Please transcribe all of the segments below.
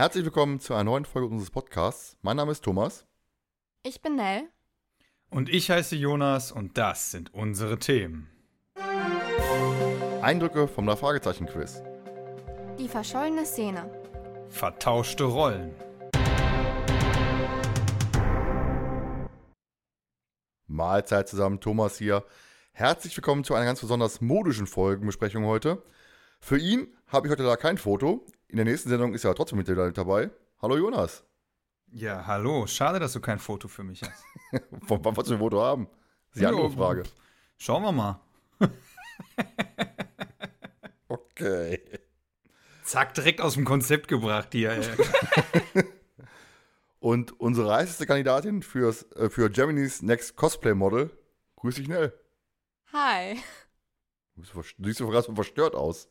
Herzlich willkommen zu einer neuen Folge unseres Podcasts. Mein Name ist Thomas. Ich bin Nell. Und ich heiße Jonas und das sind unsere Themen. Eindrücke vom La Fragezeichen Quiz. Die verschollene Szene. Vertauschte Rollen. Mahlzeit zusammen, Thomas hier. Herzlich willkommen zu einer ganz besonders modischen Folgenbesprechung heute. Für ihn habe ich heute da kein Foto. In der nächsten Sendung ist er trotzdem mit dabei. Hallo Jonas. Ja, hallo. Schade, dass du kein Foto für mich hast. Von wann wolltest du ein Foto haben? Das ist die andere Frage. Schauen wir mal. okay. Zack, direkt aus dem Konzept gebracht hier. Ey. Und unsere heißeste Kandidatin fürs, äh, für Germany's Next Cosplay Model, grüß dich schnell. Hi. Du siehst so gerade so verstört aus.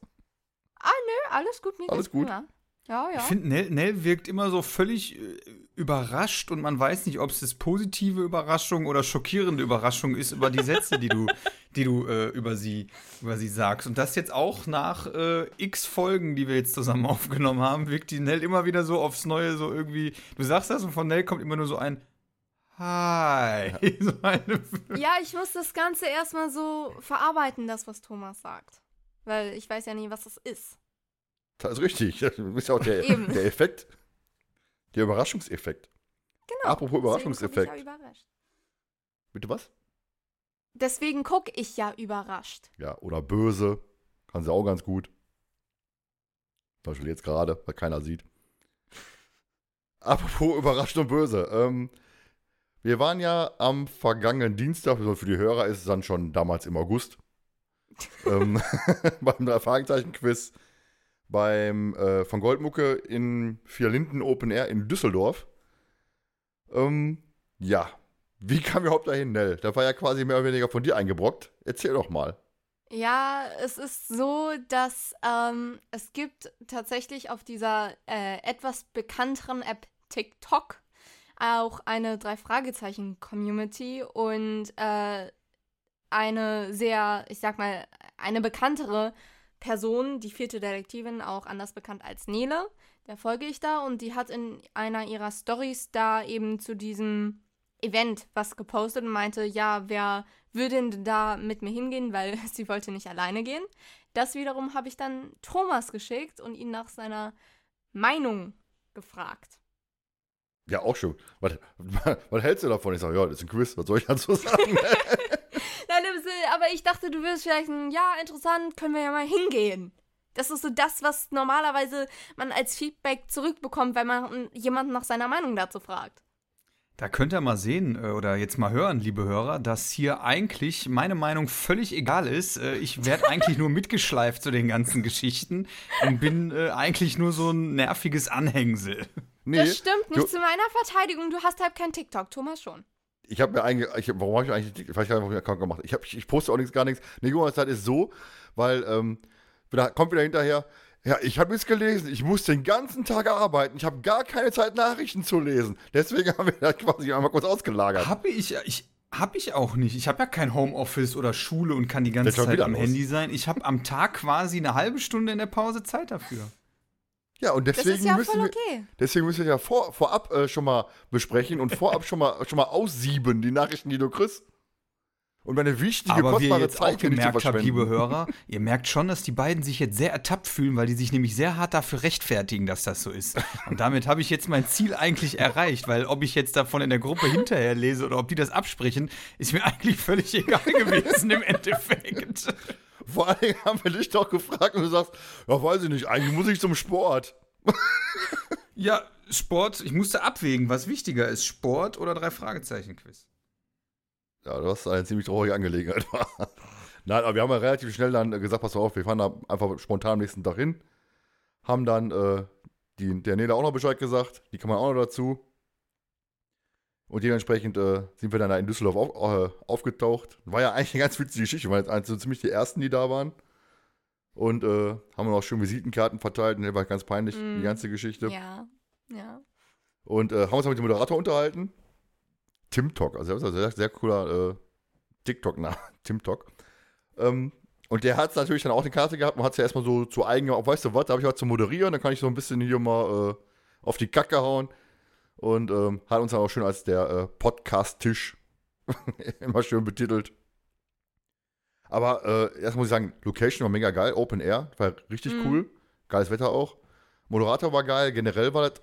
Alles gut. Mir Alles gut? prima. Ja, ja. Ich finde, Nell, Nell wirkt immer so völlig äh, überrascht und man weiß nicht, ob es das positive Überraschung oder schockierende Überraschung ist über die Sätze, die du, die du äh, über, sie, über sie sagst. Und das jetzt auch nach äh, x Folgen, die wir jetzt zusammen aufgenommen haben, wirkt die Nell immer wieder so aufs Neue so irgendwie. Du sagst das und von Nell kommt immer nur so ein Hi. So eine, ja, ich muss das Ganze erstmal so verarbeiten, das, was Thomas sagt. Weil ich weiß ja nie, was das ist. Das ist richtig. Das ist ja auch der, Eben. der Effekt. Der Überraschungseffekt. Genau. Apropos Deswegen Überraschungseffekt. guck Ich ja, überrascht. Bitte was? Deswegen gucke ich ja überrascht. Ja, oder böse. Kann sie auch ganz gut. Zum Beispiel jetzt gerade, weil keiner sieht. Apropos überrascht und böse. Ähm, wir waren ja am vergangenen Dienstag, also für die Hörer ist es dann schon damals im August, ähm, beim Drei-Fragezeichen-Quiz beim äh, von Goldmucke in Vier Linden Open Air in Düsseldorf. Ähm, ja, wie kam überhaupt dahin, Nell? Da war ja quasi mehr oder weniger von dir eingebrockt. Erzähl doch mal. Ja, es ist so, dass ähm, es gibt tatsächlich auf dieser äh, etwas bekannteren App TikTok auch eine Drei-Fragezeichen-Community und äh, eine sehr, ich sag mal, eine bekanntere Person, die vierte Detektivin, auch anders bekannt als Nele, der folge ich da und die hat in einer ihrer Stories da eben zu diesem Event was gepostet und meinte, ja, wer würde denn da mit mir hingehen, weil sie wollte nicht alleine gehen. Das wiederum habe ich dann Thomas geschickt und ihn nach seiner Meinung gefragt. Ja, auch schon. Was, was hältst du davon? Ich sage, ja, das ist ein Quiz, was soll ich dazu sagen? Aber ich dachte, du wirst vielleicht ein, ja, interessant, können wir ja mal hingehen. Das ist so das, was normalerweise man als Feedback zurückbekommt, wenn man jemanden nach seiner Meinung dazu fragt. Da könnt ihr mal sehen äh, oder jetzt mal hören, liebe Hörer, dass hier eigentlich meine Meinung völlig egal ist. Äh, Ich werde eigentlich nur mitgeschleift zu den ganzen Geschichten und bin äh, eigentlich nur so ein nerviges Anhängsel. nee, das stimmt nicht du- zu meiner Verteidigung. Du hast halt kein TikTok, Thomas schon. Ich habe mir eigentlich, ich, warum habe ich eigentlich, ich weiß gar nicht, warum ich einen Account gemacht habe. Ich, hab, ich, poste auch nichts, gar nichts. Nee, Jonas, das ist so, weil, ähm, da kommt wieder hinterher, ja, ich habe es gelesen, ich muss den ganzen Tag arbeiten, ich habe gar keine Zeit, Nachrichten zu lesen. Deswegen haben wir das quasi einmal kurz ausgelagert. Habe ich, ich habe ich auch nicht. Ich habe ja kein Homeoffice oder Schule und kann die ganze Zeit am los. Handy sein. Ich habe am Tag quasi eine halbe Stunde in der Pause Zeit dafür. Ja, und Das deswegen ist ja müssen voll wir, okay. deswegen müssen wir ja vor, vorab äh, schon mal besprechen und vorab schon mal, schon mal aussieben, die Nachrichten, die du kriegst. Und meine wichtige, Aber wie ihr kostbare jetzt auch Zeit zu gemerkt habt, liebe Hörer, ihr merkt schon, dass die beiden sich jetzt sehr ertappt fühlen, weil die sich nämlich sehr hart dafür rechtfertigen, dass das so ist. Und damit habe ich jetzt mein Ziel eigentlich erreicht, weil ob ich jetzt davon in der Gruppe hinterher lese oder ob die das absprechen, ist mir eigentlich völlig egal gewesen im Endeffekt. Vor allen Dingen haben wir dich doch gefragt und du sagst, ja, weiß ich nicht, eigentlich muss ich zum Sport. Ja, Sport, ich musste abwägen, was wichtiger ist, Sport oder drei Fragezeichen Quiz. Ja, das eine ziemlich traurige Angelegenheit. Nein, aber wir haben ja relativ schnell dann gesagt, pass auf, wir fahren da einfach spontan am nächsten Tag hin. Haben dann äh, die, der Nele auch noch Bescheid gesagt, die kann man auch noch dazu. Und dementsprechend äh, sind wir dann da in Düsseldorf auf, äh, aufgetaucht. War ja eigentlich eine ganz witzige Geschichte, wir waren jetzt so ziemlich die ersten, die da waren. Und äh, haben wir auch schon Visitenkarten verteilt und das war ganz peinlich, Mm. die ganze Geschichte. Ja, ja. Und äh, haben uns dann mit dem Moderator unterhalten. Tim Talk, also das ist ein sehr, sehr cooler äh, TikTok-Name, Tim Talk. Ähm, und der hat natürlich dann auch eine Karte gehabt und hat es ja erstmal so zu eigen gemacht, weißt du was, da habe ich was zu moderieren, dann kann ich so ein bisschen hier mal äh, auf die Kacke hauen. Und ähm, hat uns dann auch schön als der äh, Podcast-Tisch immer schön betitelt. Aber äh, erst muss ich sagen, Location war mega geil, Open Air, war richtig Mhm. cool. Geiles Wetter auch. Moderator war geil, generell war das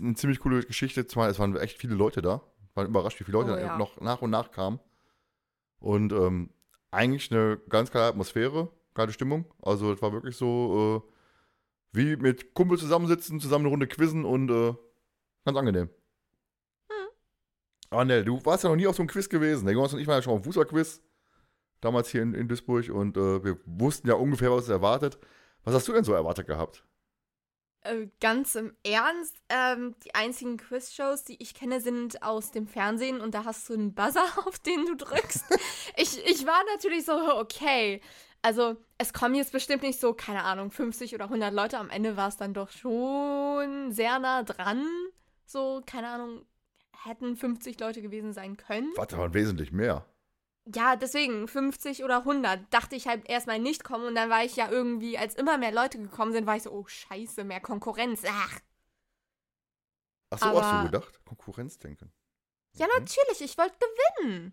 eine ziemlich coole Geschichte. Zumal es waren echt viele Leute da. Waren überrascht, wie viele Leute Oh, ja. noch nach und nach kamen. Und ähm, eigentlich eine ganz geile Atmosphäre, geile Stimmung. Also es war wirklich so äh, wie mit Kumpel zusammensitzen, zusammen eine Runde quizzen und äh, ganz angenehm. Hm. Ah, ne, du warst ja noch nie auf so einem Quiz gewesen. Der Jonas und ich waren ja schon auf dem Fußballquiz. Damals hier in, in Duisburg und äh, wir wussten ja ungefähr, was uns erwartet. Was hast du denn so erwartet gehabt? Äh, ganz im Ernst, ähm, die einzigen Quizshows, die ich kenne, sind aus dem Fernsehen und da hast du einen Buzzer, auf den du drückst. ich, ich war natürlich so, okay. Also, es kommen jetzt bestimmt nicht so, keine Ahnung, 50 oder 100 Leute. Am Ende war es dann doch schon sehr nah dran. So, keine Ahnung, hätten 50 Leute gewesen sein können. Warte, waren wesentlich mehr. Ja, deswegen 50 oder 100 dachte ich halt erstmal nicht kommen und dann war ich ja irgendwie, als immer mehr Leute gekommen sind, war ich so, oh scheiße, mehr Konkurrenz. Ach. Ach so, hast Aber- du gedacht? Konkurrenzdenken. Ja, Mhm. natürlich, ich wollte gewinnen.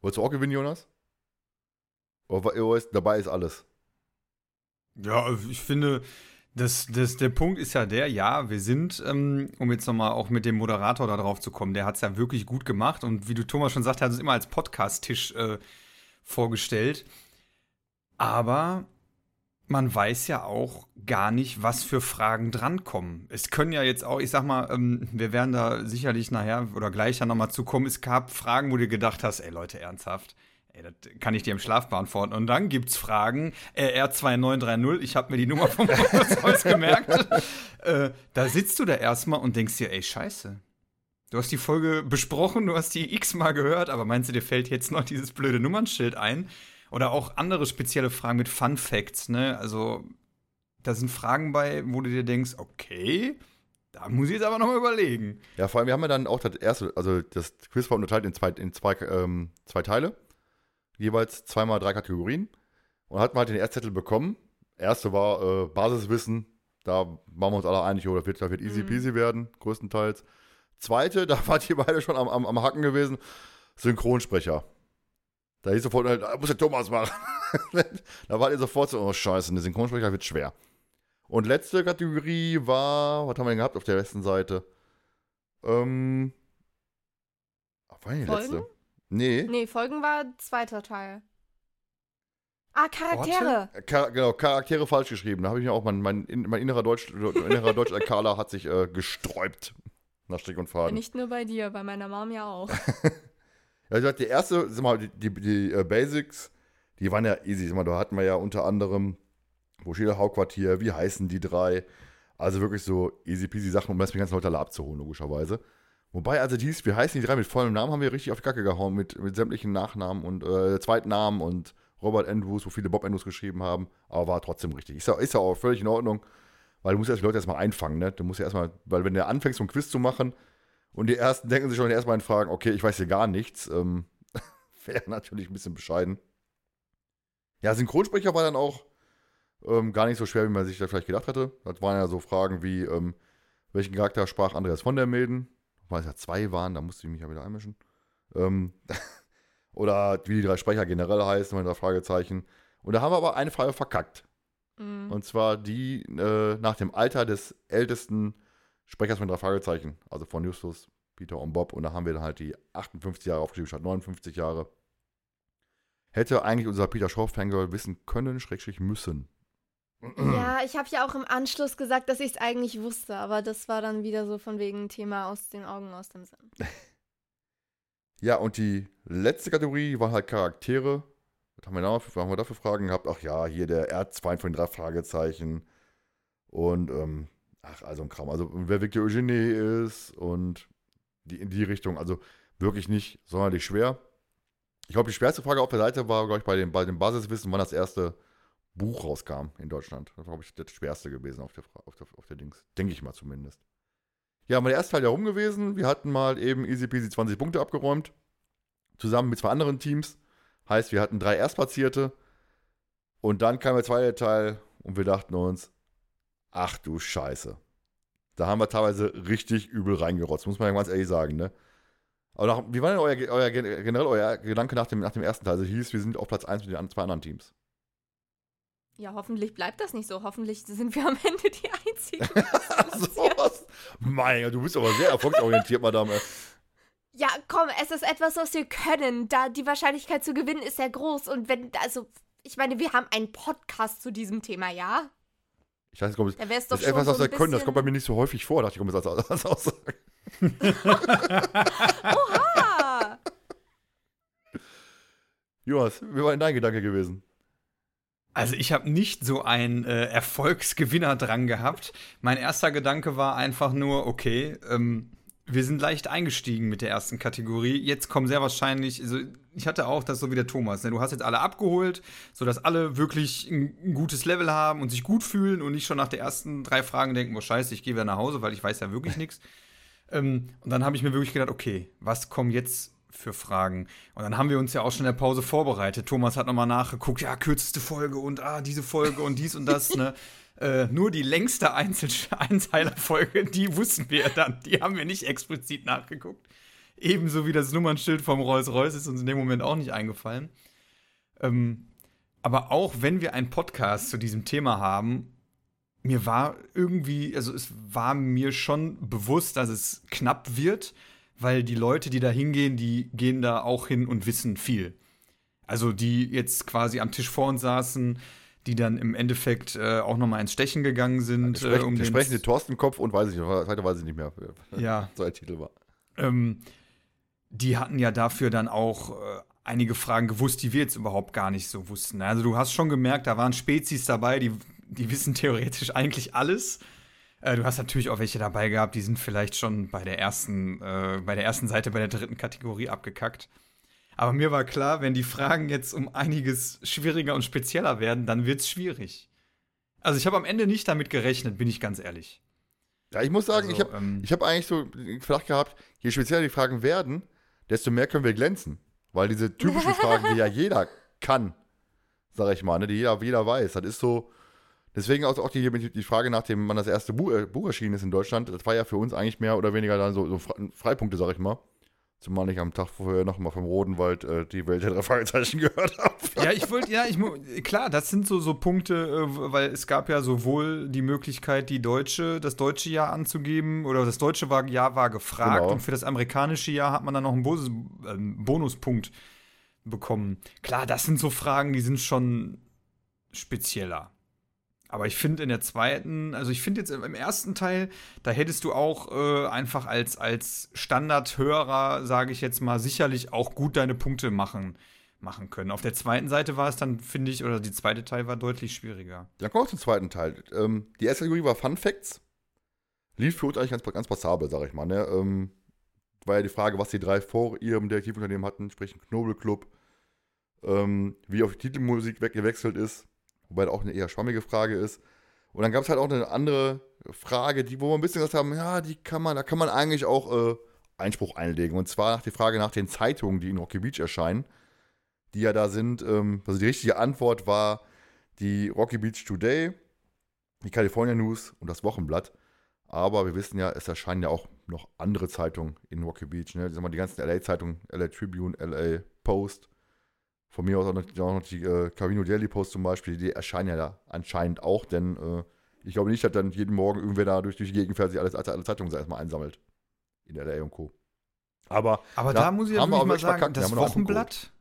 Wolltest du auch gewinnen, Jonas? Oder oder ist, dabei ist alles. Ja, ich finde, das, das, der Punkt ist ja der, ja, wir sind, ähm, um jetzt nochmal auch mit dem Moderator da drauf zu kommen, der hat es ja wirklich gut gemacht und wie du Thomas schon sagst, er hat es immer als Podcast-Tisch äh, vorgestellt. Aber man weiß ja auch gar nicht, was für Fragen drankommen. Es können ja jetzt auch, ich sag mal, ähm, wir werden da sicherlich nachher oder gleich dann nochmal zukommen. Es gab Fragen, wo du gedacht hast, ey Leute, ernsthaft, ey, das kann ich dir im Schlaf beantworten. Und dann gibt's Fragen, RR2930, ich habe mir die Nummer vom Haus gemerkt. äh, da sitzt du da erstmal und denkst dir, ey, scheiße. Du hast die Folge besprochen, du hast die x-mal gehört, aber meinst du, dir fällt jetzt noch dieses blöde Nummernschild ein? Oder auch andere spezielle Fragen mit Fun Facts, ne? Also, da sind Fragen bei, wo du dir denkst, okay, da muss ich jetzt aber nochmal überlegen. Ja, vor allem, wir haben ja dann auch das erste, also das Quiz war unterteilt in zwei, in zwei, ähm, zwei Teile. Jeweils zweimal drei Kategorien. Und hatten wir halt den Erstzettel bekommen. Erste war äh, Basiswissen. Da waren wir uns alle einig, oh, das wird, das wird easy Mhm. peasy werden, größtenteils. Zweite, da wart ihr beide schon am, am, am Hacken gewesen. Synchronsprecher. Da hieß sofort, da muss der Thomas machen. da wart ihr sofort so, oh scheiße, eine Synchronsprecher wird schwer. Und letzte Kategorie war, was haben wir denn gehabt auf der letzten Seite? Ähm. Was war die letzte? Nee. Nee, Folgen war zweiter Teil. Ah, Charaktere. Char genau, Charaktere falsch geschrieben. Da habe ich mir auch, mein, mein, in- mein innerer Deutsch, innerer Deutsch-Kala hat sich äh, gesträubt. Nach Strick und Faden. Nicht nur bei dir, bei meiner Mom ja auch. Ja, wie gesagt, die erste, sag mal, die, die, die äh, Basics, die waren ja easy. Sag mal, da hatten wir ja unter anderem, wo steht der Hauptquartier, wie heißen die drei? Also wirklich so easy peasy Sachen, um das die ganzen Leute alle abzuholen, logischerweise. Wobei, also die hieß, wie heißen die drei mit vollem Namen, haben wir richtig auf die Kacke gehauen, mit, mit sämtlichen Nachnamen und äh, Zweitnamen und Robert Andrews, wo viele Bob Andrews geschrieben haben, aber war trotzdem richtig. Ist ja, ist ja auch völlig in Ordnung, weil du musst ja die Leute erstmal einfangen, ne? Du musst ja erstmal, weil wenn du anfängst, so ein Quiz zu machen, und die ersten denken sich schon erstmal in Fragen, okay, ich weiß hier gar nichts. Ähm, Wäre natürlich ein bisschen bescheiden. Ja, Synchronsprecher war dann auch ähm, gar nicht so schwer, wie man sich da vielleicht gedacht hatte. Das waren ja so Fragen wie, ähm, welchen Charakter sprach Andreas von der Mäden? Weil es ja zwei waren, da musste ich mich ja wieder einmischen. Ähm, oder wie die drei Sprecher generell heißen, meine drei Fragezeichen. Und da haben wir aber eine Frage verkackt. Mhm. Und zwar die äh, nach dem Alter des ältesten Sprechers von drei Fragezeichen. Also von Justus, Peter und Bob. Und da haben wir dann halt die 58 Jahre aufgeschrieben, statt 59 Jahre. Hätte eigentlich unser Peter Shaw Fangirl wissen können, schrägstrich müssen. Ja, ich habe ja auch im Anschluss gesagt, dass ich es eigentlich wusste, aber das war dann wieder so von wegen Thema aus den Augen, aus dem Sinn. Ja, und die letzte Kategorie war halt Charaktere. Was haben wir, da, was haben wir dafür Fragen gehabt? Ach ja, hier der Erzfeind von den drei Fragezeichen. Und, ähm, ach, also ein Kram. Also, wer Victor Eugenie ist und die, in die Richtung. Also wirklich nicht sonderlich schwer. Ich glaube, die schwerste Frage auf der Seite war, glaube ich, bei dem, bei dem Basiswissen, wann das erste Buch rauskam in Deutschland. Das war, glaube ich, das schwerste gewesen auf der, auf der, auf der Dings. Denke ich mal zumindest. Ja, haben wir der erste Teil ja rum gewesen. Wir hatten mal eben easy peasy 20 Punkte abgeräumt. Zusammen mit zwei anderen Teams. Heißt, wir hatten drei Erstplatzierte. Und dann kam der zweite Teil und wir dachten uns, ach du Scheiße. Da haben wir teilweise richtig übel reingerotzt, muss man ja ganz ehrlich sagen, ne? Aber nach, wie war denn euer, euer, generell euer Gedanke nach dem, nach dem ersten Teil? Also hieß, wir sind auf Platz 1 mit den zwei anderen Teams. Ja, hoffentlich bleibt das nicht so. Hoffentlich sind wir am Ende die Einzigen. so was? Mein Gott, du bist aber sehr erfolgsorientiert, Madame. Ja, komm, es ist etwas, was wir können. Da die Wahrscheinlichkeit zu gewinnen ist sehr groß. Und wenn, also, ich meine, wir haben einen Podcast zu diesem Thema, ja? Ich weiß nicht, Da wär's doch das ist etwas, was so wir können. Das kommt bei mir nicht so häufig vor, dachte ich, kommt jetzt als, als Aussage. Oha! Jonas, wie war denn dein Gedanke gewesen? Also ich habe nicht so einen äh, Erfolgsgewinner dran gehabt. Mein erster Gedanke war einfach nur, okay, ähm, wir sind leicht eingestiegen mit der ersten Kategorie. Jetzt kommen sehr wahrscheinlich, also ich hatte auch das so wie der Thomas. Ne? Du hast jetzt alle abgeholt, sodass alle wirklich ein, ein gutes Level haben und sich gut fühlen und nicht schon nach den ersten drei Fragen denken, oh scheiße, ich gehe wieder nach Hause, weil ich weiß ja wirklich nichts. Ähm, und dann habe ich mir wirklich gedacht, okay, was kommen jetzt für Fragen? Und dann haben wir uns ja auch schon in der Pause vorbereitet. Thomas hat nochmal nachgeguckt, ja, kürzeste Folge und ah, diese Folge und dies und das, ne? Äh, nur die längste Einzel Einzeiler-Folge, die wussten wir dann. Die haben wir nicht explizit nachgeguckt. Ebenso wie das Nummernschild vom Rolls-Royce ist uns in dem Moment auch nicht eingefallen. Ähm, aber auch wenn wir einen Podcast zu diesem Thema haben, mir war irgendwie, also es war mir schon bewusst, dass es knapp wird, weil die Leute, die da hingehen, die gehen da auch hin und wissen viel. Also die jetzt quasi am Tisch vor uns saßen, die dann im Endeffekt äh, auch noch mal ins Stechen gegangen sind. Der, sprech, äh, um der den- sprechende Thorstenkopf und weiß ich nicht, weiter weiß ich nicht mehr, Ja, so ein Titel war. ähm, die hatten ja dafür dann auch äh, einige Fragen gewusst, die wir jetzt überhaupt gar nicht so wussten. Also du hast schon gemerkt, da waren Spezies dabei, die, die wissen theoretisch eigentlich alles. Äh, du hast natürlich auch welche dabei gehabt, die sind vielleicht schon bei der ersten, äh, bei der ersten Seite, bei der dritten Kategorie abgekackt. Aber mir war klar, wenn die Fragen jetzt um einiges schwieriger und spezieller werden, dann wird's schwierig. Also ich habe am Ende nicht damit gerechnet, bin ich ganz ehrlich. Ja, ich muss sagen, Also, ich habe ähm, ich hab eigentlich so den Verdacht gehabt, je spezieller die Fragen werden, desto mehr können wir glänzen. Weil diese typischen Fragen, die ja jeder kann, sag ich mal, ne, die jeder, jeder weiß, das ist so. Deswegen auch, auch die, die Frage nach dem, wann das erste Buch, äh, Buch erschienen ist in Deutschland, das war ja für uns eigentlich mehr oder weniger dann so, so Fre- Freipunkte, sag ich mal. Zumal ich am Tag vorher noch mal vom Rodenwald äh, die Welt der drei Fragezeichen gehört habe. Ja, ich wollte, ja, ich klar, das sind so, so Punkte, äh, weil es gab ja sowohl die Möglichkeit, die deutsche, das deutsche Jahr anzugeben, oder das deutsche Jahr war gefragt Genau. und für das amerikanische Jahr hat man dann noch einen Bonus, ähm, Bonuspunkt bekommen. Klar, das sind so Fragen, die sind schon spezieller. Aber ich finde in der zweiten, also ich finde jetzt im ersten Teil, da hättest du auch äh, einfach als, als Standardhörer, sage ich jetzt mal, sicherlich auch gut deine Punkte machen, machen können. Auf der zweiten Seite war es dann, finde ich, oder die zweite Teil war deutlich schwieriger. Dann kommen wir zum zweiten Teil. Ähm, die erste Kategorie war Fun Facts. Lief für uns eigentlich ganz, ganz passabel, sag ich mal. Ne? Ähm, war ja die Frage, was die drei vor ihrem Detektivunternehmen hatten, sprich Knobelclub, ähm, wie auf die Titelmusik weg gewechselt ist, wobei das auch eine eher schwammige Frage ist. Und dann gab es halt auch eine andere Frage, die, wo wir ein bisschen gesagt haben, ja, die kann man, da kann man eigentlich auch äh, Einspruch einlegen. Und zwar nach die Frage nach den Zeitungen, die in Rocky Beach erscheinen, die ja da sind. Ähm, also die richtige Antwort war die Rocky Beach Today, die California News und das Wochenblatt. Aber wir wissen ja, es erscheinen ja auch noch andere Zeitungen in Rocky Beach. Ne? Die ganzen LA-Zeitungen, LA Tribune, LA Post. Von mir aus auch noch, auch noch die äh, Carino Daily Post zum Beispiel, die erscheinen ja da anscheinend auch, denn äh, ich glaube nicht, dass dann jeden Morgen irgendwer da durch, durch die Gegend fährt, sich alles, alle Zeitungen erstmal einsammelt. In LA und Co. Aber Aber Ja, da muss ich ja wirklich mal sagen, verkackt. Das Wochenblatt,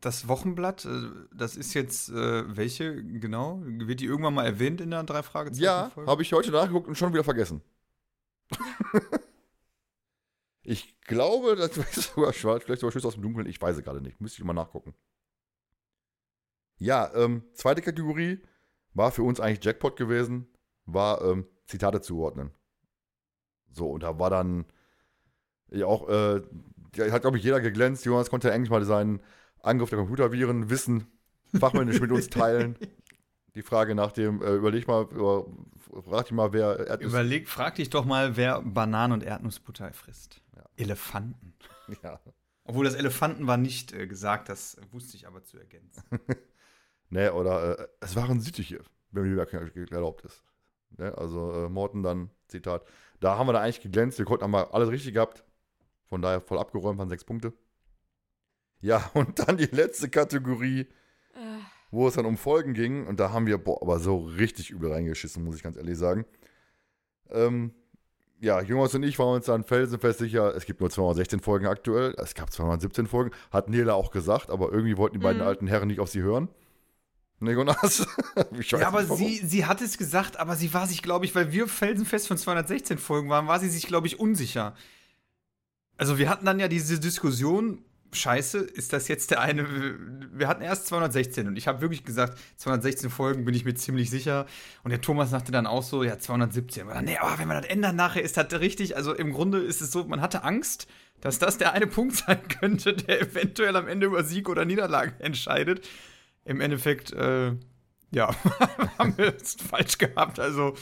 das Wochenblatt, äh, das ist jetzt, äh, welche genau? Wird die irgendwann mal erwähnt in der drei Fragezeichen? Ja, habe ich heute nachgeguckt und schon wieder vergessen. ich glaube, das ist sogar schwarz, vielleicht sogar Schüsse aus dem Dunkeln, ich weiß es gerade nicht. Müsste ich mal nachgucken. Ja, ähm, zweite Kategorie war für uns eigentlich Jackpot gewesen, war ähm, Zitate zuordnen. So, und da war dann Ja, auch, äh, hat, glaube ich, jeder geglänzt. Jonas konnte ja eigentlich mal seinen Angriff der Computerviren Wissen fachmännisch mit uns teilen. Die Frage nach dem, äh, überleg mal, über, frag dich mal, wer Erdnuss Überleg, frag dich doch mal, wer Bananen und Erdnussbutter frisst. Ja. Elefanten. Ja. Obwohl das Elefanten war nicht äh, gesagt, das wusste ich aber zu ergänzen. nee, oder äh, es waren Sittiche, wenn mir erlaubt ist. Ne? Also äh, Morten dann, Zitat. Da haben wir da eigentlich geglänzt, wir konnten haben wir alles richtig gehabt. Von daher voll abgeräumt, waren sechs Punkte. Ja, und dann die letzte Kategorie, äh. wo es dann um Folgen ging. Und da haben wir, boah, aber so richtig übel reingeschissen, muss ich ganz ehrlich sagen. Ähm, ja, Jonas und ich waren uns dann felsenfest sicher, es gibt nur 216 Folgen aktuell. Es gab 217 Folgen, hat Nela auch gesagt, aber irgendwie wollten die beiden mhm. alten Herren nicht auf sie hören. Ne, Jonas? ja, aber sie, sie hat es gesagt, aber sie war sich, glaube ich, weil wir felsenfest von 216 Folgen waren, war sie sich, glaube ich, unsicher. Also wir hatten dann ja diese Diskussion, scheiße, ist das jetzt der eine? Wir hatten erst 216 und ich habe wirklich gesagt, 216 Folgen bin ich mir ziemlich sicher. Und der Thomas sagte dann auch so, ja, 217. Aber dann, nee, aber wenn wir das ändern nachher, ist das richtig. Also im Grunde ist es so, man hatte Angst, dass das der eine Punkt sein könnte, der eventuell am Ende über Sieg oder Niederlage entscheidet. Im Endeffekt, äh, ja, haben wir es falsch gehabt. Also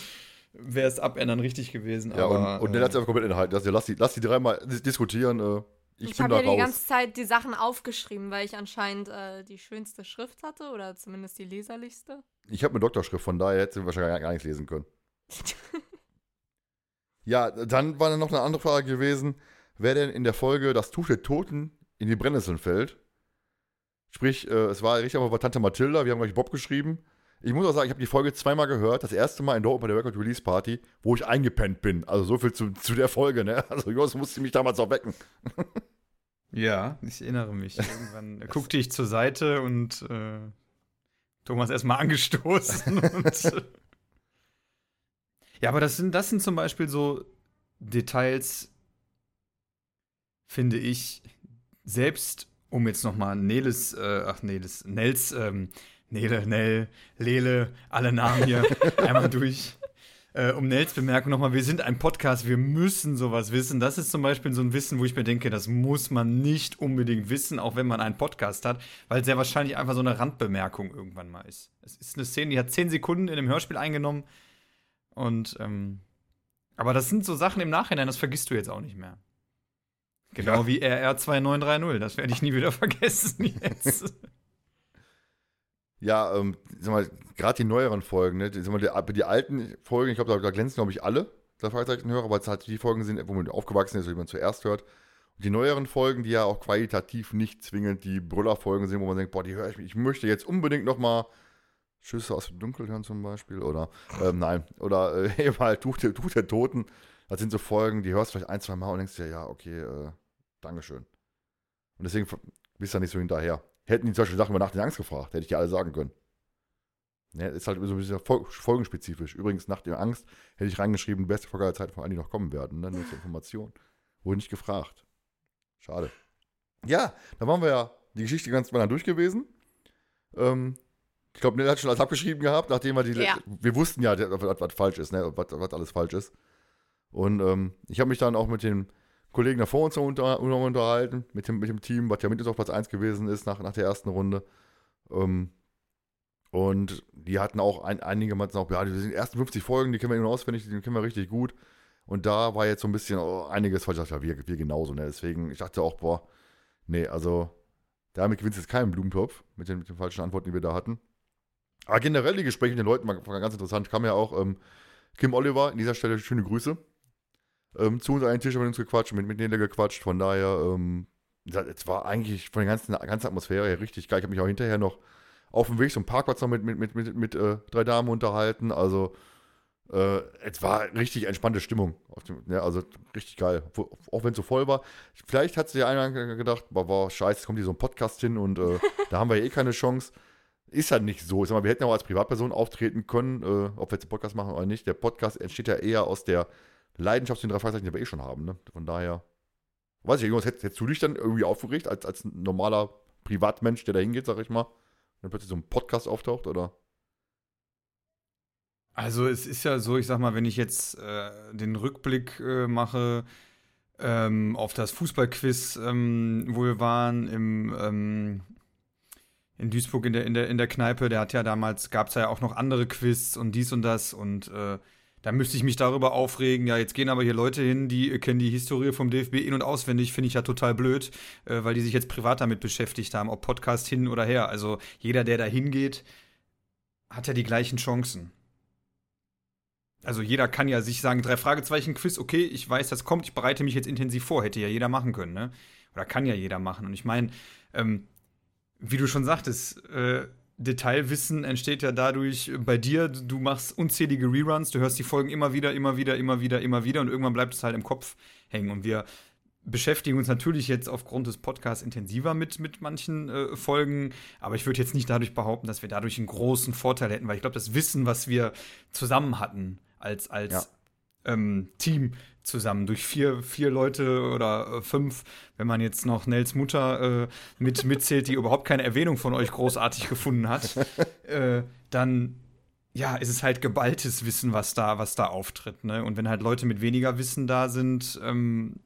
wäre es abändern richtig gewesen. Ja, aber, und, und äh, dann hat es einfach komplett inhalten. Also, lass die, lass die dreimal diskutieren. Äh ich, ich habe ja die ganze Zeit die Sachen aufgeschrieben, weil ich anscheinend äh, die schönste Schrift hatte oder zumindest die leserlichste. Ich habe eine Doktorschrift, von daher hätte sie wahrscheinlich gar nichts lesen können. ja, dann war dann noch eine andere Frage gewesen, wer denn in der Folge das Tuch der Toten in die Brennnesseln fällt. Sprich, äh, es war richtig aber bei Tante Mathilda, wir haben gleich Bob geschrieben. Ich muss auch sagen, ich habe die Folge zweimal gehört. Das erste Mal in Dortmund bei der Record Release Party, wo ich eingepennt bin. Also so viel zu, zu der Folge, ne? Also Jos musste mich damals auch wecken. Ja, ich erinnere mich. Irgendwann guckte ich zur Seite und äh, Thomas erstmal angestoßen. und, äh, ja, aber das sind, das sind zum Beispiel so Details, finde ich, selbst um jetzt nochmal Neles, äh, ach Neles, Nels, ähm, Nele, Nell, Lele, alle Namen hier einmal durch. Äh, um Nels Bemerkung nochmal, wir sind ein Podcast, wir müssen sowas wissen. Das ist zum Beispiel so ein Wissen, wo ich mir denke, das muss man nicht unbedingt wissen, auch wenn man einen Podcast hat, weil es sehr wahrscheinlich einfach so eine Randbemerkung irgendwann mal ist. Es ist eine Szene, die hat zehn Sekunden in dem Hörspiel eingenommen und ähm, aber das sind so Sachen im Nachhinein, das vergisst du jetzt auch nicht mehr. Genau ja. wie RR2930, das werde ich nie wieder vergessen jetzt. Ja, ähm, sag mal, gerade die neueren Folgen, ne? Die, sag mal, die, die alten Folgen, ich glaube, da, da, glänzen, glaube ich, alle der Fragezeichen-Hörer, weil es halt die Folgen sind, wo man aufgewachsen ist, wie man zuerst hört. Und die neueren Folgen, die ja auch qualitativ nicht zwingend die Brüller-Folgen sind, wo man denkt, boah, die höre ich, ich möchte jetzt unbedingt noch mal Schüsse aus dem Dunkel hören zum Beispiel, oder, ähm, nein, oder äh, eben halt Tuch der, Tuch der Toten. Das sind so Folgen, die hörst du vielleicht ein, zwei Mal und denkst dir, ja, okay, äh, Dankeschön. Und deswegen bist du da nicht so hinterher. Hätten die zum Beispiel Sachen über Nacht in Angst gefragt, hätte ich dir alle sagen können. Ja, ist halt so ein bisschen folgenspezifisch. Übrigens, Nacht in Angst hätte ich reingeschrieben, beste Folge aller Zeiten, vor allem die noch kommen werden. Ne? Nur zur Information. Wurde nicht gefragt. Schade. Ja, da waren wir ja die Geschichte ganz mal durch gewesen. Ähm, ich glaube, Nell hat schon alles abgeschrieben gehabt, nachdem wir die. Ja. Wir wussten ja, was, was falsch ist, ne? was, was alles falsch ist. Und ähm, ich habe mich dann auch mit den Kollegen da vor uns unter, unterhalten, mit dem, mit dem Team, was ja mit uns auf Platz 1 gewesen ist nach, nach der ersten Runde. Ähm, und die hatten auch, ein, einige meinten auch, ja, die sind ersten 50 Folgen, die kennen wir immer auswendig, die kennen wir richtig gut. Und da war jetzt so ein bisschen oh, einiges falsch. Ich dachte, ja, wir, wir genauso, ne? Deswegen, ich dachte auch, boah, nee, also damit gewinnt jetzt keinen Blumentopf mit den, mit den falschen Antworten, die wir da hatten. Aber generell die Gespräche mit den Leuten war ganz interessant. Kam ja auch ähm, Kim Oliver, an dieser Stelle schöne Grüße ähm, zu uns einen Tisch haben wir uns gequatscht, mit, mit Nele gequatscht. Von daher, ähm, es war eigentlich von der ganzen, ganzen Atmosphäre her richtig geil. Ich habe mich auch hinterher noch auf dem Weg zum Parkplatz noch mit, mit, mit, mit, mit äh, drei Damen unterhalten. Also, äh, es war richtig entspannte Stimmung. Dem, ja, also richtig geil. Auch wenn es so voll war. Vielleicht hat sich einer gedacht, boah, boah, scheiße, kommt hier so ein Podcast hin und äh, da haben wir ja eh keine Chance. Ist halt nicht so. Ich sag mal, wir hätten ja auch als Privatperson auftreten können, äh, ob wir jetzt einen Podcast machen oder nicht. Der Podcast entsteht ja eher aus der Leidenschaft zu den drei Fragezeichen, wir eh schon haben. Ne? Von daher, weiß ich, irgendwas hättest, hättest du dich dann irgendwie aufgeregt, als, als normaler Privatmensch, der da hingeht, sag ich mal, dann plötzlich so ein Podcast auftaucht, oder? Also es ist ja so, ich sag mal, wenn ich jetzt äh, den Rückblick äh, mache, ähm, auf das Fußballquiz, ähm, wo wir waren im, ähm, in Duisburg in der, in, der, in der Kneipe. Der hat ja damals, gab es ja auch noch andere Quiz und dies und das und äh, da müsste ich mich darüber aufregen. Ja, jetzt gehen aber hier Leute hin, die kennen die Historie vom DFB in- und auswendig. Finde ich ja total blöd, äh, weil die sich jetzt privat damit beschäftigt haben, ob Podcast hin oder her. Also jeder, der da hingeht, hat ja die gleichen Chancen. Also jeder kann ja sich sagen, drei Fragezeichen Quiz, okay, ich weiß, das kommt, ich bereite mich jetzt intensiv vor, hätte ja jeder machen können, ne? Oder kann ja jeder machen. Und ich meine, ähm, wie du schon sagtest, äh, Detailwissen entsteht ja dadurch bei dir, du machst unzählige Reruns, du hörst die Folgen immer wieder, immer wieder, immer wieder, immer wieder und irgendwann bleibt es halt im Kopf hängen. Und wir beschäftigen uns natürlich jetzt aufgrund des Podcasts intensiver mit, mit manchen äh, Folgen, aber ich würde jetzt nicht dadurch behaupten, dass wir dadurch einen großen Vorteil hätten, weil ich glaube, das Wissen, was wir zusammen hatten als, als Ja. ähm, Team zusammen, durch vier, vier Leute oder äh, fünf, wenn man jetzt noch Nels Mutter äh, mit, mitzählt, die überhaupt keine Erwähnung von euch großartig gefunden hat, äh, dann ja, ist es halt geballtes Wissen, was da, was da auftritt. Ne? Und wenn halt Leute mit weniger Wissen da sind, ähm,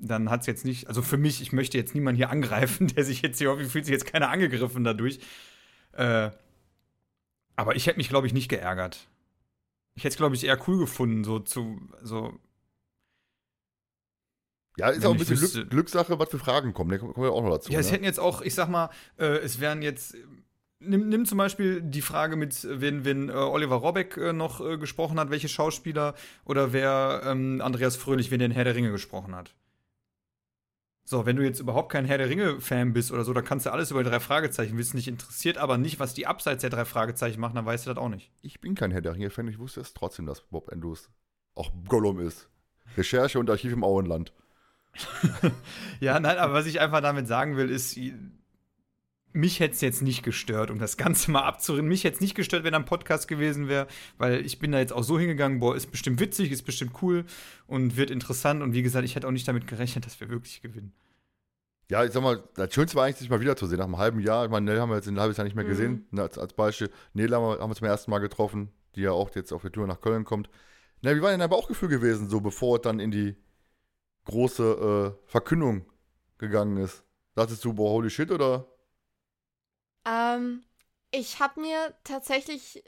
dann hat es jetzt nicht, also für mich, ich möchte jetzt niemanden hier angreifen, der sich jetzt hier, hoffe, fühlt sich jetzt keiner angegriffen dadurch. Äh, aber ich hätte mich, glaube ich, nicht geärgert. Ich hätte es, glaube ich, eher cool gefunden, so zu, so, Ja, ist Wenn auch ein bisschen wüsste- Glück, Glückssache, was für Fragen kommen. Da kommen wir auch noch dazu. Ja, es ne? hätten jetzt auch, ich sag mal, äh, es wären jetzt. Nimm, nimm zum Beispiel die Frage mit, wenn, wenn äh, Oliver Robeck äh, noch äh, gesprochen hat, welche Schauspieler oder wer ähm, Andreas Fröhlich, wenn der in Herr der Ringe gesprochen hat. So, wenn du jetzt überhaupt kein Herr der Ringe-Fan bist oder so, dann kannst du alles über die drei Fragezeichen wissen. Dich interessiert aber nicht, was die abseits der drei Fragezeichen machen, dann weißt du das auch nicht. Ich bin kein Herr der Ringe-Fan, ich wusste es trotzdem, dass Bob Andrews auch Gollum ist. Recherche und Archiv im Auenland. Ja, nein, aber was ich einfach damit sagen will, ist, mich hätte es jetzt nicht gestört, um das Ganze mal abzurinnen. Mich hätte es nicht gestört, wenn da ein Podcast gewesen wäre, weil ich bin da jetzt auch so hingegangen, boah, ist bestimmt witzig, ist bestimmt cool und wird interessant. Und wie gesagt, ich hätte auch nicht damit gerechnet, dass wir wirklich gewinnen. Ja, ich sag mal, das Schönste war eigentlich, sich mal wiederzusehen. Nach einem halben Jahr, ich meine, Nell haben wir jetzt ein halbes Jahr nicht mehr Mhm. gesehen. Ne, Als, als Beispiel, Nele haben wir, haben wir zum ersten Mal getroffen, die ja auch jetzt auf der Tour nach Köln kommt. Na, wie war denn dein Bauchgefühl gewesen, so bevor es dann in die große äh, Verkündung gegangen ist? Dachtest du, boah, holy shit, oder? Ähm, ich habe mir tatsächlich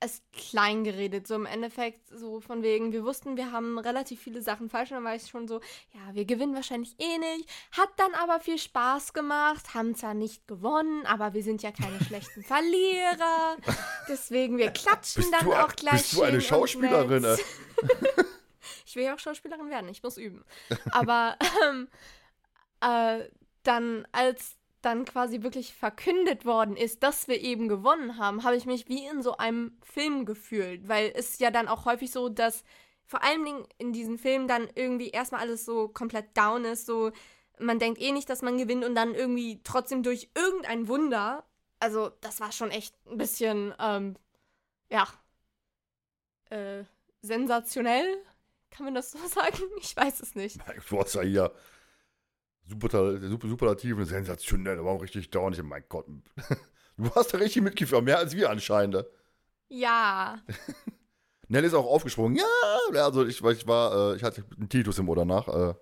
es klein geredet, so im Endeffekt, so von wegen, wir wussten, wir haben relativ viele Sachen falsch, und dann war ich schon so, ja, wir gewinnen wahrscheinlich eh nicht, hat dann aber viel Spaß gemacht, haben zwar nicht gewonnen, aber wir sind ja keine schlechten Verlierer, deswegen, wir klatschen Bist dann du, auch gleich bist du eine Schauspielerin? Ich will ja auch Schauspielerin werden, ich muss üben. Aber ähm, äh, dann, als dann quasi wirklich verkündet worden ist, dass wir eben gewonnen haben, habe ich mich wie in so einem Film gefühlt. Weil es ja dann auch häufig so, dass vor allen Dingen in diesen Filmen dann irgendwie erstmal alles so komplett down ist. So, man denkt eh nicht, dass man gewinnt und dann irgendwie trotzdem durch irgendein Wunder. Also, das war schon echt ein bisschen, ähm, ja, äh, sensationell. Kann man das so sagen? Ich weiß es nicht. Du hast ja hier super, super, superlativ, sensationell, aber auch richtig. Ich, mein Gott, du hast da richtig mitgeführt, mehr als wir anscheinend. ne? Ja. Nell ist auch aufgesprungen. Ja, also ich, ich war, äh, ich hatte einen Titus im Ohr danach. Äh,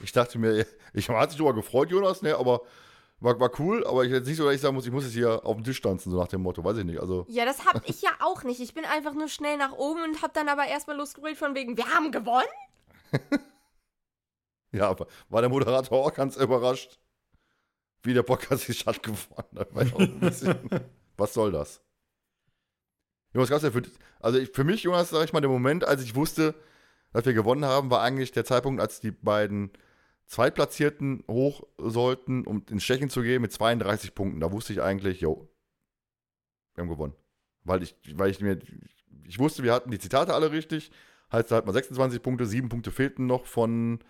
ich dachte mir, ich hatte sich darüber gefreut, Jonas, ne, aber war, war cool, aber ich jetzt nicht so, dass ich sagen muss, ich muss jetzt hier auf dem Tisch tanzen, so nach dem Motto, weiß ich nicht. Also, Ja, das hab ich ja auch nicht. Ich bin einfach nur schnell nach oben und hab dann aber erstmal losgebrüllt von wegen, wir haben gewonnen? ja, aber war der Moderator auch ganz überrascht, wie der Podcast nicht stattgefunden hat. Bisschen, was soll das? Jonas, gab's ja für, also ich, für mich, Jonas, sag ich mal, der Moment, als ich wusste, dass wir gewonnen haben, war eigentlich der Zeitpunkt, als die beiden Zweitplatzierten hoch sollten, um ins Stechen zu gehen mit 32 Punkten. Da wusste ich eigentlich, jo, wir haben gewonnen. Weil ich, weil ich mir, ich wusste, wir hatten die Zitate alle richtig. Heißt, da hat man 26 Punkte, 7 Punkte fehlten noch von,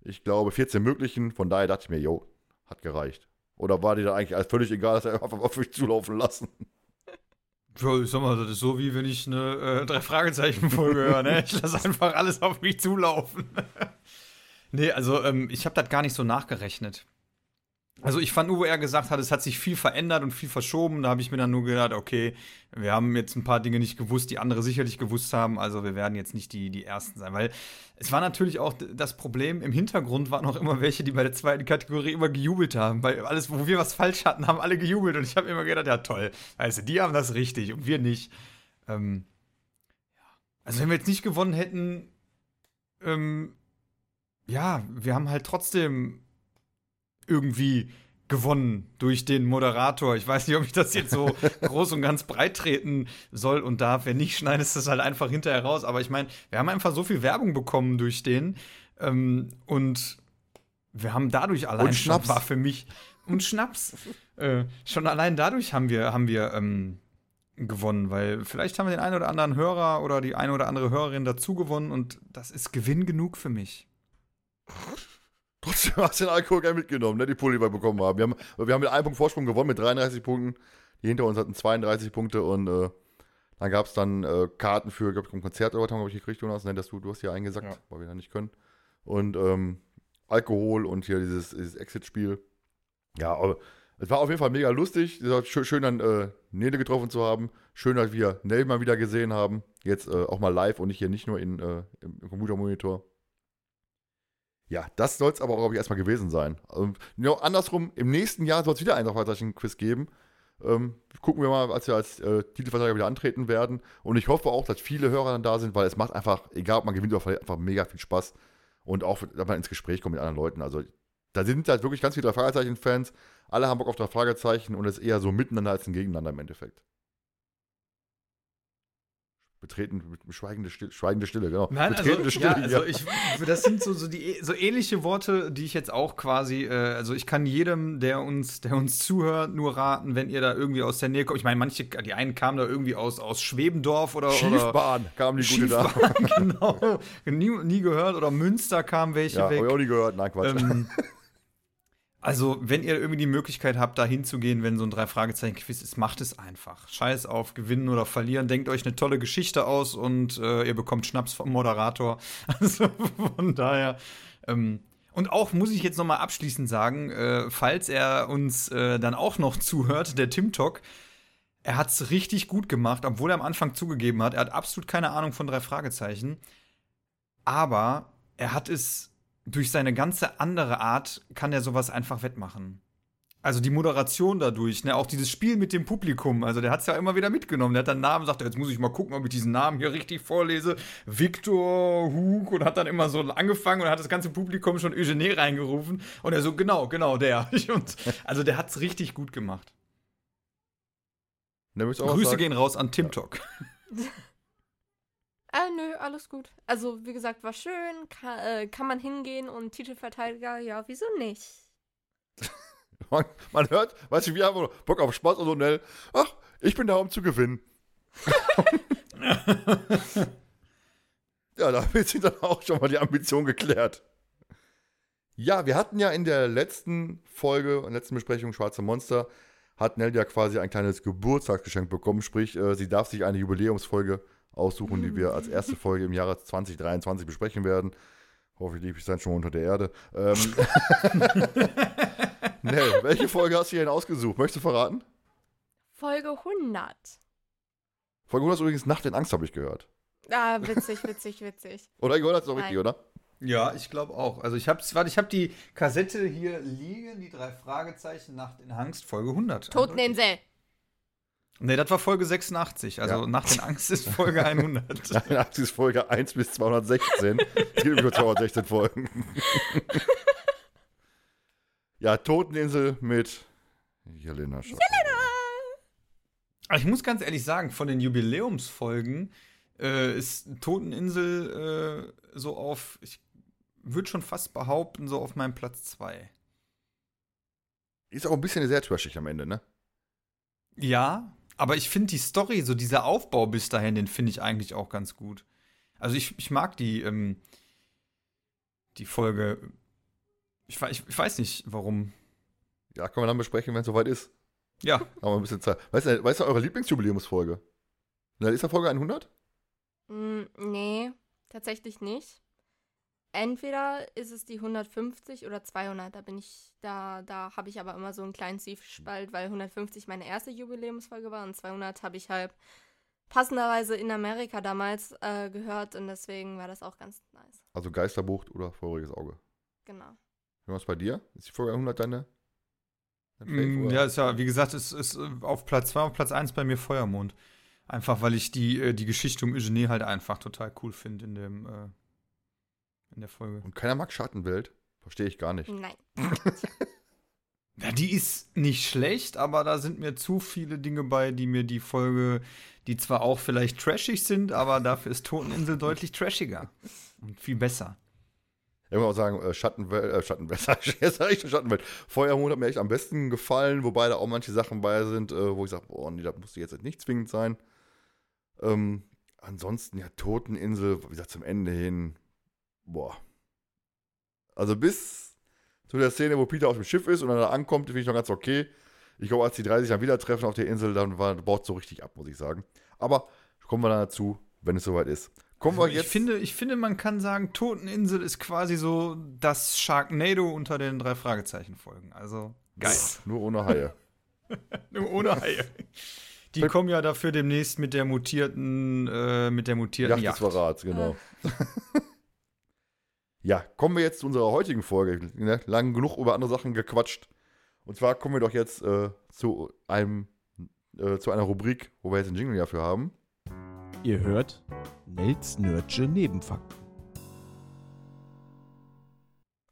ich glaube, 14 möglichen. Von daher dachte ich mir, jo, hat gereicht. Oder war dir da eigentlich alles völlig egal, dass er einfach auf mich zulaufen lassen? Ja, ich sag mal, das ist so wie wenn ich eine äh, Drei-Fragezeichen-Folge höre, ne? Ich lasse einfach alles auf mich zulaufen. nee, also ähm, ich habe das gar nicht so nachgerechnet. Also ich fand nur, wo er gesagt hat, es hat sich viel verändert und viel verschoben. Da habe ich mir dann nur gedacht, okay, wir haben jetzt ein paar Dinge nicht gewusst, die andere sicherlich gewusst haben. Also wir werden jetzt nicht die, die Ersten sein. Weil es war natürlich auch das Problem, im Hintergrund waren auch immer welche, die bei der zweiten Kategorie immer gejubelt haben. Weil alles, wo wir was falsch hatten, haben alle gejubelt. Und ich habe immer gedacht, ja toll, du, die haben das richtig und wir nicht. Ähm. Also wenn wir jetzt nicht gewonnen hätten, ähm, ja, wir haben halt trotzdem irgendwie gewonnen durch den Moderator. Ich weiß nicht, ob ich das jetzt so groß und ganz breit treten soll und darf. Wenn nicht, schneidest du es halt einfach hinterher raus. Aber ich meine, wir haben einfach so viel Werbung bekommen durch den. Ähm, und wir haben dadurch allein und Schnaps. schon war für mich und Schnaps. äh, schon allein dadurch haben wir, haben wir ähm, gewonnen, weil vielleicht haben wir den einen oder anderen Hörer oder die eine oder andere Hörerin dazu gewonnen und das ist Gewinn genug für mich. Trotzdem hast du den Alkohol gerne mitgenommen, ne, die Pulli wir bekommen haben. Wir haben, wir haben mit einem Punkt Vorsprung gewonnen, mit 33 Punkten. Die hinter uns hatten 32 Punkte und äh, dann gab es dann äh, Karten für, glaube ich, ein Konzert oder was haben wir gekriegt, Jonas, ne, dass du, du hast hier eingesackt, Ja. weil wir da nicht können. Und ähm, Alkohol und hier dieses, dieses Exit-Spiel. Ja, aber es war auf jeden Fall mega lustig. Schön, schön dann äh, Nele getroffen zu haben. Schön, dass wir Nell mal wieder gesehen haben. Jetzt äh, auch mal live und nicht hier nicht nur in, äh, im Computermonitor. Ja, das soll es aber, glaube ich, erstmal gewesen sein. Ähm, genau, andersrum, im nächsten Jahr soll es wieder ein Fragezeichen-Quiz geben. Ähm, gucken wir mal, als wir als äh, Titelverteidiger wieder antreten werden. Und ich hoffe auch, dass viele Hörer dann da sind, weil es macht einfach, egal ob man gewinnt oder verliert, einfach mega viel Spaß. Und auch, dass man ins Gespräch kommt mit anderen Leuten. Also, da sind halt wirklich ganz viele Fragezeichen-Fans. Alle haben Bock auf drei Fragezeichen und es ist eher so miteinander als ein Gegeneinander im Endeffekt. Betreten, schweigende Stille, schweigende Stille, genau. Nein, also, Betretende ja, also ich, das sind so, so, die, so ähnliche Worte, die ich jetzt auch quasi, äh, also ich kann jedem, der uns, der uns zuhört, nur raten, wenn ihr da irgendwie aus der Nähe kommt. Ich meine, manche, die einen kamen da irgendwie aus, aus Schwebendorf oder. Schiefbahn kam die gute da. Schiefbahn, genau. Nie, nie gehört. Oder Münster kamen welche Ja, hab weg. ich auch nie gehört. Nein, Quatsch. Ähm, also, wenn ihr irgendwie die Möglichkeit habt, da hinzugehen, wenn so ein Drei-Fragezeichen-Quiz ist, macht es einfach. Scheiß auf gewinnen oder verlieren. Denkt euch eine tolle Geschichte aus und äh, ihr bekommt Schnaps vom Moderator. Also von daher. Ähm, und auch muss ich jetzt noch mal abschließend sagen, äh, falls er uns äh, dann auch noch zuhört, der Tim Talk, er hat es richtig gut gemacht, obwohl er am Anfang zugegeben hat, er hat absolut keine Ahnung von drei Fragezeichen. Aber er hat es durch seine ganze andere Art, kann er sowas einfach wettmachen. Also die Moderation dadurch, ne, auch dieses Spiel mit dem Publikum, also der hat es ja immer wieder mitgenommen. Der hat dann Namen, sagt, jetzt muss ich mal gucken, ob ich diesen Namen hier richtig vorlese. Victor Hug und hat dann immer so angefangen und hat das ganze Publikum schon Eugenie reingerufen. Und er so, genau, genau, der. Und, also der hat es richtig gut gemacht. Grüße sagen? gehen raus an Tim Talk. Äh, nö, alles gut. Also, wie gesagt, war schön, kann, äh, kann man hingehen und Titelverteidiger, ja, wieso nicht? Man, man hört, weißt du, wir haben Bock auf Spaß und so schnell. Ach, ich bin da, um zu gewinnen. ja, damit sind dann auch schon mal die Ambitionen geklärt. Ja, wir hatten ja in der letzten Folge, in der letzten Besprechung Schwarze Monster, hat Nell ja quasi ein kleines Geburtstagsgeschenk bekommen. Sprich, äh, sie darf sich eine Jubiläumsfolge aussuchen, die wir als erste Folge im Jahre 2023 besprechen werden. Hoffe ich, liebe ich dann schon unter der Erde. Ähm, Nell, welche Folge hast du denn ausgesucht? Möchtest du verraten? Folge 100. Folge 100 ist übrigens Nacht in Angst, habe ich gehört. Ah, witzig, witzig, witzig. Oder ich gehört das ist doch richtig, oder? Ja, ich glaube auch. Also ich habe warte, ich habe die Kassette hier liegen, die drei Fragezeichen Nacht in Angst, Folge 100. Toteninsel. Nee, das war Folge 86. Also Ja. Nacht in Angst ist Folge 100. Nacht in Angst ist Folge 1 bis 216. Es gibt über 216 Folgen. ja, Toteninsel mit Jelena Schock. Aber ich muss ganz ehrlich sagen, von den Jubiläumsfolgen äh, ist Toteninsel äh, so auf, ich würde schon fast behaupten, so auf meinem Platz 2. Ist auch ein bisschen sehr trashig am Ende, ne? Ja, aber ich finde die Story, so dieser Aufbau bis dahin, den finde ich eigentlich auch ganz gut. Also ich, ich mag die, ähm, die Folge. Ich, ich, ich weiß nicht, warum. Ja, können wir dann besprechen, wenn es soweit ist. Ja, Haben wir ein bisschen Zeit. Weißt du, weißt du eure Lieblingsjubiläumsfolge? Na, ist da Folge 100? Mm, nee, tatsächlich nicht. Entweder ist es die 150 oder 200. Da bin ich, da, da habe ich aber immer so einen kleinen Zwiespalt, weil 150 meine erste Jubiläumsfolge war und 200 habe ich halt passenderweise in Amerika damals äh, gehört und deswegen war das auch ganz nice. Also Geisterbucht oder Feuriges Auge. Genau. Wie war es bei dir? Ist die Folge 100 deine? dein Mm, ja, ist ja, wie gesagt, es ist äh, auf Platz 2, auf Platz 1 bei mir Feuermond. Einfach, weil ich die, äh, die Geschichte um Eugenie halt einfach total cool finde in dem, äh, in der Folge. Und keiner mag Schattenwelt? Verstehe ich gar nicht. Nein. Ja, die ist nicht schlecht, aber da sind mir zu viele Dinge bei, die mir die Folge, die zwar auch vielleicht trashig sind, aber dafür ist Toteninsel deutlich trashiger. Und viel besser. Ich muss auch sagen, äh, Schattenwelt, äh, Schattenwelt, jetzt sag ich schon Schattenwelt. Feuermond hat mir echt am besten gefallen, wobei da auch manche Sachen bei sind, äh, wo ich sage, boah, nee, das musste jetzt nicht zwingend sein. Ähm, ansonsten, ja, Toteninsel, wie gesagt, zum Ende hin, boah. Also bis zu der Szene, wo Peter auf dem Schiff ist und dann da ankommt, finde ich noch ganz okay. Ich glaube, als die drei sich dann wieder treffen auf der Insel, dann war, baut so richtig ab, muss ich sagen. Aber kommen wir dann dazu, wenn es soweit ist. Kommen wir Ich jetzt. finde, ich finde, man kann sagen, Toteninsel ist quasi so das Sharknado unter den drei Fragezeichen-Folgen. Also geil. Nur ohne Haie. Nur ohne Haie. Die kommen ja dafür demnächst mit der mutierten, äh, mit der mutierten Yacht Yacht. des Verrats, genau. Ja, kommen wir jetzt zu unserer heutigen Folge. Ne? Lang genug über andere Sachen gequatscht. Und zwar kommen wir doch jetzt äh, zu einem äh, zu einer Rubrik, wo wir jetzt einen Jingle dafür haben. Ihr hört Nels Nördsche Nebenfakten.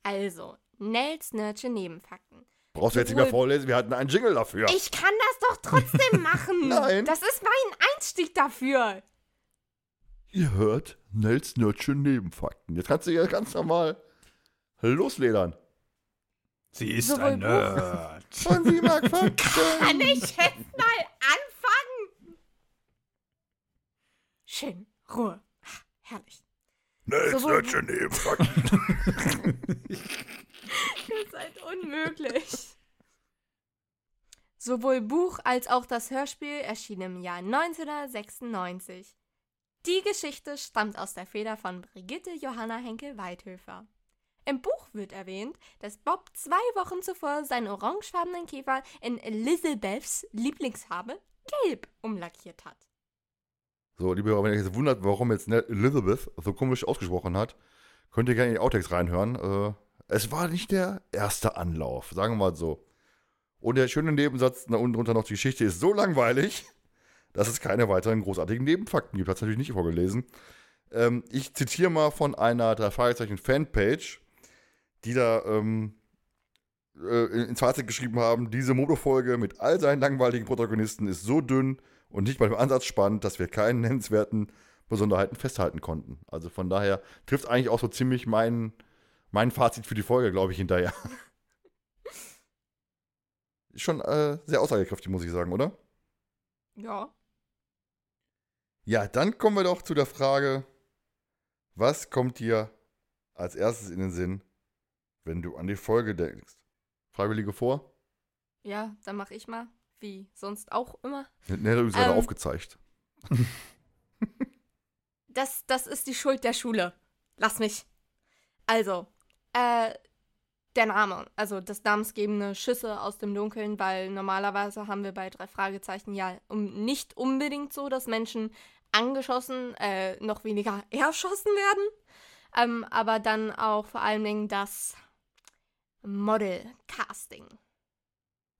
Also, Nels Nerdsche Nebenfakten. Brauchst du jetzt nicht mehr vorlesen, wir hatten einen Jingle dafür. Ich kann das doch trotzdem machen. Nein. Das ist mein Einstieg dafür. Ihr hört Nels Nördsche Nebenfakten. Jetzt kannst du ja ganz normal losledern. Sie ist Sowohl ein Nerd. Und sie mag Fakten. Kann ich jetzt mal anfangen? Schön, Ruhe. Herrlich. Nels Sowohl- Nördsche Nebenfakten. Ihr seid unmöglich. Sowohl Buch als auch das Hörspiel erschienen im Jahr 1996. Die Geschichte stammt aus der Feder von Brigitte Johanna Henkel-Weithöfer. Im Buch wird erwähnt, dass Bob zwei Wochen zuvor seinen orangefarbenen Käfer in Elizabeths Lieblingsfarbe gelb umlackiert hat. So, liebe Hörer, wenn ihr euch jetzt wundert, warum jetzt ne- Elizabeth so komisch ausgesprochen hat, könnt ihr gerne in die Outtakes reinhören. Äh, es war nicht der erste Anlauf, sagen wir mal so. Und der schöne Nebensatz da unten drunter noch, die Geschichte ist so langweilig, dass es keine weiteren großartigen Nebenfakten gibt. Hat natürlich nicht vorgelesen. Ähm, ich zitiere mal von einer drei Fragezeichen Fanpage, die da ähm, äh, ins Fazit geschrieben haben, diese Motofolge mit all seinen langweiligen Protagonisten ist so dünn und nicht mal im Ansatz spannend, dass wir keinen nennenswerten Besonderheiten festhalten konnten. Also von daher trifft eigentlich auch so ziemlich mein, mein Fazit für die Folge, glaube ich, hinterher. Ist schon äh, sehr aussagekräftig, muss ich sagen, oder? Ja. Ja, dann kommen wir doch zu der Frage, was kommt dir als erstes in den Sinn, wenn du an die Folge denkst? Freiwillige vor? Ja, dann mach ich mal. Wie sonst auch immer. Ne, bist gerade Ähm. aufgezeigt. Das, das ist die Schuld der Schule. Lass mich. Also, äh, der Name, also das namensgebende Schüsse aus dem Dunkeln, weil normalerweise haben wir bei drei Fragezeichen ja um, nicht unbedingt so, dass Menschen angeschossen, äh, noch weniger erschossen werden. Ähm, aber dann auch vor allen Dingen das Model-Casting.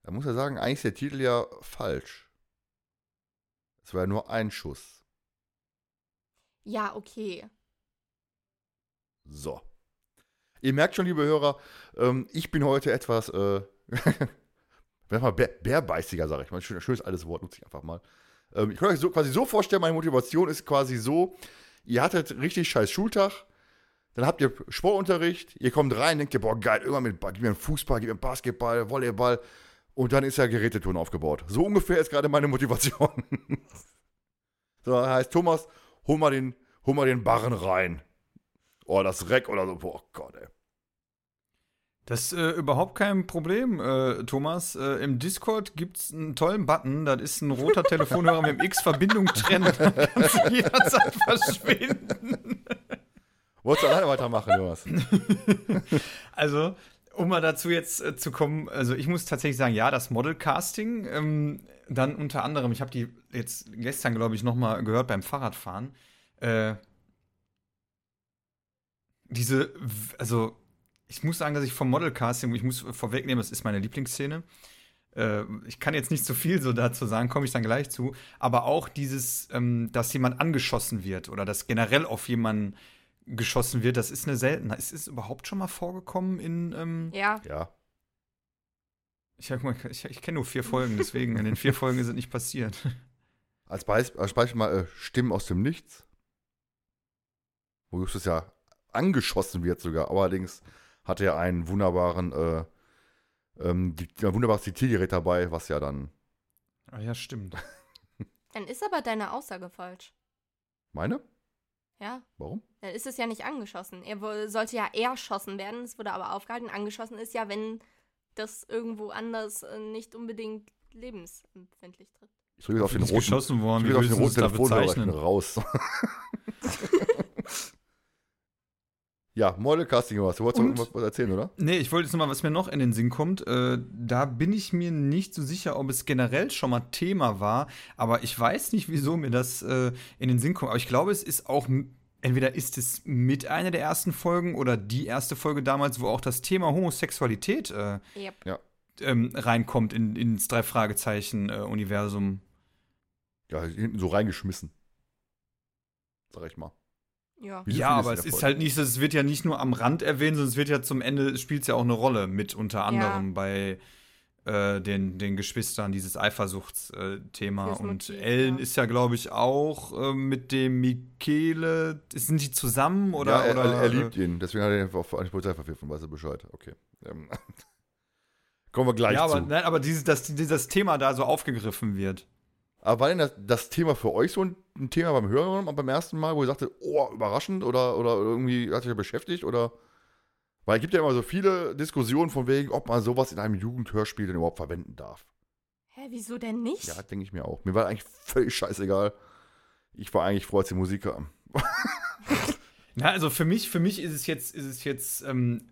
Da muss er sagen, eigentlich ist der Titel ja falsch. Es war ja nur ein Schuss. Ja, okay. So. Ihr merkt schon, liebe Hörer, ähm, ich bin heute etwas, äh, mal bär, bärbeißiger, sage ich mal. Schön, schönes altes Wort nutze ich einfach mal. Ähm, ich kann euch so, quasi so vorstellen, meine Motivation ist quasi so, ihr hattet richtig scheiß Schultag, dann habt ihr Sportunterricht, ihr kommt rein, denkt ihr, boah, geil, irgendwann mit, gib mir einen Fußball, gib mir einen Basketball, Volleyball und dann ist ja Geräteturnen aufgebaut. So ungefähr ist gerade meine Motivation. so, heißt, Thomas, hol mal den, hol mal den Barren rein. Oh, das Reck oder so. Boah Gott, ey. Das ist äh, überhaupt kein Problem, äh, Thomas. Äh, Im Discord gibt es einen tollen Button. Das ist ein roter Telefonhörer mit dem X-Verbindung trennen. Da kannst du jederzeit verschwinden. Wolltest du alleine weitermachen, Jonas? Also, um mal dazu jetzt äh, zu kommen, also ich muss tatsächlich sagen, ja, das Model-Casting, ähm, dann unter anderem, ich habe die jetzt gestern, glaube ich, noch mal gehört beim Fahrradfahren, äh, diese, also ich muss sagen, dass ich vom Model-Casting, ich muss vorwegnehmen, das ist meine Lieblingsszene, äh, ich kann jetzt nicht so viel so dazu sagen, komme ich dann gleich zu, aber auch dieses, ähm, dass jemand angeschossen wird oder dass generell auf jemanden geschossen wird, das ist eine Seltenheit. Ist es überhaupt schon mal vorgekommen in, ähm, Ja, Ja. ich, ich, ich kenne nur vier Folgen, deswegen in den vier Folgen ist es nicht passiert. Als, Beis als Beispiel mal äh, Stimmen aus dem Nichts. Wo Justus ja angeschossen wird sogar. Allerdings hatte er einen wunderbaren, äh, ähm, die, ein wunderbares Diktiergerät dabei, was ja dann Ah ja, stimmt. dann ist aber deine Aussage falsch. meine? Ja, Warum? dann ist es ja nicht angeschossen. Er sollte ja erschossen werden, es wurde aber aufgehalten. Angeschossen ist ja, wenn das irgendwo anders äh, nicht unbedingt lebensempfindlich trifft. Ich drücke jetzt auf den roten, geschossen ich worden, wie drücke auf den roten Telefonhörer ich bin raus. ja, Model-Casting, Jonas. Du wolltest Und? noch irgendwas erzählen, oder? Nee, ich wollte jetzt noch mal, was mir noch in den Sinn kommt. Äh, da bin ich mir nicht so sicher, ob es generell schon mal Thema war. Aber ich weiß nicht, wieso mir das äh, in den Sinn kommt. Aber ich glaube, es ist auch, entweder ist es mit einer der ersten Folgen oder die erste Folge damals, wo auch das Thema Homosexualität äh, Yep. ähm, reinkommt in, ins Drei-Fragezeichen-Universum. Ja, hinten so reingeschmissen. Sag ich mal. Ja. Ja, aber es ist halt nicht, so, es wird ja nicht nur am Rand erwähnt, sondern es wird ja zum Ende, spielt es ja auch eine Rolle mit unter anderem bei äh, den, den Geschwistern, dieses Eifersuchtsthema. Fürs Und Motiv, Ellen ja. ist ja, glaube ich, auch äh, mit dem Michele. Sind die zusammen oder? ja, er, oder, er, er liebt äh, ihn. Deswegen hat er ihn auf eine Polizei verpfiffen, weiß er Bescheid. Okay. Ähm, Kommen wir gleich Ja, zu. aber, nein, aber dieses, dass dieses Thema da so aufgegriffen wird. Aber war denn das, das Thema für euch so ein, ein Thema beim Hören beim ersten Mal, wo ihr sagtet, oh, überraschend oder, oder irgendwie hat sich beschäftigt? Oder? Weil es gibt ja immer so viele Diskussionen von wegen, ob man sowas in einem Jugendhörspiel denn überhaupt verwenden darf. Hä, wieso denn nicht? Ja, denke ich mir auch. Mir war eigentlich völlig scheißegal. Ich war eigentlich froh, als die Musik kam. Na, also für mich, für mich ist es jetzt, ist es jetzt ähm,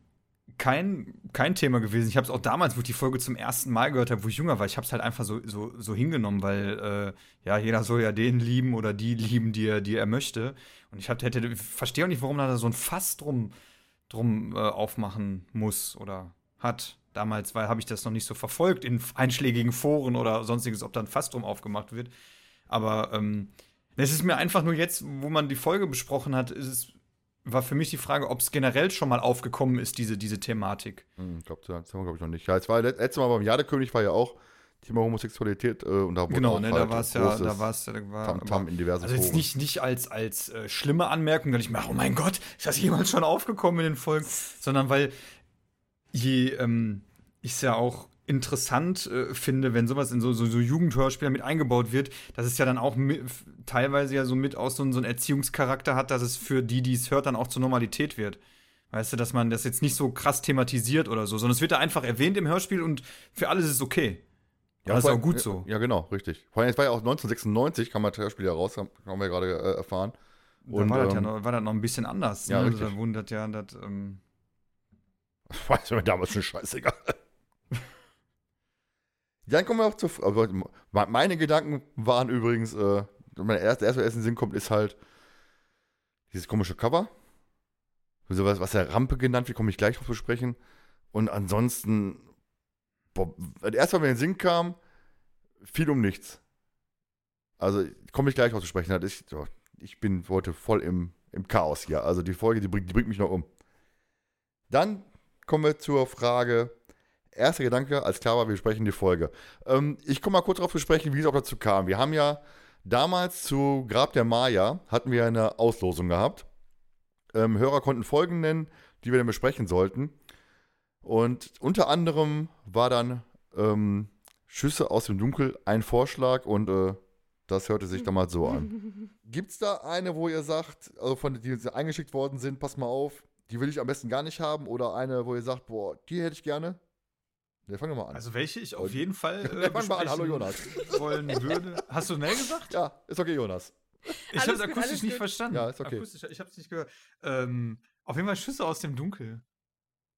kein, kein Thema gewesen. Ich habe es auch damals, wo ich die Folge zum ersten Mal gehört habe, wo ich jünger war, ich habe es halt einfach so, so, so hingenommen, weil äh, ja, jeder soll ja den lieben oder die lieben, die er, die er möchte. Und ich ich verstehe auch nicht, warum da so ein Fass drum, drum äh, aufmachen muss oder hat. Damals, weil habe ich das noch nicht so verfolgt in einschlägigen Foren oder sonstiges, ob da ein Fass drum aufgemacht wird. Aber ähm, es ist mir einfach nur jetzt, wo man die Folge besprochen hat, ist es, war für mich die Frage, ob es generell schon mal aufgekommen ist, diese, diese Thematik. Hm, ich glaube, das haben wir, glaube ich, noch nicht. Ja, es war let- letztes Mal beim Jadekönig war ja auch Thema Homosexualität äh, und da wurde Genau, ne, halt da war es ja, da war es, da war, Tam -Tam in diversen also jetzt Foren. nicht, nicht als, als äh, schlimme Anmerkung, dass ich mir, oh mein Gott, ist das jemals schon aufgekommen in den Folgen, sondern weil je, ähm, ich es ja auch interessant äh, finde, wenn sowas in so, so, so Jugendhörspiele mit eingebaut wird, dass es ja dann auch mit, teilweise ja so mit aus so, so einen Erziehungscharakter hat, dass es für die, die es hört, dann auch zur Normalität wird. Weißt du, dass man das jetzt nicht so krass thematisiert oder so, sondern es wird da einfach erwähnt im Hörspiel und für alles ist es okay. Ja, das ist auch gut so. Ja, genau, richtig. Vor allem, es war ja auch 1996, kam das Hörspiel ja raus, haben, haben wir gerade äh, erfahren. Und, war, das ja ähm, noch, war das noch ein bisschen anders. ja, ne? richtig. Da wundert ja, das, ähm, Weiß mir damals schon scheißegal. Dann kommen wir auch zu. Also, me- meine Gedanken waren übrigens, äh, mein erster, in den Sinn kommt, ist halt dieses komische Cover. So was, was der Rampe genannt wird, komme ich gleich drauf zu sprechen. Und ansonsten, boah, das erste, mir in den Sinn kam, viel um nichts. Also, komme ich gleich drauf zu sprechen. Ist, so, ich bin heute voll im, im Chaos hier. Also, die Folge, die bringt, die bringt mich noch um. Dann kommen wir zur Frage. Erster Gedanke, als klar war, wir besprechen die Folge. Ähm, ich komme mal kurz darauf zu sprechen, wie es auch dazu kam. Wir haben ja damals zu Grab der Maya hatten wir eine Auslosung gehabt. Ähm, Hörer konnten Folgen nennen, die wir dann besprechen sollten. Und unter anderem war dann ähm, Schüsse aus dem Dunkel ein Vorschlag und äh, das hörte sich damals so an. Gibt es da eine, wo ihr sagt, also von die die eingeschickt worden sind, pass mal auf, die will ich am besten gar nicht haben oder eine, wo ihr sagt, boah, die hätte ich gerne? Ne, fangen wir mal an. also welche ich auf jeden Fall äh, fang mal an. Hallo, besprechen wollen würde. Hast du schnell gesagt? ja, ist okay, Jonas. Ich hab's gut, akustisch alles nicht gut. verstanden. Ja, ist okay. Akustisch, ich hab's nicht gehört. Ähm, auf jeden Fall Schüsse aus dem Dunkel.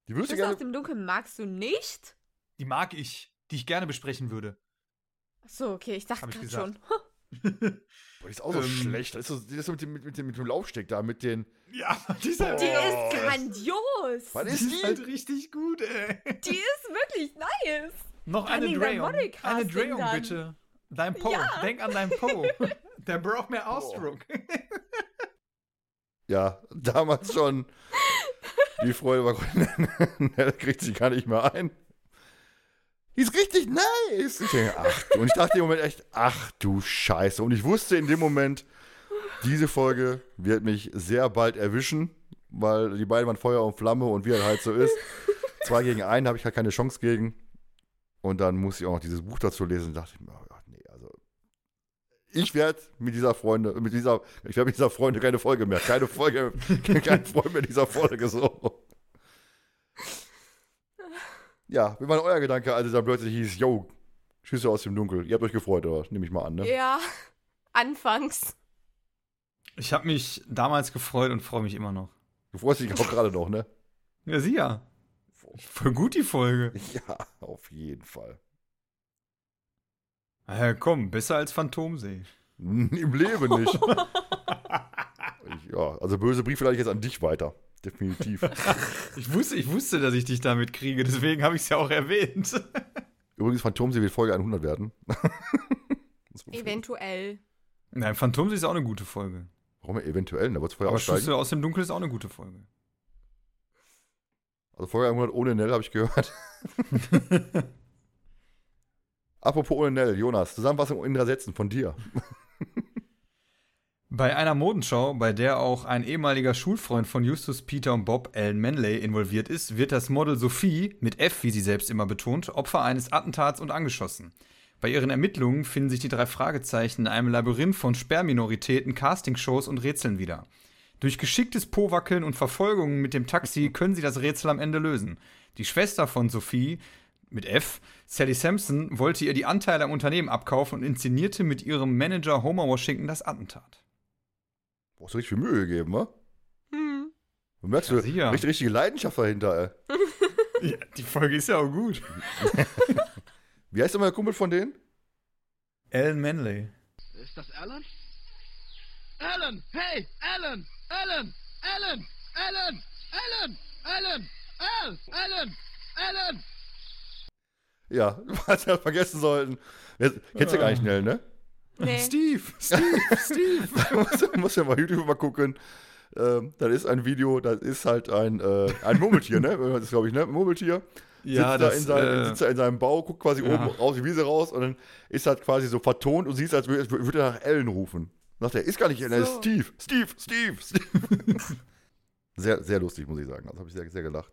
Die würdest du Schüsse aus gerne. dem Dunkeln magst du nicht? Die mag ich, die ich gerne besprechen würde. Achso, okay, ich dachte gerade schon. Boah, die ist auch so Ähm. schlecht. Das ist so, das ist so mit, dem, mit, dem, mit dem Laufsteg da, mit den. Ja, die ist halt, Die Oh. ist grandios. Was die ist ist halt richtig gut, ey. Die ist wirklich nice. Noch eine Drehung. Eine Drehung, bitte. Dein Po. Ja. Denk an dein Po. Der braucht mehr Ausdruck. Ja, damals schon. Die Freude war Nell kriegt sich gar nicht mehr ein. Die ist richtig nice. Ich denke, ach, und ich dachte im Moment echt, ach du Scheiße. Und ich wusste in dem Moment, diese Folge wird mich sehr bald erwischen, weil die beiden waren Feuer und Flamme und wie er halt so ist. Zwei gegen einen habe ich halt keine Chance gegen. Und dann muss ich auch noch dieses Buch dazu lesen. Da dachte ich mir, oh nee, also. Ich werde mit dieser Freunde, mit dieser, ich werde mit dieser Freunde keine Folge mehr. Keine Folge, kein Freund mehr dieser Folge so. Ja, wie war denn euer Gedanke, als es dann plötzlich hieß, yo, Schüsse aus dem Dunkel. Ihr habt euch gefreut, oder? Nehme ich mal an, ne? Ja, anfangs. Ich habe mich damals gefreut und freue mich immer noch. Du freust dich auch gerade noch, ne? Ja, sie ja. Voll gut die Folge. Ja, auf jeden Fall. Ja, komm, besser als Phantomsee. Im Leben nicht. Ich, ja, also böse Briefe leite ich jetzt an dich weiter. Definitiv. Ich wusste, ich wusste, dass ich dich damit kriege, deswegen habe ich es ja auch erwähnt. Übrigens, Phantomsee wird Folge 100 werden. Eventuell. Nein, Phantomsee ist auch eine gute Folge. Warum eventuell? Da wird es vorher Aber aussteigen. Schüsse aus dem Dunkel ist auch eine gute Folge. Also Folge 100 ohne Nell, habe ich gehört. Apropos ohne Nell, Jonas, Zusammenfassung in drei Sätzen von dir. Bei einer Modenschau, bei der auch ein ehemaliger Schulfreund von Justus, Peter und Bob, Alan Manley, involviert ist, wird das Model Sophie, mit F, wie sie selbst immer betont, Opfer eines Attentats und angeschossen. Bei ihren Ermittlungen finden sich die drei Fragezeichen in einem Labyrinth von Sperrminoritäten, Castingshows und Rätseln wieder. Durch geschicktes Powackeln und Verfolgungen mit dem Taxi können sie das Rätsel am Ende lösen. Die Schwester von Sophie, mit F, Sally Sampson, wollte ihr die Anteile am Unternehmen abkaufen und inszenierte mit ihrem Manager Homer Washington das Attentat. Brauchst du richtig viel Mühe gegeben, wa? Hm. Du merkst, Ja, du sicher. richtig, richtige Leidenschaft dahinter, ey. Ja, die Folge ist ja auch gut. Wie heißt immer der Kumpel von denen? Alan Manley. Ist das Alan? Alan! Hey! Alan! Alan! Alan! Alan! Alan! Alan! Al! Alan! Alan! Ja, was wir vergessen sollten. Jetzt, kennst du gar nicht schnell, ne? Nee. Steve, Steve, Steve. Da muss, muss ja mal YouTube mal gucken. Ähm, das ist ein Video, das ist halt ein, äh, ein Murmeltier, ne? Das ist, glaube ich, ne? Ein Murmeltier. ja, sitzt, da das, in seinem, äh, sitzt da in seinem Bau, guckt quasi ja. oben raus die Wiese raus und dann ist halt quasi so vertont und siehst, als würde, als würde er nach Ellen rufen. Sagt er, ist gar nicht Ellen, er ist So. Steve, Steve, Steve, Steve. sehr, sehr lustig, muss ich sagen. Also habe ich sehr, sehr gelacht.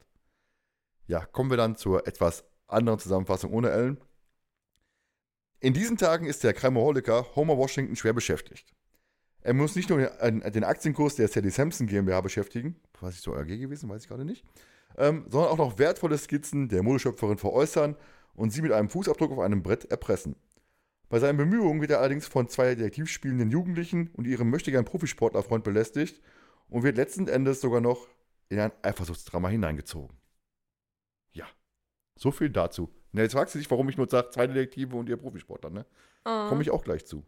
Ja, kommen wir dann zur etwas anderen Zusammenfassung ohne Ellen. In diesen Tagen ist der Crimoholiker Homer Washington schwer beschäftigt. Er muss nicht nur den, Aktienkurs der Sally Sampson GmbH beschäftigen, was ich so AG gewesen, weiß ich gerade nicht, ähm, sondern auch noch wertvolle Skizzen der Modeschöpferin veräußern und sie mit einem Fußabdruck auf einem Brett erpressen. Bei seinen Bemühungen wird er allerdings von zwei detektiv spielenden Jugendlichen und ihrem möchtegern Profisportlerfreund belästigt und wird letzten Endes sogar noch in ein Eifersuchtsdrama hineingezogen. Ja, so viel dazu. Na, jetzt fragst du dich, warum ich nur sage, zwei Detektive und ihr Profisportler, ne? Oh. Komme ich auch gleich zu.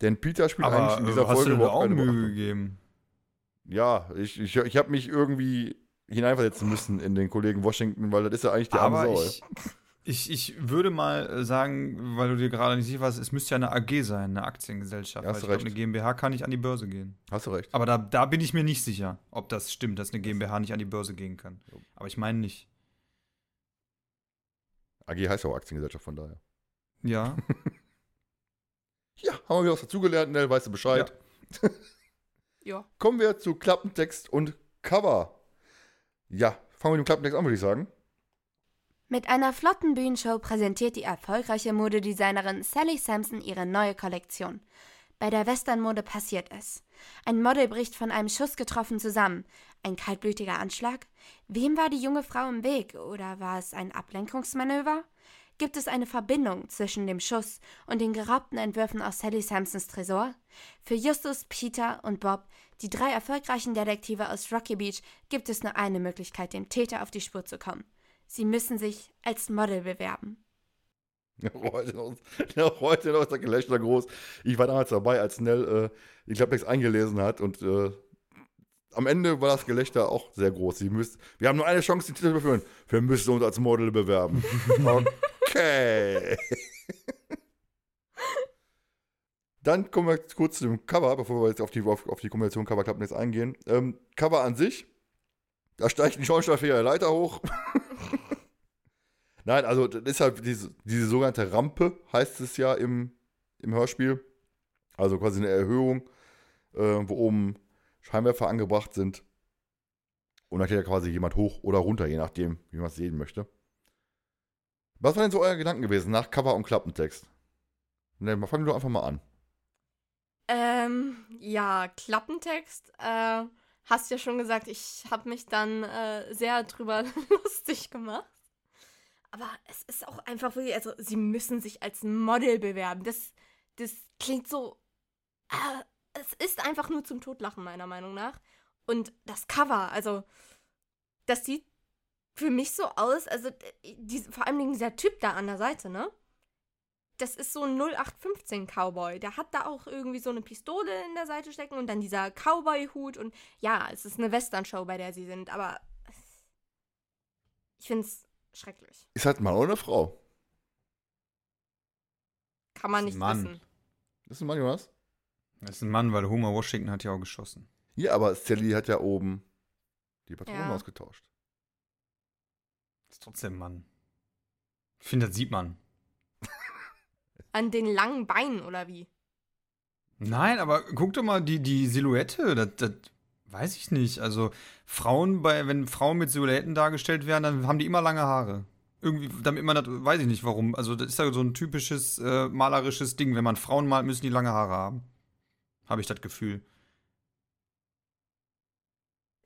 Denn Peter spielt aber eigentlich in dieser äh, hast Folge du dir auch keine Mühe Beachtung. gegeben? Ja, ich, ich, ich habe mich irgendwie hineinversetzen müssen in den Kollegen Washington, weil das ist ja eigentlich die arme Aber Sau. ey. ich, ich, ich würde mal äh, sagen, weil du dir gerade nicht sicher warst, es müsste ja eine AG sein, eine Aktiengesellschaft. Ja, hast weil du ich glaube, recht. eine GmbH kann nicht an die Börse gehen. Hast du recht. Aber da, da bin ich mir nicht sicher, ob das stimmt, dass eine GmbH nicht an die Börse gehen kann. Aber ich meine nicht. AG heißt ja auch Aktiengesellschaft, von daher. Ja. Ja, haben wir wieder was dazugelernt, Nell, weißt du Bescheid. Ja. Kommen wir zu Klappentext und Cover. Ja, fangen wir mit dem Klappentext an, würde ich sagen. Mit einer flotten Bühnenshow präsentiert die erfolgreiche Modedesignerin Sally Sampson ihre neue Kollektion. Bei der Westernmode passiert es. Ein Model bricht von einem Schuss getroffen zusammen. Ein kaltblütiger Anschlag? Wem war die junge Frau im Weg? Oder war es ein Ablenkungsmanöver? Gibt es eine Verbindung zwischen dem Schuss und den geraubten Entwürfen aus Sally Sampsons Tresor? Für Justus, Peter und Bob, die drei erfolgreichen Detektive aus Rocky Beach, gibt es nur eine Möglichkeit, dem Täter auf die Spur zu kommen. Sie müssen sich als Model bewerben. Heute noch, noch heute noch ist der Gelächter groß. Ich war damals dabei, als Nell äh, die Klapptext eingelesen hat und äh, am Ende war das Gelächter auch sehr groß. Sie müsst, wir haben nur eine Chance, den Titel zu überführen. Wir müssen uns als Model bewerben. Okay. Dann kommen wir kurz zu dem Cover, bevor wir jetzt auf die, auf, auf die Kombination Cover-Klapptext eingehen. Ähm, Cover an sich, da steigt ein schornsteinfeger Leiter hoch. Nein, also das ist halt diese, diese sogenannte Rampe, heißt es ja im, im Hörspiel. Also quasi eine Erhöhung, äh, wo oben Scheinwerfer angebracht sind. Und dann geht ja quasi jemand hoch oder runter, je nachdem, wie man es sehen möchte. Was waren denn so euer Gedanken gewesen nach Cover und Klappentext? Ne, fangen wir doch einfach mal an. Ähm, ja, Klappentext. Äh, hast ja schon gesagt, ich habe mich dann äh, sehr drüber lustig gemacht. Aber es ist auch einfach wirklich, also sie müssen sich als Model bewerben. Das, das klingt so. Äh, es ist einfach nur zum Totlachen, meiner Meinung nach. Und das Cover, also, das sieht für mich so aus, also, die, vor allem dieser Typ da an der Seite, ne? Das ist so ein 0815 Cowboy. Der hat da auch irgendwie so eine Pistole in der Seite stecken und dann dieser Cowboy-Hut und ja, es ist eine Western-Show, bei der sie sind, aber ich finde es schrecklich. Ist halt ein Mann oder eine Frau? Kann man nicht ein Mann. wissen. Das ist ein Mann, Jonas? Das ist ein Mann, weil Homer Washington hat ja auch geschossen. Ja, aber Sally hat ja oben die Patronen Ja. ausgetauscht. Ist trotzdem ein Mann. Ich finde, das sieht man. An den langen Beinen oder wie? Nein, aber guck doch mal, die, die Silhouette, das, das weiß ich nicht. Also, Frauen, bei, wenn Frauen mit Silhouetten dargestellt werden, dann haben die immer lange Haare. Irgendwie, damit man das, weiß ich nicht warum. Also, das ist ja so ein typisches äh, malerisches Ding. Wenn man Frauen malt, müssen die lange Haare haben. Habe ich das Gefühl.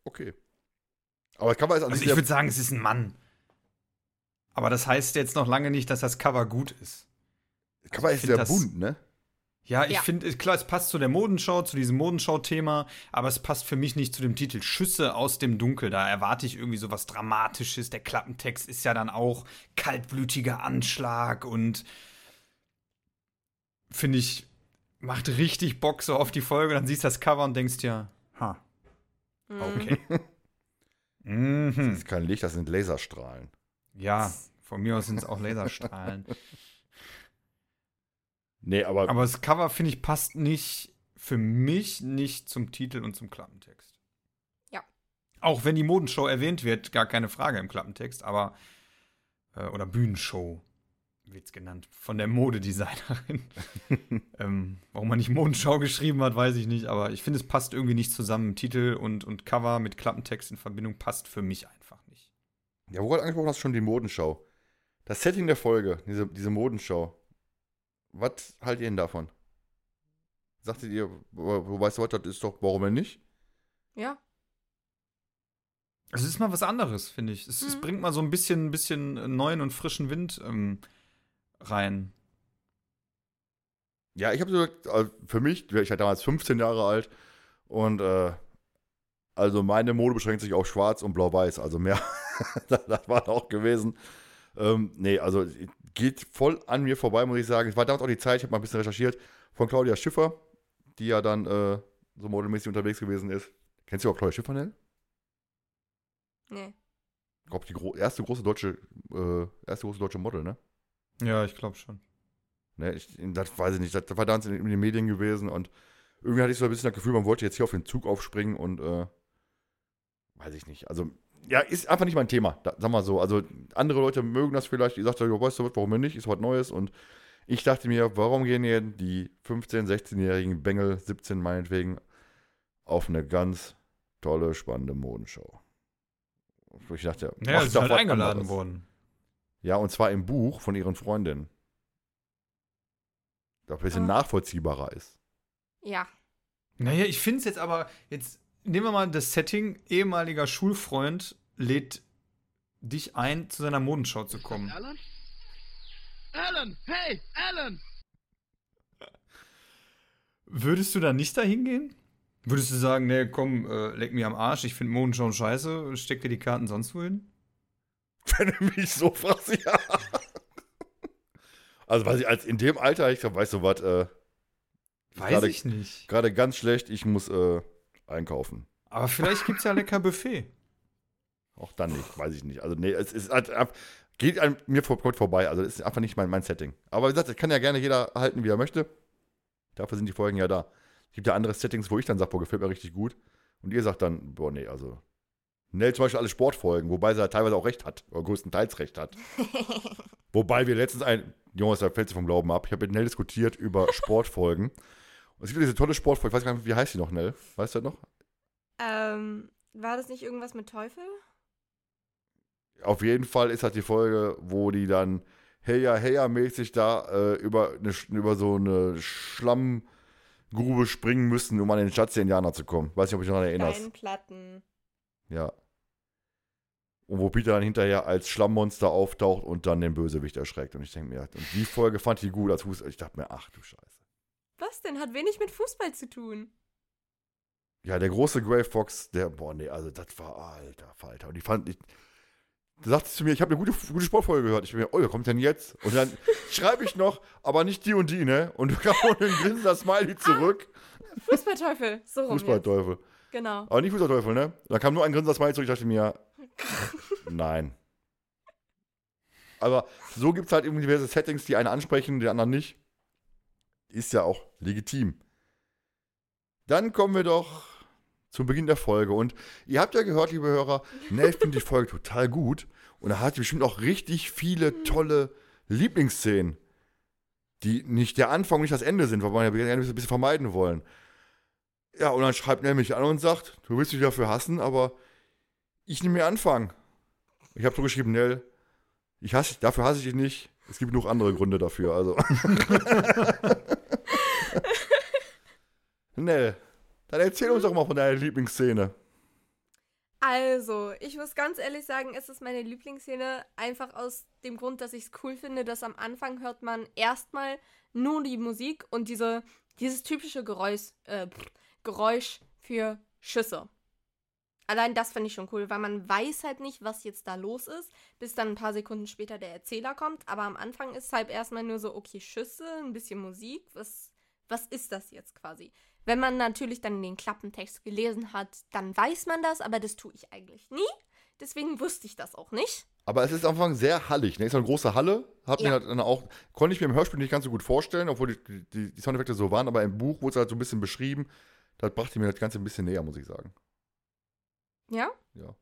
Okay. Aber das Cover ist an Also, sich ich würde sagen, es ist ein Mann. Aber das heißt jetzt noch lange nicht, dass das Cover gut ist. das Cover ich ist sehr das- bunt, ne? Ja, ich Ja. finde, klar, es passt zu der Modenschau, zu diesem Modenschau-Thema, aber es passt für mich nicht zu dem Titel Schüsse aus dem Dunkel. Da erwarte ich irgendwie so was Dramatisches. Der Klappentext ist ja dann auch kaltblütiger Anschlag und finde ich, macht richtig Bock so auf die Folge. Dann siehst du das Cover und denkst dir, ha, Hm. okay. Das mhm. ist kein Licht, das sind Laserstrahlen. Ja, von mir aus sind es auch Laserstrahlen. Nee, aber, Aber das Cover, finde ich, passt nicht, für mich nicht zum Titel und zum Klappentext. Ja. Auch wenn die Modenshow erwähnt wird, gar keine Frage im Klappentext, aber, äh, oder Bühnenshow wird es genannt, von der Modedesignerin. ähm, warum man nicht Modenschau geschrieben hat, weiß ich nicht, aber ich finde, es passt irgendwie nicht zusammen. Titel und, und Cover mit Klappentext in Verbindung passt für mich einfach nicht. ja, wo du angesprochen hast, schon die Modenschau. Das Setting der Folge, diese, diese Modenschau. Was haltet ihr denn davon? Sagtet ihr, wo, weißt du was, das ist doch, warum denn nicht? Ja. Es ist mal was anderes, finde ich. Es, es Mhm. bringt mal so ein bisschen, bisschen neuen und frischen Wind ähm, rein. Ja, ich habe so, also für mich, ich war damals 15 Jahre alt und äh, also meine Mode beschränkt sich auf schwarz und blau-weiß, also mehr, das, das war auch gewesen. Ähm, nee, also geht voll an mir vorbei, muss ich sagen. Es war damals auch die Zeit, ich habe mal ein bisschen recherchiert, von Claudia Schiffer, die ja dann äh, so modelmäßig unterwegs gewesen ist. Kennst du auch Claudia Schiffer, Nell? Nee. Ich glaube, die gro erste große deutsche, äh, erste große deutsche Model, ne? Ja, ich glaube schon. Ne, ich, das weiß ich nicht. Das war damals in, in den Medien gewesen und irgendwie hatte ich so ein bisschen das Gefühl, man wollte jetzt hier auf den Zug aufspringen und äh, weiß ich nicht. Also, ja, ist einfach nicht mein Thema. Da, sag mal so. Also, andere Leute mögen das vielleicht. Ich sagte, ja, weißt du was, warum nicht? Ist was Neues. Und ich dachte mir, warum gehen hier die 15-, 16-jährigen Bengel, 17 meinetwegen, auf eine ganz tolle, spannende Modenshow? Wo ich dachte, Ja, sie sind doch halt eingeladen anderes. worden. Ja, und zwar im Buch von ihren Freundinnen. Das ein bisschen Ah. nachvollziehbarer ist. Ja. Naja, ich finde es jetzt aber, jetzt nehmen wir mal das Setting, ehemaliger Schulfreund lädt dich ein, zu seiner Modenschau zu kommen. Alan? Alan, hey, Alan! Würdest du da nicht dahin gehen? Würdest du sagen, nee, komm, äh, leck mich am Arsch, ich finde Modenschau scheiße, steck dir die Karten sonst wohin? Wenn du mich so fragst, ja. Also, weiß ich, als in dem Alter, ich sag, weißt du was, äh, Weiß Gerade- ich nicht. gerade ganz schlecht, ich muss äh, einkaufen. Aber vielleicht gibt's ja lecker Buffet. Auch dann nicht, weiß ich nicht. Also, nee, es ist halt, geht an mir vor, kommt vorbei. Also, das ist einfach nicht mein, mein Setting. Aber wie gesagt, das kann ja gerne jeder halten, wie er möchte. Dafür sind die Folgen ja da. Es gibt ja andere Settings, wo ich dann sage, boah, gefällt mir richtig gut. Und ihr sagt dann, boah, nee, also. Nell zum Beispiel alle Sportfolgen, wobei sie ja teilweise auch recht hat, oder größtenteils recht hat. wobei wir letztens ein, Jungs, da fällt sie vom Glauben ab. Ich habe mit Nell diskutiert über Sportfolgen. Und es gibt diese tolle Sportfolge, ich weiß gar nicht, wie heißt die noch, Nell? Weißt du das noch? Ähm, war das nicht irgendwas mit Teufel? Auf jeden Fall ist das die Folge, wo die dann heya heya mäßig da äh, über, eine, über so eine Schlammgrube springen müssen, um an den Schatz der Indianer zu kommen. Weiß nicht, ob du dich daran erinnerst. Steinplatten. Ja. Und wo Peter dann hinterher als Schlammmonster auftaucht und dann den Bösewicht erschreckt. Und ich denke mir, und die Folge fand ich gut als Fuß. Ich dachte mir, ach du Scheiße. Was denn? Hat wenig mit Fußball zu tun. Ja, der große Grey Fox, der, boah, nee, also das war alter Falter. Und die fand ich. Da sagte sie zu mir, ich habe eine gute, gute Sportfolge gehört. Ich bin mir, oh, wer kommt denn jetzt? Und dann schreibe ich noch, aber nicht die und die, ne? Und du kam und ein grinsender Smiley zurück. Fußballteufel. So rum. jetzt. Genau. Aber nicht Fußballteufel, ne? Da kam nur ein grinsender Smiley zurück. Ich dachte mir, nein. Aber so gibt es halt eben diverse Settings, die einen ansprechen, die anderen nicht. Ist ja auch legitim. Dann kommen wir doch zum Beginn der Folge. Und ihr habt ja gehört, liebe Hörer, Nell findet die Folge total gut. Und er hat bestimmt auch richtig viele tolle Lieblingsszenen, die nicht der Anfang und nicht das Ende sind, weil wir ja ein bisschen vermeiden wollen. Ja, und dann schreibt Nell mich an und sagt, du willst mich dafür hassen, aber ich nehme mir Anfang. Ich habe so geschrieben, Nell, ich hasse, dafür hasse ich dich nicht. Es gibt genug andere Gründe dafür, also. Nell, dann erzähl uns doch mal von deiner Lieblingsszene. Also, ich muss ganz ehrlich sagen, es ist meine Lieblingsszene, einfach aus dem Grund, dass ich es cool finde, dass am Anfang hört man erstmal nur die Musik und diese, dieses typische Geräusch, äh, Geräusch für Schüsse. Allein das finde ich schon cool, weil man weiß halt nicht, was jetzt da los ist, bis dann ein paar Sekunden später der Erzähler kommt. Aber am Anfang ist halt erstmal nur so, okay, Schüsse, ein bisschen Musik, was, was ist das jetzt quasi? Wenn man natürlich dann den Klappentext gelesen hat, dann weiß man das, aber das tue ich eigentlich nie. Deswegen wusste ich das auch nicht. Aber es ist am Anfang sehr hallig. Ne? Ist eine große Halle. Hat mir Ja. halt dann auch, konnte ich mir im Hörspiel nicht ganz so gut vorstellen, obwohl die, die, die Soundeffekte so waren, aber im Buch wurde es halt so ein bisschen beschrieben. Das brachte mir das Ganze ein bisschen näher, muss ich sagen. Ja? Ja.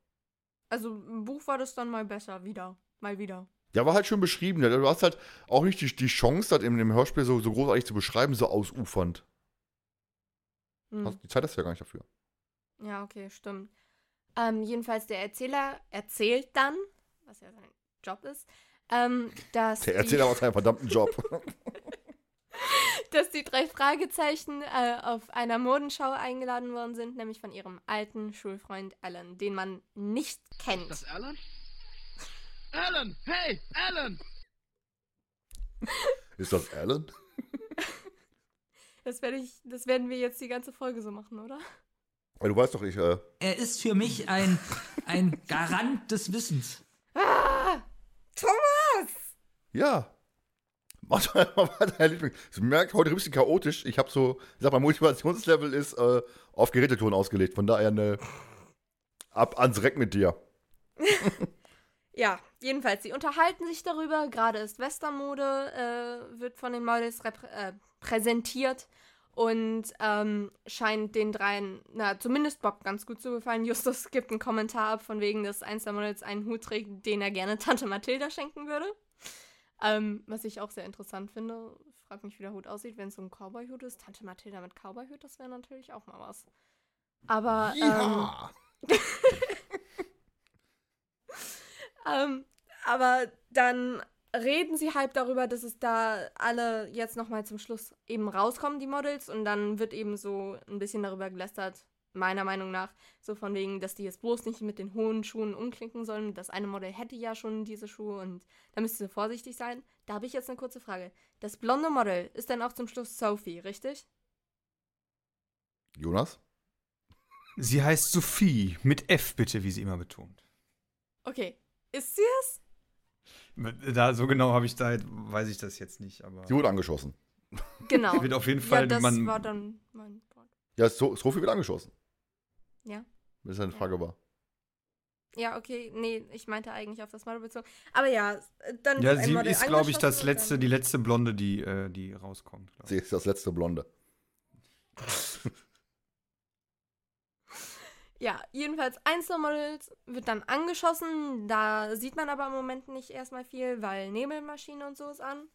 Also im Buch war das dann mal besser, wieder. Mal wieder. Ja, war halt schön beschrieben. Du hast halt auch nicht die, die Chance, das in dem Hörspiel so, so großartig zu beschreiben, so ausufernd. Hm. Hast- Die Zeit hast du ja gar nicht dafür. Ja, okay, stimmt. Ähm, jedenfalls der Erzähler erzählt dann, was ja sein Job ist, ähm, dass, Der Erzähler macht seinen verdammten Job. dass die drei Fragezeichen äh, auf einer Modenschau eingeladen worden sind, nämlich von ihrem alten Schulfreund Alan, den man nicht kennt. Das Alan? Alan, hey, Alan! ist das Alan? Das, werde ich, das werden wir jetzt die ganze Folge so machen, oder? Du weißt doch, ich, äh, Er ist für mich ein, ein Garant des Wissens. Ah! Thomas! ja. Mach doch mal dein Liebling. Ich merke heute ein bisschen chaotisch. Ich habe so, ich sag mal, Motivationslevel ist äh, auf Geräteton ausgelegt. Von daher eine ab ans Reck mit dir. Ja, jedenfalls, sie unterhalten sich darüber. Gerade ist Westernmode, äh, wird von den Models äh, präsentiert und ähm, scheint den dreien, na, zumindest Bob ganz gut zu gefallen. Justus gibt einen Kommentar ab, von wegen, dass eins der Models einen Hut trägt, den er gerne Tante Mathilda schenken würde. Ähm, was ich auch sehr interessant finde. Ich frage mich, wie der Hut aussieht, wenn es so ein Cowboy-Hut ist. Tante Mathilda mit Cowboy-Hut, das wäre natürlich auch mal was. Aber, ähm, Ähm, aber dann reden sie halt darüber, dass es da alle jetzt nochmal zum Schluss eben rauskommen, die Models. Und dann wird eben so ein bisschen darüber gelästert, meiner Meinung nach, so von wegen, dass die jetzt bloß nicht mit den hohen Schuhen umklinken sollen. Das eine Modell hätte ja schon diese Schuhe und da müsste sie vorsichtig sein. Da habe ich jetzt eine kurze Frage. Das blonde Model ist dann auch zum Schluss Sophie, richtig? Jonas? Sie heißt Sophie, mit F bitte, wie sie immer betont. Okay. Ist sie es? Da, so genau habe ich da, weiß ich das jetzt nicht, aber Sie wurde angeschossen. Genau. wird auf jeden ja, Fall, das man, war dann mein. Ja, so, Sophie wird angeschossen. Ja. Das ist eine Frage war. Ja, okay, nee, ich meinte eigentlich auf das Model bezogen. Aber ja, dann ja, sie Model ist, glaube ich, das letzte, die letzte Blonde, die, äh, die rauskommt. Sie ist das letzte Blonde. Ja, jedenfalls eins der Models wird dann angeschossen. Da sieht man aber im Moment nicht erstmal viel, weil Nebelmaschine und so ist an.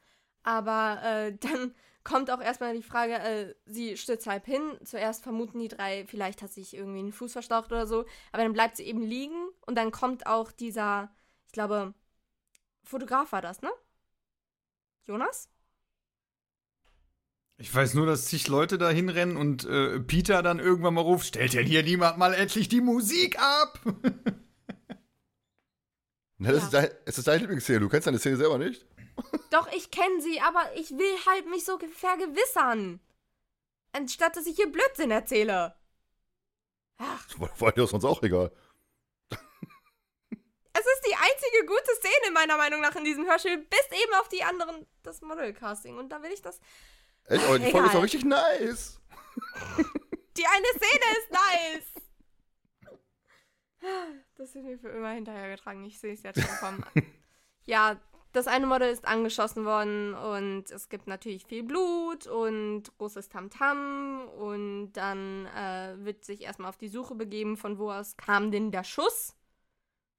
Aber äh, dann kommt auch erstmal die Frage, äh, sie stürzt halb hin. Zuerst vermuten die drei, vielleicht hat sich irgendwie einen Fuß verstaucht oder so. Aber dann bleibt sie eben liegen und dann kommt auch dieser, ich glaube, Fotograf war das, ne? Jonas? Ich weiß nur, dass zig Leute da hinrennen und äh, Peter dann irgendwann mal ruft, stellt denn hier niemand mal endlich die Musik ab? Na, das Ja. ist dein, es ist deine Lieblingsszene. Du kennst deine Szene selber nicht? Doch, ich kenne sie, aber ich will halt mich so vergewissern. Anstatt dass ich hier Blödsinn erzähle. Ach, Das war dir sonst auch egal. es ist die einzige gute Szene meiner Meinung nach in diesem Hörspiel, bis eben auf die anderen, das Model-Casting. Und da will ich das. Echt? Aber die Folge ist doch richtig nice. Die eine Szene ist nice! Das wird mir für immer hinterhergetragen. Ich sehe es jetzt schon kommen. ja, das eine Model ist angeschossen worden und es gibt natürlich viel Blut und großes Tamtam und dann äh, wird sich erstmal auf die Suche begeben, von wo aus kam denn der Schuss.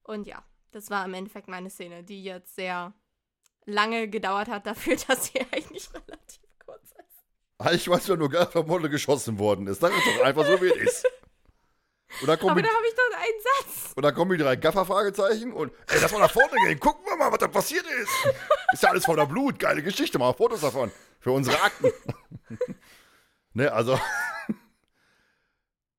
Und ja, das war im Endeffekt meine Szene, die jetzt sehr lange gedauert hat dafür, dass sie eigentlich relativ kurz ist. Eigentlich weiß doch nur gar, vom Model geschossen worden ist. Sag es doch einfach so, wie es ist. Und dann Aber da habe ich einen Satz. und dann kommen die drei Gaffer-Fragezeichen und, ey, lass mal nach vorne gehen. Gucken wir mal, was da passiert ist. Ist ja alles voller Blut. Geile Geschichte. Mal Fotos davon. Für unsere Akten. ne, also.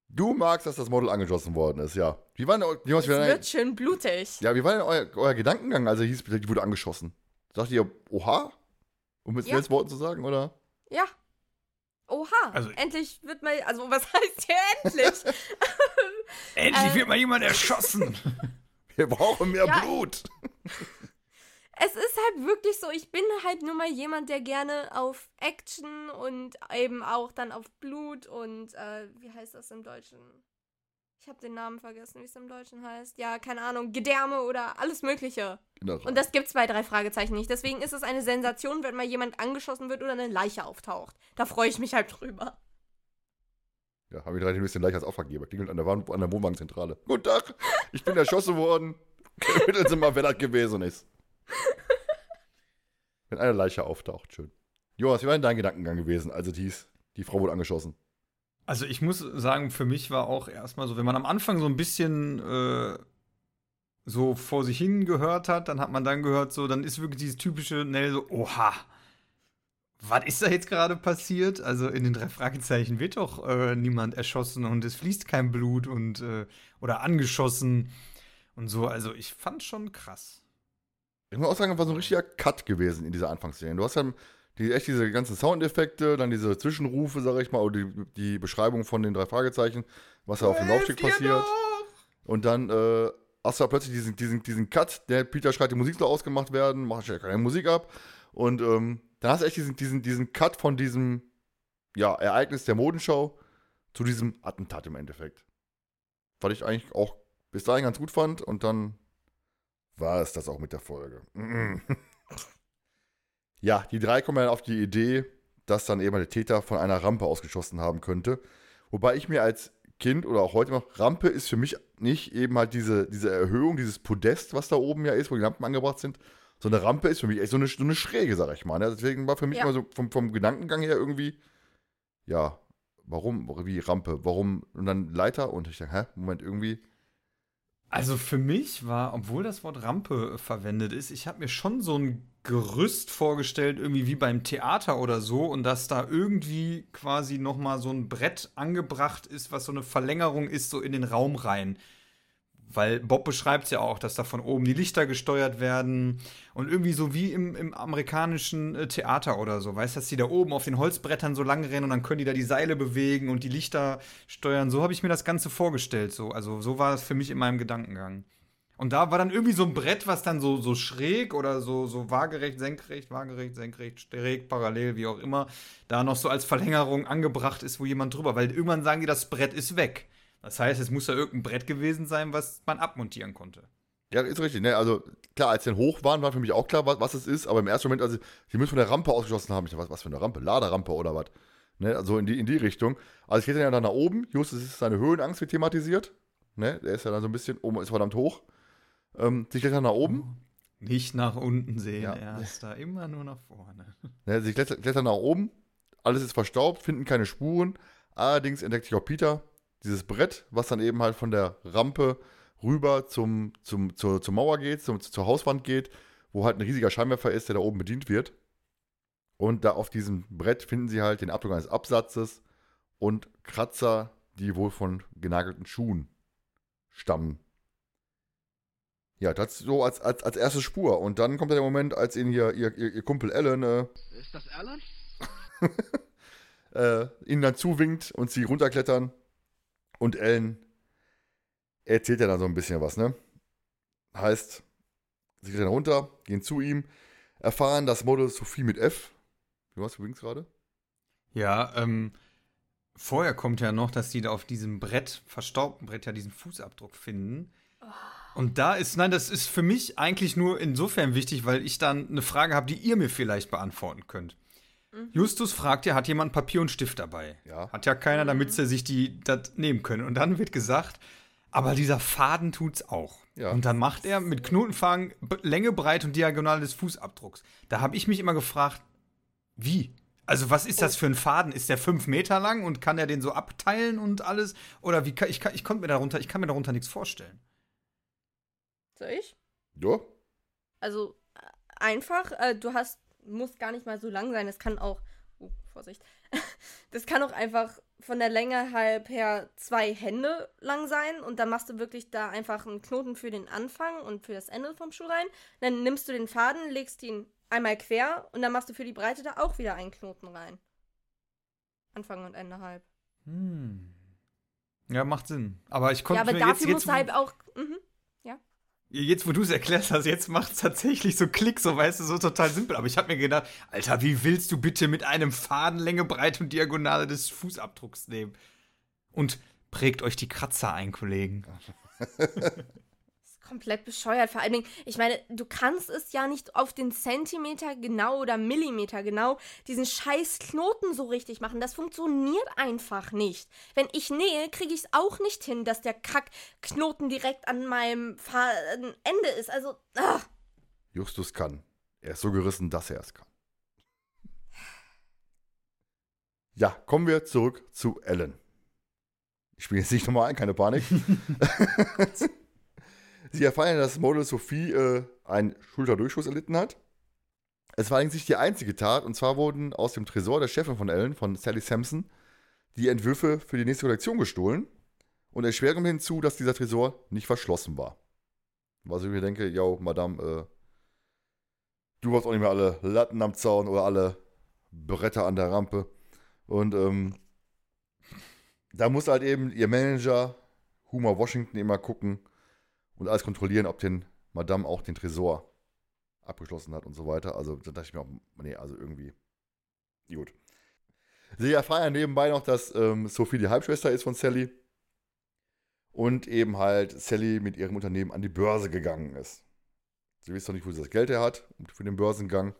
Du magst, dass das Model angeschossen worden ist, ja. Wie war denn, wie Es wird schön blutig. ja, wie war denn euer, euer Gedankengang, als er hieß, die wurde angeschossen? Sagt ihr, oha? Um mit ja. Worten zu sagen, oder? Ja. Oha. Also- endlich wird mal. Also, was heißt hier endlich? Endlich wird mal jemand erschossen. Wir brauchen mehr Ja. Blut. es ist halt wirklich so, ich bin halt nur mal jemand, der gerne auf Action und eben auch dann auf Blut und, äh, wie heißt das im Deutschen? Ich habe den Namen vergessen, wie es im Deutschen heißt. Ja, keine Ahnung, Gedärme oder alles Mögliche. Und das gibt's bei drei Fragezeichen nicht. Deswegen ist es eine Sensation, wenn mal jemand angeschossen wird oder eine Leiche auftaucht. Da freue ich mich halt drüber. Ja, haben wir direkt ein bisschen gleich als Auftraggeber. Klingelt an der, Warn an der Wohnwagenzentrale. Guten Tag, ich bin erschossen worden. Ermitteln Sie mal, wer das gewesen ist. Wenn eine Leiche auftaucht, schön. Jonas, wie war denn dein Gedankengang gewesen, als es hieß, die Frau wurde angeschossen? Also ich muss sagen, für mich war auch erstmal so, wenn man am Anfang so ein bisschen äh, so vor sich hin gehört hat, dann hat man dann gehört, so, dann ist wirklich dieses typische Nell so, oha, was ist da jetzt gerade passiert? Also in den drei Fragezeichen wird doch äh, niemand erschossen und es fließt kein Blut und äh, oder angeschossen und so. Also ich fand schon krass. Ich muss auch sagen, das war so ein richtiger Cut gewesen in dieser Anfangsszene. Du hast dann die, echt diese ganzen Soundeffekte, dann diese Zwischenrufe, sag ich mal, oder die, die Beschreibung von den drei Fragezeichen, was da auf dem Laufsteg passiert. Und dann äh, hast du da plötzlich diesen, diesen, diesen Cut, der Peter schreit, die Musik soll ausgemacht werden, macht ja keine Musik ab. Und ähm, dann hast du echt diesen, diesen, diesen Cut von diesem ja, Ereignis der Modenschau zu diesem Attentat im Endeffekt. Was ich eigentlich auch bis dahin ganz gut fand und dann war es das auch mit der Folge. Ja, die drei kommen dann auf die Idee, dass dann eben der Täter von einer Rampe ausgeschossen haben könnte. Wobei ich mir als Kind oder auch heute noch, Rampe ist für mich nicht eben halt diese, diese Erhöhung, dieses Podest, was da oben ja ist, wo die Lampen angebracht sind. So eine Rampe ist für mich echt so eine, so eine Schräge, sag ich mal. Ne? Deswegen war für mich Ja. immer so vom, vom Gedankengang her irgendwie, ja, warum, wie Rampe, warum, und dann Leiter und ich dachte, hä, Moment, irgendwie Also für mich war, obwohl das Wort Rampe verwendet ist, ich habe mir schon so ein Gerüst vorgestellt, irgendwie wie beim Theater oder so, und dass da irgendwie quasi noch mal so ein Brett angebracht ist, was so eine Verlängerung ist, so in den Raum rein. Weil Bob beschreibt es ja auch, dass da von oben die Lichter gesteuert werden und irgendwie so wie im, im amerikanischen äh, Theater oder so, weißt du, dass die da oben auf den Holzbrettern so lang rennen und dann können die da die Seile bewegen und die Lichter steuern. So habe ich mir das Ganze vorgestellt. So. Also so war es für mich in meinem Gedankengang. Und da war dann irgendwie so ein Brett, was dann so, so schräg oder so, so waagerecht, senkrecht, waagerecht, senkrecht, schräg, parallel, wie auch immer, da noch so als Verlängerung angebracht ist, wo jemand drüber, weil irgendwann sagen die, das Brett ist weg. Das heißt, es muss ja irgendein Brett gewesen sein, was man abmontieren konnte. Ja, ist richtig. Ne? Also klar, als sie dann hoch waren, war für mich auch klar, was, es ist. Aber im ersten Moment, also sie müssen von der Rampe ausgeschlossen haben. Ich dachte, was, was für eine Rampe? Laderampe oder was? Ne? Also in die, in die Richtung. Also es geht dann ja nach oben. Justus ist seine Höhenangst wird thematisiert. Ne? Der ist ja dann so ein bisschen, oben ist verdammt hoch. Ähm, sie klettern nach oben. Nicht nach unten sehen, Ja. er ist da immer nur nach vorne. Ne? Sie klettern, klettern nach oben. Alles ist verstaubt, finden keine Spuren. Allerdings entdeckt sich auch Peter dieses Brett, was dann eben halt von der Rampe rüber zum, zum, zur, zur Mauer geht, zum, zur Hauswand geht, wo halt ein riesiger Scheinwerfer ist, der da oben bedient wird. Und da auf diesem Brett finden sie halt den Abdruck eines Absatzes und Kratzer, die wohl von genagelten Schuhen stammen. Ja, das so als, als, als erste Spur. Und dann kommt ja der Moment, als ihn hier ihr, ihr, ihr Kumpel Alan äh, Ist das Alan? äh, ihnen dann zuwinkt und sie runterklettern. Und Ellen erzählt ja dann so ein bisschen was, ne? Heißt, sie klettern runter, gehen zu ihm, erfahren, dass Model Sophie mit F. Du was, du winkst gerade? Ja, ähm, vorher kommt ja noch, dass die da auf diesem Brett, verstaubten Brett, ja diesen Fußabdruck finden. Und da ist, nein, das ist für mich eigentlich nur insofern wichtig, weil ich dann eine Frage habe, die ihr mir vielleicht beantworten könnt. Justus fragt ja, hat jemand Papier und Stift dabei? Ja. Hat ja keiner, damit sie sich die das nehmen können. Und dann wird gesagt, aber dieser Faden tut's auch. Ja. Und dann macht er mit Knotenfaden Länge, Breite und Diagonale des Fußabdrucks. Da habe ich mich immer gefragt, wie? Also was ist das für ein Faden? Ist der fünf Meter lang und kann er den so abteilen und alles? Oder wie kann ich, kann, ich konnte mir darunter, ich kann mir darunter nichts vorstellen. Soll ich? Ja. Also äh, einfach, äh, du hast, muss gar nicht mal so lang sein. Es kann auch, oh, Vorsicht, das kann auch einfach von der Länge halb her zwei Hände lang sein und dann machst du wirklich da einfach einen Knoten für den Anfang und für das Ende vom Schuh rein. Dann nimmst du den Faden, legst ihn einmal quer und dann machst du für die Breite da auch wieder einen Knoten rein. Anfang und Ende halb. Hm. Ja, macht Sinn. Aber ich konnte Ja, aber mir dafür jetzt, musst jetzt, du halt auch. Mhm. Jetzt, wo du es erklärt hast, jetzt macht es tatsächlich so Klick, so weißt du, so total simpel. Aber ich habe mir gedacht, Alter, wie willst du bitte mit einem Faden Länge, Breite und Diagonale des Fußabdrucks nehmen? Und prägt euch die Kratzer ein, Kollegen. komplett bescheuert. Vor allen Dingen, ich meine, du kannst es ja nicht auf den Zentimeter genau oder Millimeter genau diesen scheiß Knoten so richtig machen. Das funktioniert einfach nicht. Wenn ich nähe, kriege ich es auch nicht hin, dass der Kackknoten direkt an meinem Fa Ende ist. Also, ah. Justus kann. Er ist so gerissen, dass er es kann. Ja, kommen wir zurück zu Ellen. Ich spiele jetzt nicht nochmal ein, keine Panik. Sie erfahren, dass Model Sophie äh, einen Schulterdurchschuss erlitten hat. Es war allerdings nicht die einzige Tat, und zwar wurden aus dem Tresor der Chefin von Ellen, von Sally Sampson, die Entwürfe für die nächste Kollektion gestohlen. Und erschwert kommt hinzu, dass dieser Tresor nicht verschlossen war. Was ich mir denke, yo, Madame, äh, du hast auch nicht mehr alle Latten am Zaun oder alle Bretter an der Rampe. Und ähm, da muss halt eben ihr Manager, Homer Washington, immer gucken und alles kontrollieren, ob den Madame auch den Tresor abgeschlossen hat und so weiter. Also da dachte ich mir auch, nee, also irgendwie. Gut. Sie erfahren nebenbei noch, dass ähm, Sophie die Halbschwester ist von Sally. Und eben halt Sally mit ihrem Unternehmen an die Börse gegangen ist. Sie wissen doch nicht, wo sie das Geld her hat für den Börsengang.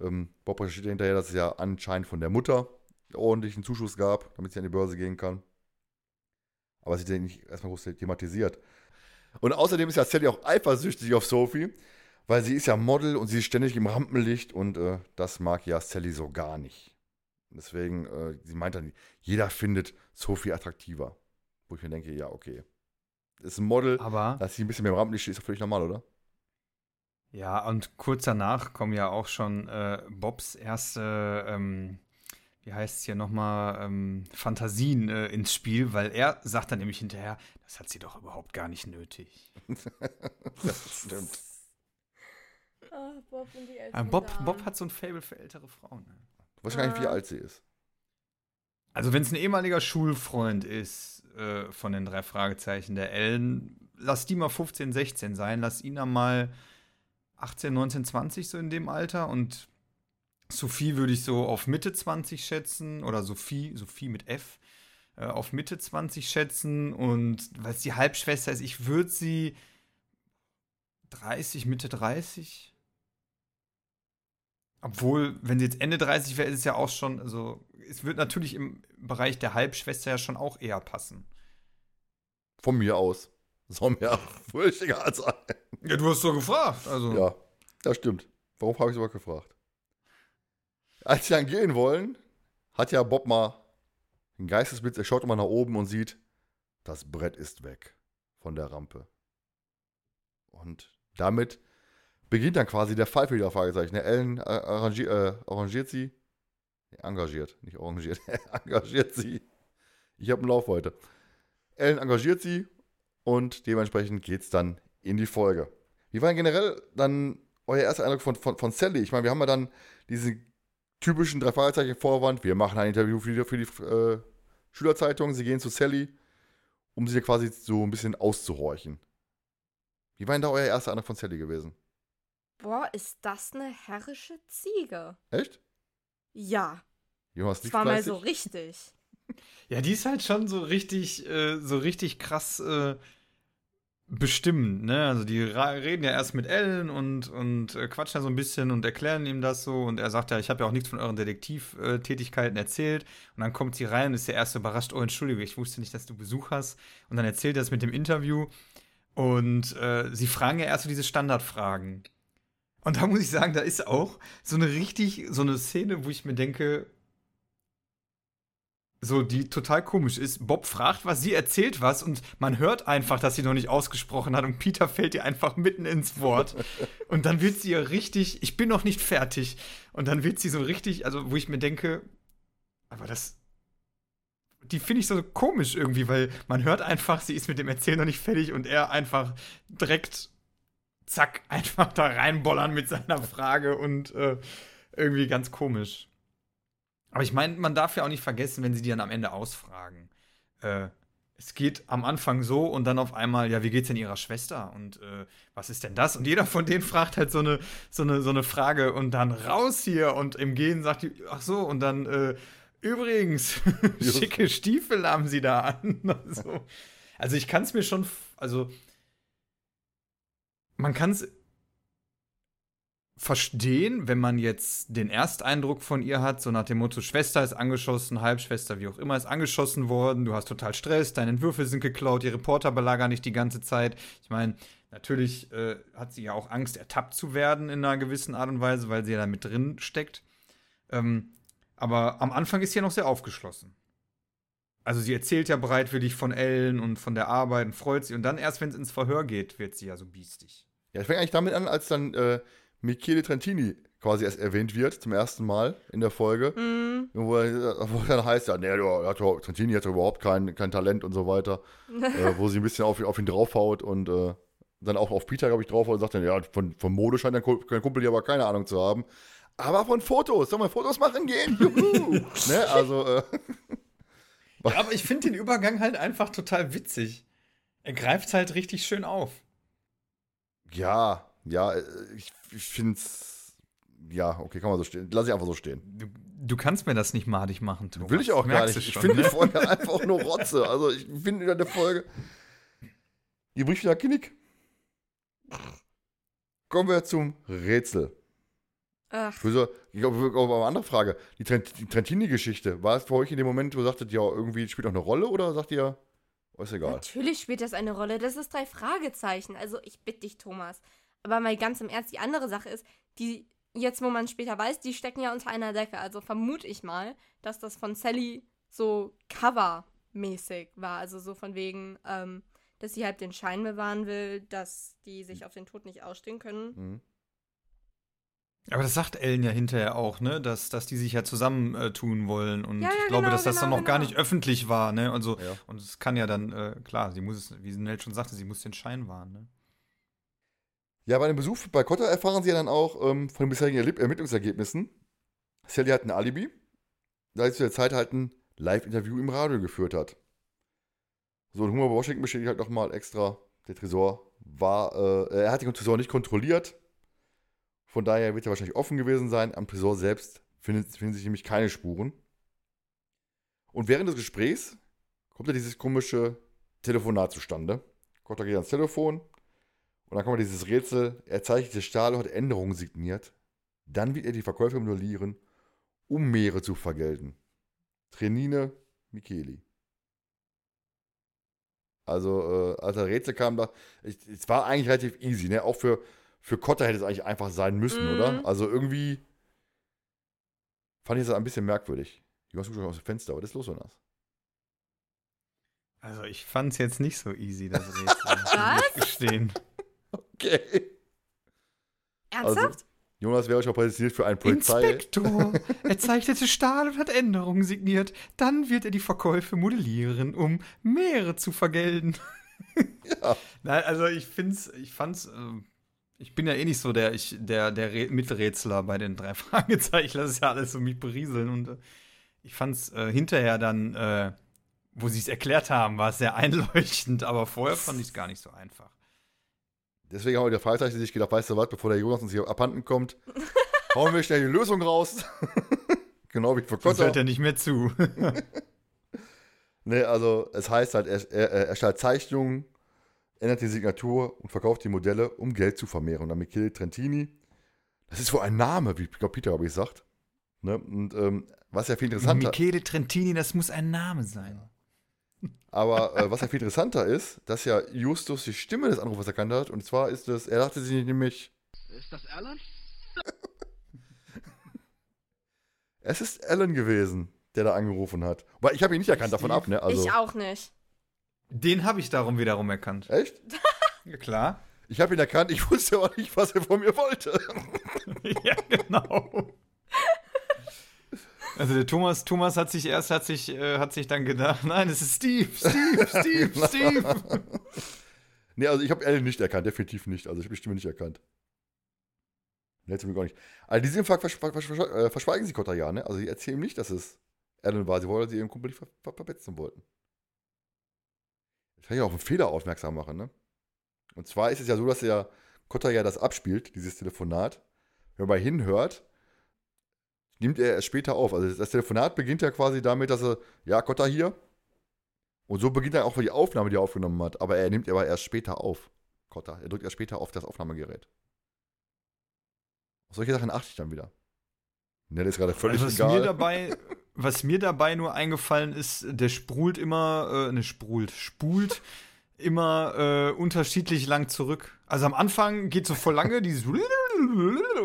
Ähm, Bob recherchiert hinterher, dass es ja anscheinend von der Mutter ordentlichen Zuschuss gab, damit sie an die Börse gehen kann. Aber sie hat nicht erstmal groß thematisiert. Und außerdem ist ja Sally auch eifersüchtig auf Sophie, weil sie ist ja Model und sie ist ständig im Rampenlicht und äh, das mag ja Sally so gar nicht. Deswegen, äh, sie meint dann, jeder findet Sophie attraktiver. Wo ich mir denke, ja, okay. ist ein Model, Aber dass sie ein bisschen mehr im Rampenlicht steht, ist doch völlig normal, oder? ja, und kurz danach kommen ja auch schon äh, Bobs erste, ähm, wie heißt es hier nochmal, ähm, Fantasien äh, ins Spiel, weil er sagt dann nämlich hinterher, das hat sie doch überhaupt gar nicht nötig. Das stimmt. Ah, Bob und die Äh, älteren Bob. Bob hat so ein Fable für ältere Frauen. Ne? Ich weiß gar nicht, wie Ah. alt sie ist. Also wenn es ein ehemaliger Schulfreund ist äh, von den drei Fragezeichen der Ellen, lass die mal 15, 16 sein, lass ihn dann mal 18, 19, 20 so in dem Alter und Sophie würde ich so auf Mitte 20 schätzen oder Sophie, Sophie mit F, äh, auf Mitte 20 schätzen und weil es die Halbschwester ist, ich würde sie 30, Mitte 30. Obwohl, wenn sie jetzt Ende 30 wäre, ist es ja auch schon, also es wird natürlich im Bereich der Halbschwester ja schon auch eher passen. Von mir aus. Soll mir auch völlig egal sein. Ja, du hast so gefragt, also. Ja, das stimmt. Warum habe ich es überhaupt gefragt? Als sie dann gehen wollen, hat ja Bob mal einen Geistesblitz. Er schaut immer nach oben und sieht, das Brett ist weg von der Rampe. Und damit beginnt dann quasi der Fall für die Fragezeichen. Der Ellen äh, arrangi äh, arrangiert sie. Engagiert, nicht arrangiert. engagiert sie. Ich habe einen Lauf heute. Ellen engagiert sie und dementsprechend geht es dann in die Folge. Wie war denn generell dann euer erster Eindruck von, von, von Sally? Ich meine, wir haben ja dann diesen typischen drei Fragezeichen Vorwand. Wir machen ein Interview für die, für die äh, Schülerzeitung. Sie gehen zu Sally, um sie quasi so ein bisschen auszuhorchen. Wie war denn da euer erster Eindruck von Sally gewesen? Boah, ist das eine herrische Ziege. Echt? Ja, Jonas das war mal so richtig. Ja, die ist halt schon so richtig, äh, so richtig krass äh, bestimmend, ne? Also die reden ja erst mit Ellen und, und äh, quatschen ja so ein bisschen und erklären ihm das so und er sagt ja, ich habe ja auch nichts von euren Detektivtätigkeiten erzählt und dann kommt sie rein und ist der erste überrascht, oh Entschuldige, ich wusste nicht, dass du Besuch hast und dann erzählt er das mit dem Interview und äh, sie fragen ja erst so diese Standardfragen. Und da muss ich sagen, da ist auch so eine richtig, so eine Szene, wo ich mir denke, so, die total komisch ist. Bob fragt was, sie erzählt was und man hört einfach, dass sie noch nicht ausgesprochen hat und Peter fällt ihr einfach mitten ins Wort. und dann wird sie ja richtig, ich bin noch nicht fertig. Und dann wird sie so richtig, also wo ich mir denke, aber das, die finde ich so komisch irgendwie, weil man hört einfach, sie ist mit dem Erzählen noch nicht fertig und er einfach direkt, zack, einfach da reinbollern mit seiner Frage und äh, irgendwie ganz komisch. Aber ich meine, man darf ja auch nicht vergessen, wenn sie die dann am Ende ausfragen. Äh, es geht am Anfang so und dann auf einmal, ja, wie geht's denn ihrer Schwester? Und äh, was ist denn das? Und jeder von denen fragt halt so eine, so eine, so eine Frage und dann raus hier und im Gehen sagt die, ach so, und dann, äh, übrigens, schicke Stiefel haben sie da an. also, also ich kann es mir schon, also man kann es verstehen, wenn man jetzt den Ersteindruck von ihr hat, so nach dem Motto, Schwester ist angeschossen, Halbschwester, wie auch immer, ist angeschossen worden, du hast total Stress, deine Entwürfe sind geklaut, die Reporter belagern dich die ganze Zeit. Ich meine, natürlich äh, hat sie ja auch Angst, ertappt zu werden in einer gewissen Art und Weise, weil sie ja da mit drin steckt. Ähm, aber am Anfang ist sie ja noch sehr aufgeschlossen. Also sie erzählt ja bereitwillig von Ellen und von der Arbeit und freut sich. Und dann erst, wenn es ins Verhör geht, wird sie ja so biestig. Ja, es fängt eigentlich damit an, als dann äh, Michele Trentini quasi erst erwähnt wird, zum ersten Mal in der Folge. Mhm. Wo, er- wo dann heißt, ja, nee, hat, Trentini hat überhaupt kein, kein Talent und so weiter. äh, wo sie ein bisschen auf, auf ihn draufhaut und äh, dann auch auf Peter, glaube ich, draufhaut und sagt dann, ja, von, von Mode scheint dein Ku- dein Kumpel hier aber keine Ahnung zu haben. Aber von Fotos, sollen wir Fotos machen gehen? Juhu! ne, also, äh, Ja, aber ich finde den Übergang halt einfach total witzig. Er greift halt richtig schön auf. ja, ja, äh, ich, ich finde es, ja, okay, kann man so stehen. Lass ich einfach so stehen. Du, du kannst mir das nicht madig machen, Thomas. Will ich auch gar Merkst nicht. du Ich schon, finde die ne? Folge einfach nur Rotze. Also ich finde wieder eine Folge. Die bricht wieder Knick. Kommen wir zum Rätsel. Ach, Für so, ich glaube, aber eine andere Frage. Die, Trent die Trentini-Geschichte, war es für euch in dem Moment, wo ihr sagtet, ja, irgendwie spielt auch eine Rolle oder sagt ihr, oh, ist egal? natürlich spielt das eine Rolle. Das ist drei Fragezeichen. Also ich bitte dich, Thomas. Aber mal ganz im Ernst, die andere Sache ist, die jetzt, wo man später weiß, die stecken ja unter einer Decke. Also vermute ich mal, dass das von Sally so covermäßig war. Also so von wegen, ähm, dass sie halt den Schein bewahren will, dass die sich auf den Tod nicht ausstehen können. Mhm. Aber das sagt Ellen ja hinterher auch, ne? Dass, dass die sich ja zusammentun äh, tun wollen. Und Ja, ja, ich glaube, genau, dass das dann genau, noch gar genau. nicht öffentlich war, ne? Also, Ja. und es kann ja dann, äh, klar, sie muss es, wie Nell schon sagte, sie muss den Schein wahren, ne? Ja, bei dem Besuch bei Cotter erfahren sie ja dann auch ähm, von den bisherigen Ermittlungsergebnissen. Sally hat ein Alibi, da sie zu der Zeit halt ein Live-Interview im Radio geführt hat. So, und Humor Washington bestätigt halt nochmal extra, der Tresor war, äh, er hat den Tresor nicht kontrolliert. Von daher wird er wahrscheinlich offen gewesen sein. Am Tresor selbst findet, finden sich nämlich keine Spuren. Und während des Gesprächs kommt ja dieses komische Telefonat zustande. Cotter geht ans Telefon, und dann kommt dieses Rätsel, er zeichnete Stahl und hat Änderungen signiert. Dann wird er die Verkäufer modellieren, um Meere zu vergelten. Trenine Micheli. Also, äh, als das Rätsel kam, da, ich, es war eigentlich relativ easy, ne? Auch für, für Kotter hätte es eigentlich einfach sein müssen, Mhm. oder? Also irgendwie fand ich das ein bisschen merkwürdig. Jonas guckt schon aus dem Fenster, was ist los, Jonas? Also, ich fand es jetzt nicht so easy, das Rätsel. Was? gestehen. Okay. Ernsthaft? Also, Jonas wäre schon präsentiert für einen Polizei. Inspektor, er zeichnete Stahl und hat Änderungen signiert. Dann wird er die Verkäufe modellieren, um Meere zu vergelten. Ja. Nein, also ich find's, ich fand's, ähm, ich bin ja eh nicht so der, ich, der, der Rä- Miträtsler bei den drei Fragezeichen. Ich lasse es ja alles so mich berieseln und äh, ich fand's äh, hinterher dann, äh, wo sie es erklärt haben, war es sehr einleuchtend, aber vorher fand ich es gar nicht so einfach. Deswegen haben wir der Fragezeichen sich gedacht, weißt du was, bevor der Jonas uns hier abhanden kommt, hauen wir schnell die Lösung raus. genau wie für Sonst Kotter. hört er nicht mehr zu. Nee, also es heißt halt, er, er, er erstellt Zeichnungen, ändert die Signatur und verkauft die Modelle, um Geld zu vermehren. Und dann Michele Trentini, das ist wohl ein Name, wie ich glaub, Peter, habe ich gesagt. Ne? Und ähm, was ja viel interessanter Michele Trentini, das muss ein Name sein. Aber äh, was ja viel interessanter ist, dass ja Justus die Stimme des Anrufers erkannt hat. Und zwar ist es, er dachte sich nämlich, Ist das Alan? es ist Alan gewesen, der da angerufen hat. Weil ich habe ihn nicht erkannt davon ab, ne? Also, ich auch nicht. Den habe ich darum wiederum erkannt. echt? Ja, klar. Ich habe ihn erkannt, ich wusste aber nicht, was er von mir wollte. ja, genau. Also der Thomas, Thomas hat sich erst, hat sich, äh, hat sich dann gedacht, nein, es ist Steve, Steve, Steve. Steve. nee, also ich habe Alan nicht erkannt, definitiv nicht. Also ich habe die Stimme nicht erkannt. Nee, Glück auch nicht. Also diesen Fall versch versch versch äh, verschweigen sie Kotter ja, ne? Also sie erzählen ihm nicht, dass es Alan war. Sie wollen sie ihren Kumpel nicht ver ver verpetzen wollten. Das kann ich auch einen Fehler aufmerksam machen, ne? Und zwar ist es ja so, dass der Kotter ja das abspielt, dieses Telefonat. Wenn man hinhört, nimmt er es später auf. Also das Telefonat beginnt ja quasi damit, dass er, ja, Kotter hier. Und so beginnt dann auch die Aufnahme, die er aufgenommen hat. Aber er nimmt aber erst später auf. Kotter. Er drückt erst später auf das Aufnahmegerät. Auf solche Sachen achte ich dann wieder. Nell ist gerade völlig was egal. mir dabei, was mir dabei nur eingefallen ist, der sprult immer, äh, ne, sprult, spult immer äh, unterschiedlich lang zurück. Also am Anfang geht so voll lange, dieses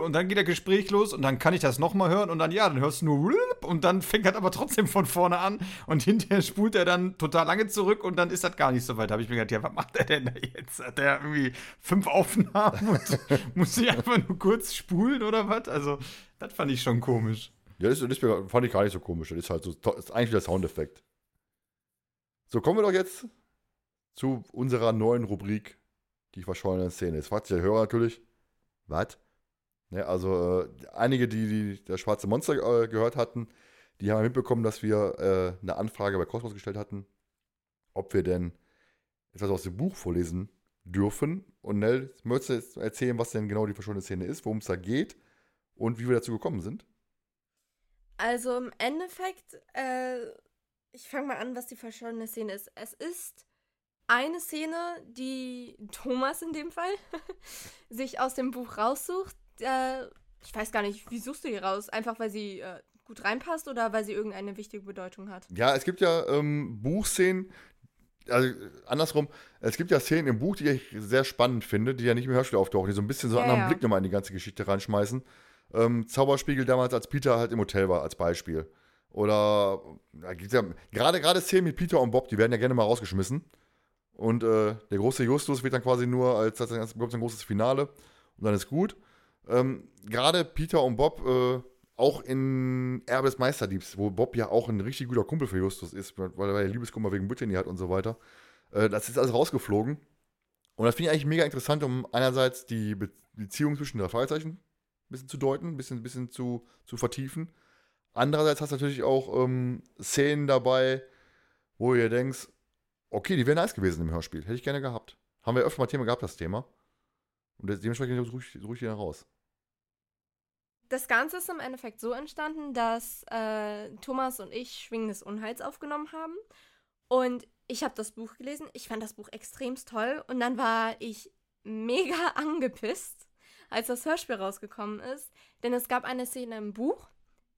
und dann geht der Gespräch los und dann kann ich das nochmal hören und dann, ja, dann hörst du nur und dann fängt er aber trotzdem von vorne an und hinterher spult er dann total lange zurück und dann ist das gar nicht so weit. Da habe ich mir gedacht, ja, was macht er denn da jetzt? Hat der irgendwie fünf Aufnahmen und muss sich einfach nur kurz spulen oder was? Also, das fand ich schon komisch. Ja, das, das fand ich gar nicht so komisch. Das ist halt so, das ist eigentlich der Soundeffekt. So, kommen wir doch jetzt zu unserer neuen Rubrik, die verschollene Szene. Jetzt fragt sich der Hörer natürlich, was? Ne, also, äh, einige, die, die das Schwarze Monster äh, gehört hatten, die haben mitbekommen, dass wir äh, eine Anfrage bei Cosmos gestellt hatten, ob wir denn etwas aus dem Buch vorlesen dürfen. Und Nell, möchtest du jetzt erzählen, was denn genau die verschollene Szene ist, worum es da geht und wie wir dazu gekommen sind? Also im Endeffekt, äh, ich fange mal an, was die verschollene Szene ist. Es ist eine Szene, die Thomas in dem Fall sich aus dem Buch raussucht. Äh, ich weiß gar nicht, wie suchst du die raus? Einfach weil sie äh, gut reinpasst oder weil sie irgendeine wichtige Bedeutung hat? Ja, es gibt ja ähm, Buchszenen, also andersrum, es gibt ja Szenen im Buch, die ich sehr spannend finde, die ja nicht im Hörspiel auftauchen, die so ein bisschen so einen Ja, anderen ja. Blick nochmal in die ganze Geschichte reinschmeißen. Ähm, Zauberspiegel damals, als Peter halt im Hotel war, als Beispiel. Oder da gibt's ja gerade gerade Szenen mit Peter und Bob, die werden ja gerne mal rausgeschmissen. Und äh, der große Justus wird dann quasi nur als, als, als, bekommt ein großes Finale und dann ist gut. Ähm, Gerade Peter und Bob, äh, auch in Erbe des Meisterdiebs, wo Bob ja auch ein richtig guter Kumpel für Justus ist, weil er Liebeskummer wegen Brittany hat und so weiter. Äh, das ist alles rausgeflogen. Und das finde ich eigentlich mega interessant, um einerseits die Be Beziehung zwischen den Fragezeichen ein bisschen zu deuten, ein bisschen, bisschen zu, zu vertiefen. Andererseits hast du natürlich auch ähm, Szenen dabei, wo ihr denkst, okay, die wären nice gewesen im Hörspiel. Hätte ich gerne gehabt. Haben wir öfter mal Thema gehabt, das Thema. Und dementsprechend suche ich, suche ich die dann raus. Das Ganze ist im Endeffekt so entstanden, dass äh, Thomas und ich Schwingen des Unheils aufgenommen haben. Und ich habe das Buch gelesen. Ich fand das Buch extremst toll. Und dann war ich mega angepisst, als das Hörspiel rausgekommen ist. Denn es gab eine Szene im Buch,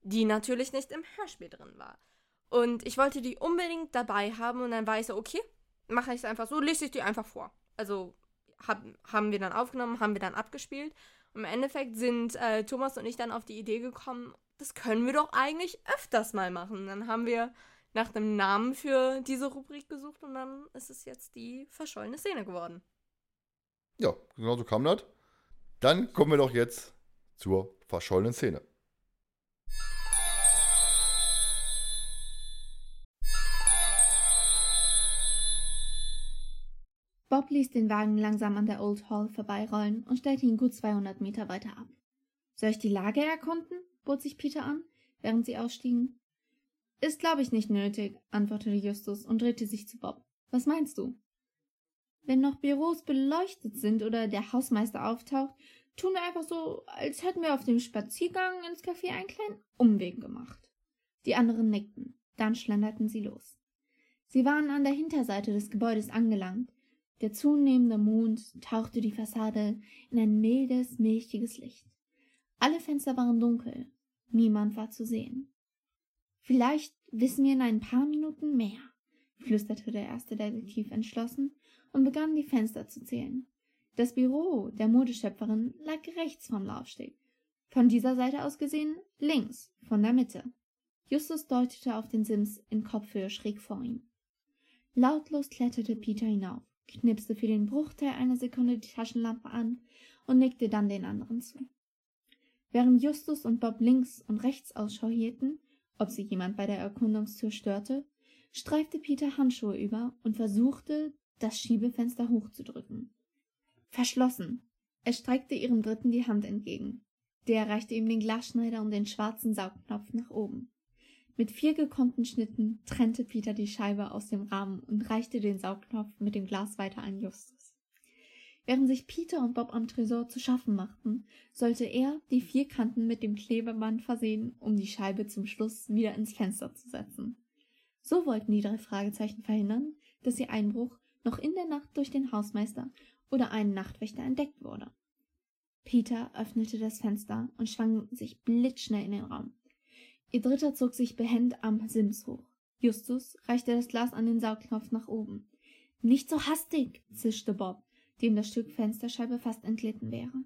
die natürlich nicht im Hörspiel drin war. Und ich wollte die unbedingt dabei haben. Und dann war ich so, okay, mache ich es einfach so, lese ich die einfach vor. Also hab, haben wir dann aufgenommen, haben wir dann abgespielt. Und Im Endeffekt sind äh, Thomas und ich dann auf die Idee gekommen, das können wir doch eigentlich öfters mal machen. Dann haben wir nach einem Namen für diese Rubrik gesucht und dann ist es jetzt die verschollene Szene geworden. Ja, genau so kam das. Dann kommen wir doch jetzt zur verschollenen Szene. Bob ließ den Wagen langsam an der Old Hall vorbeirollen und stellte ihn gut 200 Meter weiter ab. Soll ich die Lage erkunden? bot sich Peter an, während sie ausstiegen. Ist, glaube ich, nicht nötig, antwortete Justus und drehte sich zu Bob. Was meinst du? Wenn noch Büros beleuchtet sind oder der Hausmeister auftaucht, tun wir einfach so, als hätten wir auf dem Spaziergang ins Café einen kleinen Umweg gemacht. Die anderen nickten, dann schlenderten sie los. Sie waren an der Hinterseite des Gebäudes angelangt. Der zunehmende Mond tauchte die Fassade in ein mildes, milchiges Licht. Alle Fenster waren dunkel, niemand war zu sehen. Vielleicht wissen wir in ein paar Minuten mehr, flüsterte der erste Detektiv entschlossen und begann die Fenster zu zählen. Das Büro der Modeschöpferin lag rechts vom Laufsteg. Von dieser Seite aus gesehen links von der Mitte. Justus deutete auf den Sims in Kopfhöhe schräg vor ihm. Lautlos kletterte Peter hinauf, knipste für den Bruchteil einer Sekunde die Taschenlampe an und nickte dann den anderen zu. Während Justus und Bob links und rechts Ausschau hielten, ob sie jemand bei der Erkundungstür störte, streifte Peter Handschuhe über und versuchte, das Schiebefenster hochzudrücken. Verschlossen. Er streckte ihrem Dritten die Hand entgegen. Der reichte ihm den Glasschneider und den schwarzen Saugknopf nach oben. Mit vier gekonnten Schnitten trennte Peter die Scheibe aus dem Rahmen und reichte den Saugknopf mit dem Glas weiter an Justus. Während sich Peter und Bob am Tresor zu schaffen machten, sollte er die vier Kanten mit dem Klebeband versehen, um die Scheibe zum Schluss wieder ins Fenster zu setzen. So wollten die drei Fragezeichen verhindern, dass ihr Einbruch noch in der Nacht durch den Hausmeister oder einen Nachtwächter entdeckt wurde. Peter öffnete das Fenster und schwang sich blitzschnell in den Raum. Ihr Dritter zog sich behend am Sims hoch. Justus reichte das Glas an den Saugknopf nach oben. Nicht so hastig, zischte Bob, dem das Stück Fensterscheibe fast entglitten wäre.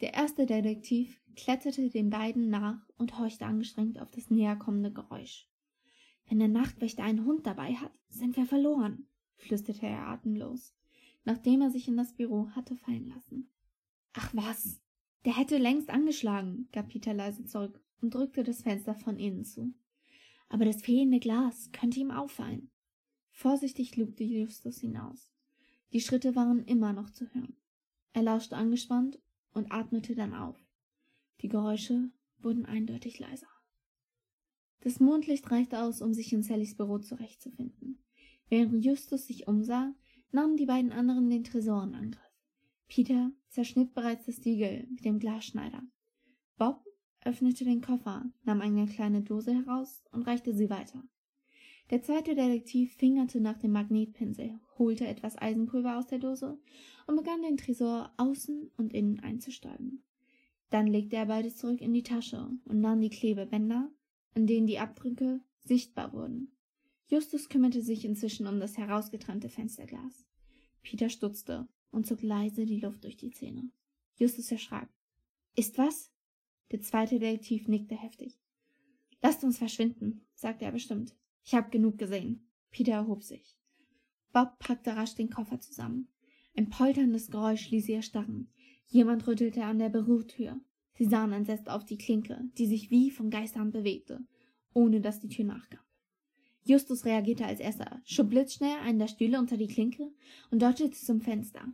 Der erste Detektiv kletterte den beiden nach und horchte angestrengt auf das näherkommende Geräusch. Wenn der Nachtwächter einen Hund dabei hat, sind wir verloren, flüsterte er atemlos, nachdem er sich in das Büro hatte fallen lassen. Ach was, der hätte längst angeschlagen, gab Peter leise zurück und drückte das Fenster von innen zu. Aber das fehlende Glas könnte ihm auffallen. Vorsichtig lugte Justus hinaus. Die Schritte waren immer noch zu hören. Er lauschte angespannt und atmete dann auf. Die Geräusche wurden eindeutig leiser. Das Mondlicht reichte aus, um sich in Sallys Büro zurechtzufinden. Während Justus sich umsah, nahmen die beiden anderen den Tresor in Angriff. Peter zerschnitt bereits das Siegel mit dem Glasschneider. Bob öffnete den Koffer, nahm eine kleine Dose heraus und reichte sie weiter. Der zweite Detektiv fingerte nach dem Magnetpinsel, holte etwas Eisenpulver aus der Dose und begann den Tresor außen und innen einzustäuben. Dann legte er beides zurück in die Tasche und nahm die Klebebänder, an denen die Abdrücke sichtbar wurden. Justus kümmerte sich inzwischen um das herausgetrennte Fensterglas. Peter stutzte und zog leise die Luft durch die Zähne. Justus erschrak. Ist was? Der zweite Detektiv nickte heftig. Lasst uns verschwinden, sagte er bestimmt. Ich hab genug gesehen. Peter erhob sich. Bob packte rasch den Koffer zusammen. Ein polterndes Geräusch ließ sie erstarren. Jemand rüttelte an der Bürotür. Sie sahen entsetzt auf die Klinke, die sich wie von Geisterhand bewegte, ohne dass die Tür nachgab. Justus reagierte als erster, schob blitzschnell einen der Stühle unter die Klinke und deutete zum Fenster.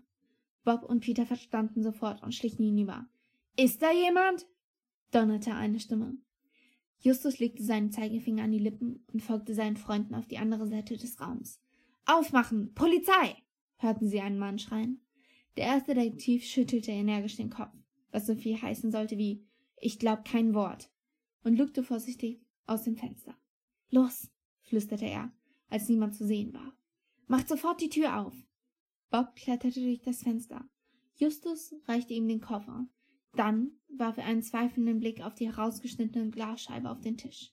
Bob und Peter verstanden sofort und schlichen hinüber. Ist da jemand? Donnerte eine Stimme. Justus legte seinen Zeigefinger an die Lippen und folgte seinen Freunden auf die andere Seite des Raums. Aufmachen! Polizei! hörten sie einen Mann schreien. Der erste Detektiv schüttelte energisch den Kopf, was so viel heißen sollte wie Ich glaub kein Wort, und lugte vorsichtig aus dem Fenster. Los, flüsterte er, als niemand zu sehen war. Macht sofort die Tür auf. Bob kletterte durch das Fenster. Justus reichte ihm den Koffer. Dann warf er einen zweifelnden Blick auf die herausgeschnittene Glasscheibe auf den Tisch.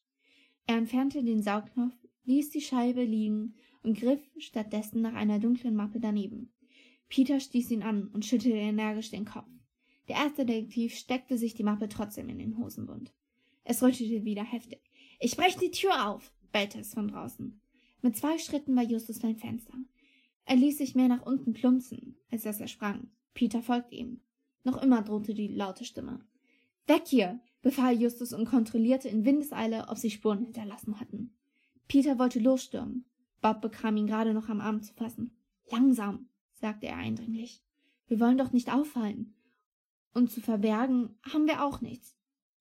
Er entfernte den Saugnopf, ließ die Scheibe liegen und griff stattdessen nach einer dunklen Mappe daneben. Peter stieß ihn an und schüttelte energisch den Kopf. Der erste Detektiv steckte sich die Mappe trotzdem in den Hosenbund. Es rüttelte wieder heftig. Ich brech die Tür auf, bellte es von draußen. Mit zwei Schritten war Justus beim Fenster. Er ließ sich mehr nach unten plumpsen, als dass er sprang. Peter folgte ihm. Noch immer drohte die laute Stimme. Weg hier! befahl Justus und kontrollierte in Windeseile, ob sie Spuren hinterlassen hatten. Peter wollte losstürmen. Bob bekam ihn gerade noch am Arm zu fassen. Langsam, sagte er eindringlich. Wir wollen doch nicht auffallen. Und zu verbergen haben wir auch nichts.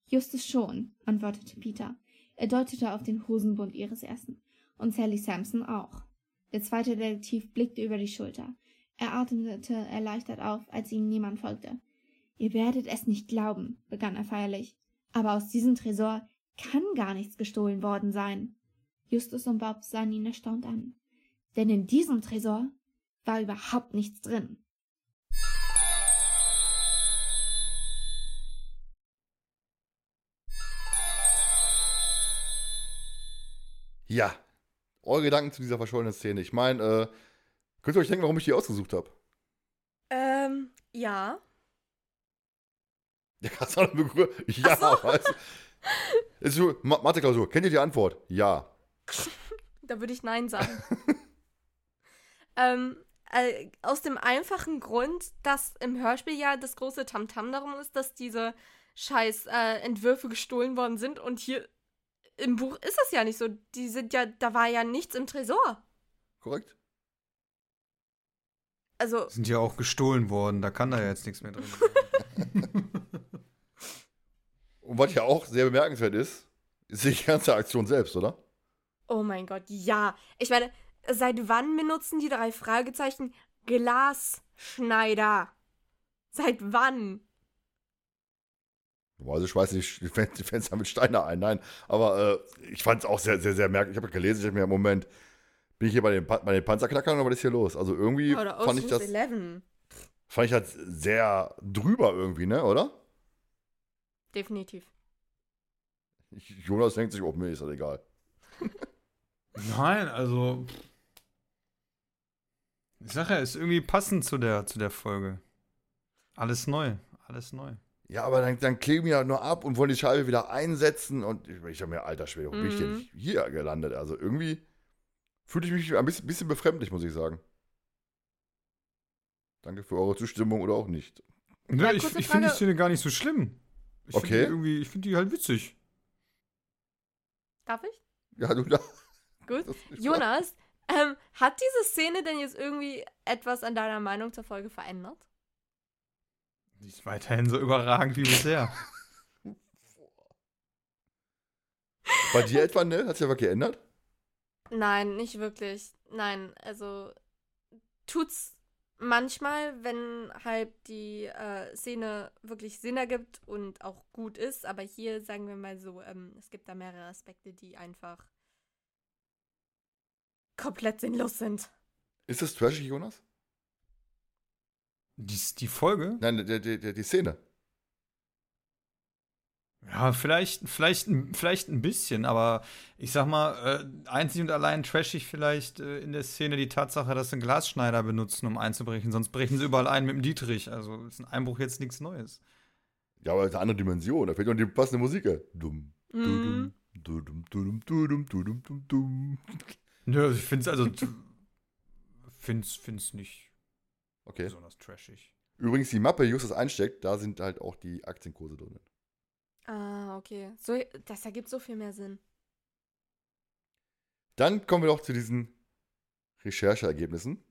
Justus schon, antwortete Peter. Er deutete auf den Hosenbund ihres Ersten. Und Sally Sampson auch. Der zweite Detektiv blickte über die Schulter. Er atmete erleichtert auf, als ihnen niemand folgte. Ihr werdet es nicht glauben, begann er feierlich, aber aus diesem Tresor kann gar nichts gestohlen worden sein. Justus und Bob sahen ihn erstaunt an. Denn in diesem Tresor war überhaupt nichts drin. Ja, eure Gedanken zu dieser verschollenen Szene. Ich meine, äh, könnt ihr euch denken, warum ich die ausgesucht habe? Ähm, ja. Ja, kannst du auch eine Begründung? Ja, weißt du. Ist so, Ma- Mathe-Klausur, kennt ihr die Antwort? Ja. Da würde ich Nein sagen. ähm, äh, aus dem einfachen Grund, dass im Hörspiel ja das große Tamtam darum ist, dass diese scheiß äh, Entwürfe gestohlen worden sind und hier im Buch ist es ja nicht so. Die sind ja, da war ja nichts im Tresor. Korrekt? Also, Sind ja auch gestohlen worden, da kann da ja jetzt nichts mehr drin sein. Und was ja auch sehr bemerkenswert ist, ist die ganze Aktion selbst, oder? oh mein Gott, ja. Ich meine, seit wann benutzen die drei Fragezeichen Glasschneider? Seit wann? Also ich weiß nicht, die Fen- die Fenster mit Steine ein, nein. Aber äh, ich fand es auch sehr, sehr, sehr merkwürdig. Ich habe gelesen, ich habe mir im Moment, bin ich hier bei den, Pa- bei den Panzerknackern oder was ist hier los? Also irgendwie Oder fand ich das, Eleven. fand ich das sehr drüber irgendwie, ne, oder? Definitiv. Jonas denkt sich, oh, mir ist das egal. Nein, also. Ich sag ja, ist irgendwie passend zu der, zu der Folge. Alles neu, alles neu. Ja, aber dann, dann kleben ja nur ab und wollen die Scheibe wieder einsetzen und ich, ich habe mir, alter Schwede, wo bin ich denn Mhm. hier gelandet? Also irgendwie fühle ich mich ein bisschen, bisschen befremdlich, muss ich sagen. Danke für eure Zustimmung oder auch nicht. Ja, ich ich finde die. Szene gar nicht so schlimm. Ich Okay. Find irgendwie, ich finde die halt witzig. Darf ich? Ja, du da. Gut. Jonas, ähm, hat diese Szene denn jetzt irgendwie etwas an deiner Meinung zur Folge verändert? Die ist weiterhin so überragend wie bisher. Bei dir etwa, ne? Hat sich ja was geändert? Nein, nicht wirklich. Nein, also tut's manchmal, wenn halt die äh, Szene wirklich Sinn ergibt und auch gut ist, aber hier sagen wir mal so, ähm, es gibt da mehrere Aspekte, die einfach komplett sinnlos sind. Ist das trashig, Jonas? Die, die Folge? Nein, die, die, die, die Szene. Ja, vielleicht, vielleicht, ein- vielleicht ein bisschen, aber ich sag mal, äh, einzig und allein trashig vielleicht äh, in der Szene die Tatsache, dass sie einen Glasschneider benutzen, um einzubrechen. Sonst brechen sie überall ein mit dem Dietrich. Also ist ein Einbruch jetzt nichts Neues. Ja, aber das ist eine andere Dimension. Da fehlt noch die passende Musik. Dumm. Mhm. Dudum, dudum, dudum, dudum, dudum, dudum. Nö, also ich finde es also. find's, find's nicht Okay. besonders trashig. Übrigens, die Mappe, die Justus einsteckt, da sind halt auch die Aktienkurse drin. Ah, okay. So, das ergibt so viel mehr Sinn. Dann kommen wir doch zu diesen Rechercheergebnissen.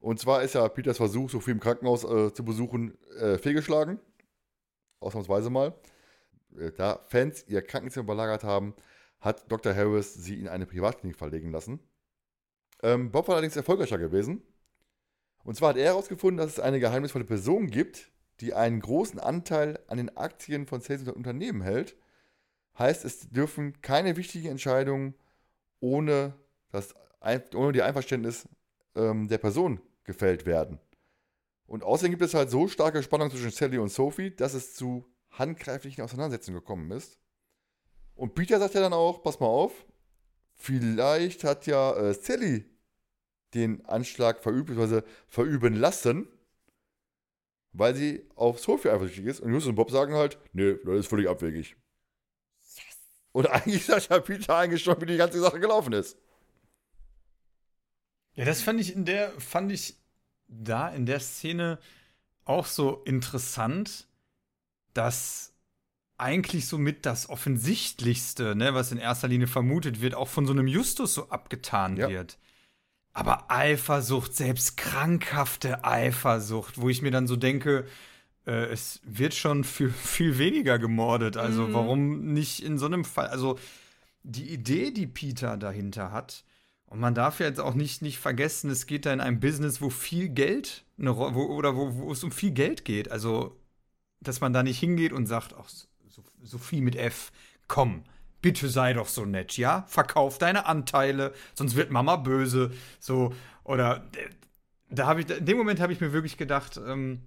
Und zwar ist ja Peters Versuch, so viel im Krankenhaus äh, zu besuchen, äh, fehlgeschlagen. Ausnahmsweise mal. Äh, da Fans ihr Krankenzimmer überlagert haben, hat Dr. Harris sie in eine Privatklinik verlegen lassen. Ähm, Bob war allerdings erfolgreicher gewesen. Und zwar hat er herausgefunden, dass es eine geheimnisvolle Person gibt, die einen großen Anteil an den Aktien von Sales Unternehmen hält. Heißt, es dürfen keine wichtigen Entscheidungen ohne, das, ohne die Einverständnis ähm, der Person gefällt werden. Und außerdem gibt es halt so starke Spannung zwischen Sally und Sophie, dass es zu handgreiflichen Auseinandersetzungen gekommen ist. Und Peter sagt ja dann auch, pass mal auf, vielleicht hat ja äh, Sally den Anschlag verübt, verüben lassen, weil sie auf Sophie eifersüchtig ist. Und Justus und Bob sagen halt, nee, das ist völlig abwegig. Und eigentlich sagt ja Peter eigentlich schon, wie die ganze Sache gelaufen ist. Ja, das fand ich in der, fand ich da in der Szene auch so interessant, dass eigentlich somit das Offensichtlichste, ne, was in erster Linie vermutet wird, auch von so einem Justus so abgetan Ja. wird. Aber Eifersucht, selbst krankhafte Eifersucht, wo ich mir dann so denke, äh, es wird schon für viel weniger gemordet. Also Mhm. warum nicht in so einem Fall? Also die Idee, die Peter dahinter hat, und man darf ja jetzt auch nicht, nicht vergessen, es geht da in einem Business, wo viel Geld eine wo, oder wo, wo es um viel Geld geht. Also, dass man da nicht hingeht und sagt, ach, so, Sophie mit F, komm, bitte sei doch so nett, ja? Verkauf deine Anteile, sonst wird Mama böse. So, oder äh, da habe ich, in dem Moment habe ich mir wirklich gedacht, ähm,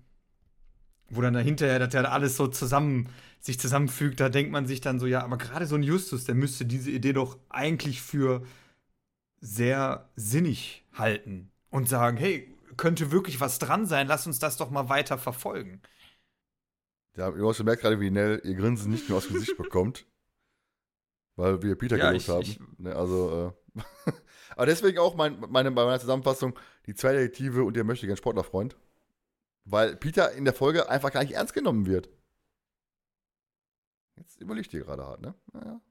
wo dann dahinterher, dass ja alles so zusammen sich zusammenfügt, da denkt man sich dann so, ja, aber gerade so ein Justus, der müsste diese Idee doch eigentlich für sehr sinnig halten und sagen, hey, könnte wirklich was dran sein, lass uns das doch mal weiter verfolgen. Ja, du merkt gerade, wie Nell ihr Grinsen nicht mehr aus dem Gesicht bekommt. Weil wir Peter Ja, gelobt haben. ich- Ne, also, äh, aber deswegen auch mein, meine, bei meiner Zusammenfassung die zwei Detektive und der möchte gern Sportlerfreund. Weil Peter in der Folge einfach gar nicht ernst genommen wird. Jetzt überlegt ihr gerade hart, ne? Naja.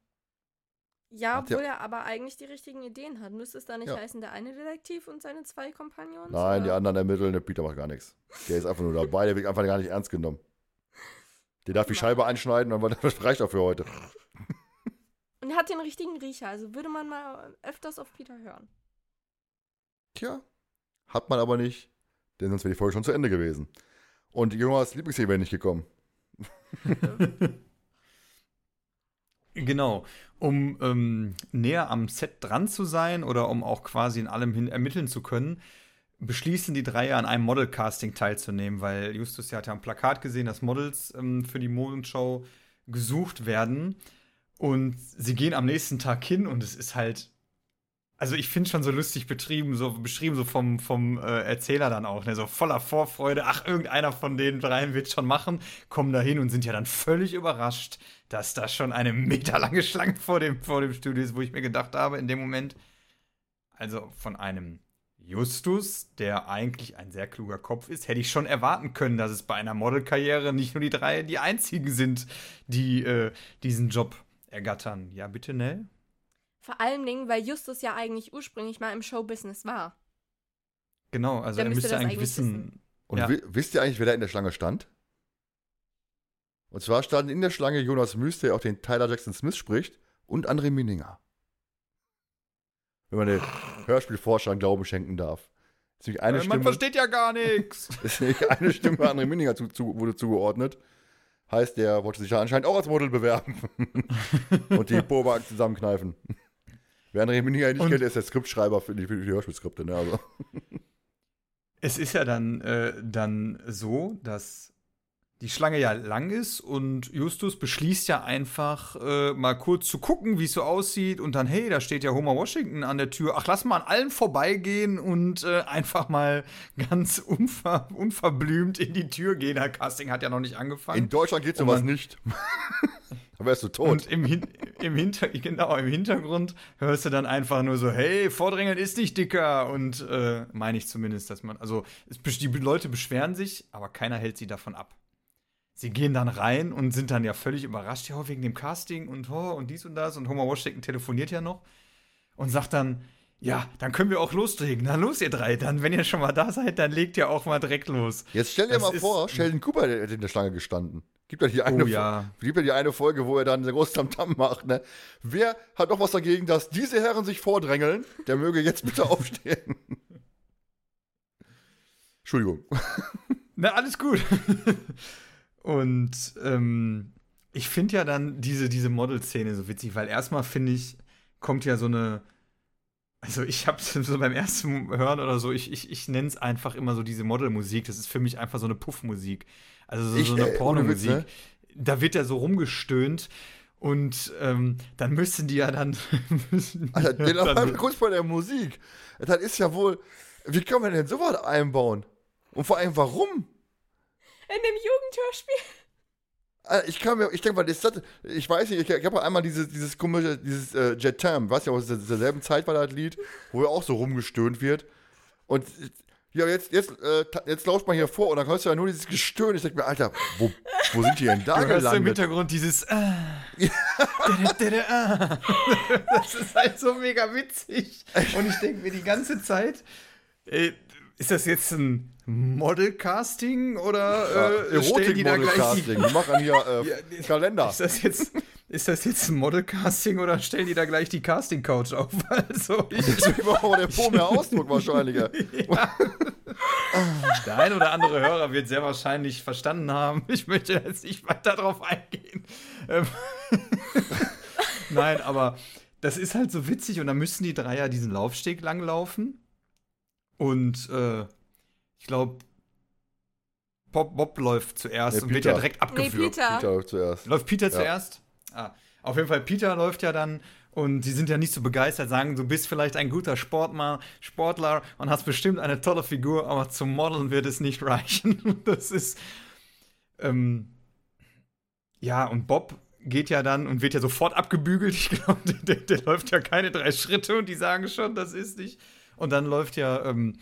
Ja, Hat ja- obwohl er aber eigentlich die richtigen Ideen hat. Müsste es da nicht Ja. heißen, der eine Detektiv und seine zwei Kompagnons? Nein, die oder? anderen ermitteln, der Peter macht gar nichts. Der ist einfach nur dabei, der wird einfach gar nicht ernst genommen. Der darf die Scheibe einschneiden das reicht auch für heute. Und er hat den richtigen Riecher, also würde man mal öfters auf Peter hören. Tja, hat man aber nicht, denn sonst wäre die Folge schon zu Ende gewesen. Und Jonas Lieblingsszene wäre nicht gekommen. Genau. Um ähm, näher am Set dran zu sein oder um auch quasi in allem hin ermitteln zu können, beschließen die drei ja an einem Model-Casting teilzunehmen, weil Justus ja hat ja am Plakat gesehen, dass Models ähm, für die Mondschau gesucht werden. Und sie gehen am nächsten Tag hin und es ist halt. Also ich finde schon so lustig betrieben, so beschrieben, so vom, vom äh, Erzähler dann auch, ne? so voller Vorfreude, ach, irgendeiner von den dreien wird schon machen, kommen da hin und sind ja dann völlig überrascht, dass da schon eine meterlange Schlange vor dem, vor dem Studio ist, wo ich mir gedacht habe, in dem Moment, also von einem Justus, der eigentlich ein sehr kluger Kopf ist, hätte ich schon erwarten können, dass es bei einer Modelkarriere nicht nur die drei die einzigen sind, die äh, diesen Job ergattern. Ja, bitte, Nell? Vor allen Dingen, weil Justus ja eigentlich ursprünglich mal im Showbusiness war. Genau, also er müsste müsste das eigentlich eigentlich wissen. Und Ja. wi- wisst ihr eigentlich, wer da in der Schlange stand? Und zwar standen in der Schlange Jonas Müs, der auch den Tyler Jackson Smith spricht, und André Mininger. Wenn man den Hörspielforschern Glauben schenken darf. Ist eine Äh, Man Stimme, versteht ja gar nichts. ist eine Stimme André Mininger zu, zu, wurde zugeordnet. Heißt, der wollte sich ja anscheinend auch als Model bewerben. und die Boba zusammenkneifen. Wer André Mininger nicht Und- kennt, der ist der Skriptschreiber für die, für die Hörspielskripte. Ne? Also. Es ist ja dann, äh, dann so, dass die Schlange ja lang ist und Justus beschließt ja einfach äh, mal kurz zu gucken, wie es so aussieht und dann, hey, da steht ja Homer Washington an der Tür. Ach, lass mal an allen vorbeigehen und äh, einfach mal ganz unver unverblümt in die Tür gehen. Der Casting hat ja noch nicht angefangen. In Deutschland geht sowas nicht. da wärst du tot. Und im, Hin im, Hinter genau, im Hintergrund hörst du dann einfach nur so, hey, Vordrängeln ist nicht dicker. Und äh, meine ich zumindest, dass man, also es, die Leute beschweren sich, aber keiner hält sie davon ab. Sie gehen dann rein und sind dann ja völlig überrascht, ja, wegen dem Casting und oh, und dies und das. Und Homer Washington telefoniert ja noch und sagt dann, ja, dann können wir auch loslegen. Na los, ihr drei. Dann, wenn ihr schon mal da seid, dann legt ihr auch mal direkt los. Jetzt stell dir Das mal vor, Sheldon Cooper hätte in der Schlange gestanden. Gibt ja die eine, Oh ja. gibt ja die eine Folge, wo er dann groß Tamtam macht. Ne? Wer hat noch was dagegen, dass diese Herren sich vordrängeln? Der möge jetzt bitte aufstehen. Entschuldigung. Na, alles gut. Und ähm, ich finde ja dann diese, diese Model-Szene so witzig, weil erstmal finde ich, kommt ja so eine. Also ich habe so beim ersten Hören oder so, ich, ich, ich nenne es einfach immer so diese Model-Musik. Das ist für mich einfach so eine Puffmusik. Also so, Ich, so eine äh, ohne Witz, Pornomusik. ne? Da wird ja so rumgestöhnt. Und ähm, dann müssen die ja dann. müssen Alter, den dann- mal kurz bei der Musik. Das ist ja wohl. Wie kann man denn sowas einbauen? Und vor allem, warum? In dem Jugendhörspiel. Alter, Ich kann mir, ich denke mal, das, ich weiß nicht, ich, ich habe einmal dieses, dieses komische, dieses äh, Jet Tam, weißt du, aus der- derselben Zeit war das Lied, wo ja auch so rumgestöhnt wird. Und äh, ja, jetzt, jetzt, äh, jetzt lauscht man hier vor und dann hörst du ja nur dieses Gestöhn. Ich denke mir, Alter, wo, wo sind die denn da Du hörst im gelandet? Hintergrund dieses ah, ah. Das ist halt so mega witzig. Und ich denke mir die ganze Zeit, äh, ist das jetzt ein Model-Casting oder äh, stellen die da gleich die, Erotik-Model-Casting. Die machen hier äh, Ja, Kalender. ist das jetzt ist das jetzt ein Model-Casting oder stellen die da gleich die Casting-Couch auf? Also ich, Deswegen war auch der Po mehr Ausdruck wahrscheinlich. ja. Der ein oder andere Hörer wird sehr wahrscheinlich verstanden haben. Ich möchte jetzt nicht weiter drauf eingehen. Ähm, Nein, aber das ist halt so witzig und dann müssen die drei ja diesen Laufsteg langlaufen. Und äh, ich glaube, Bob, Bob läuft zuerst Nee, und wird ja direkt Nee, abgewürgt. Peter. Peter zuerst. Läuft Peter Ja. zuerst? Ah, auf jeden Fall, Peter läuft ja dann und die sind ja nicht so begeistert, sagen, du bist vielleicht ein guter Sportler, Sportler und hast bestimmt eine tolle Figur, aber zum Modeln wird es nicht reichen. Das ist, ähm, ja, und Bob geht ja dann und wird ja sofort abgebügelt. Ich glaube, der, der läuft ja keine drei Schritte und die sagen schon, das ist nicht. Und dann läuft ja, ähm,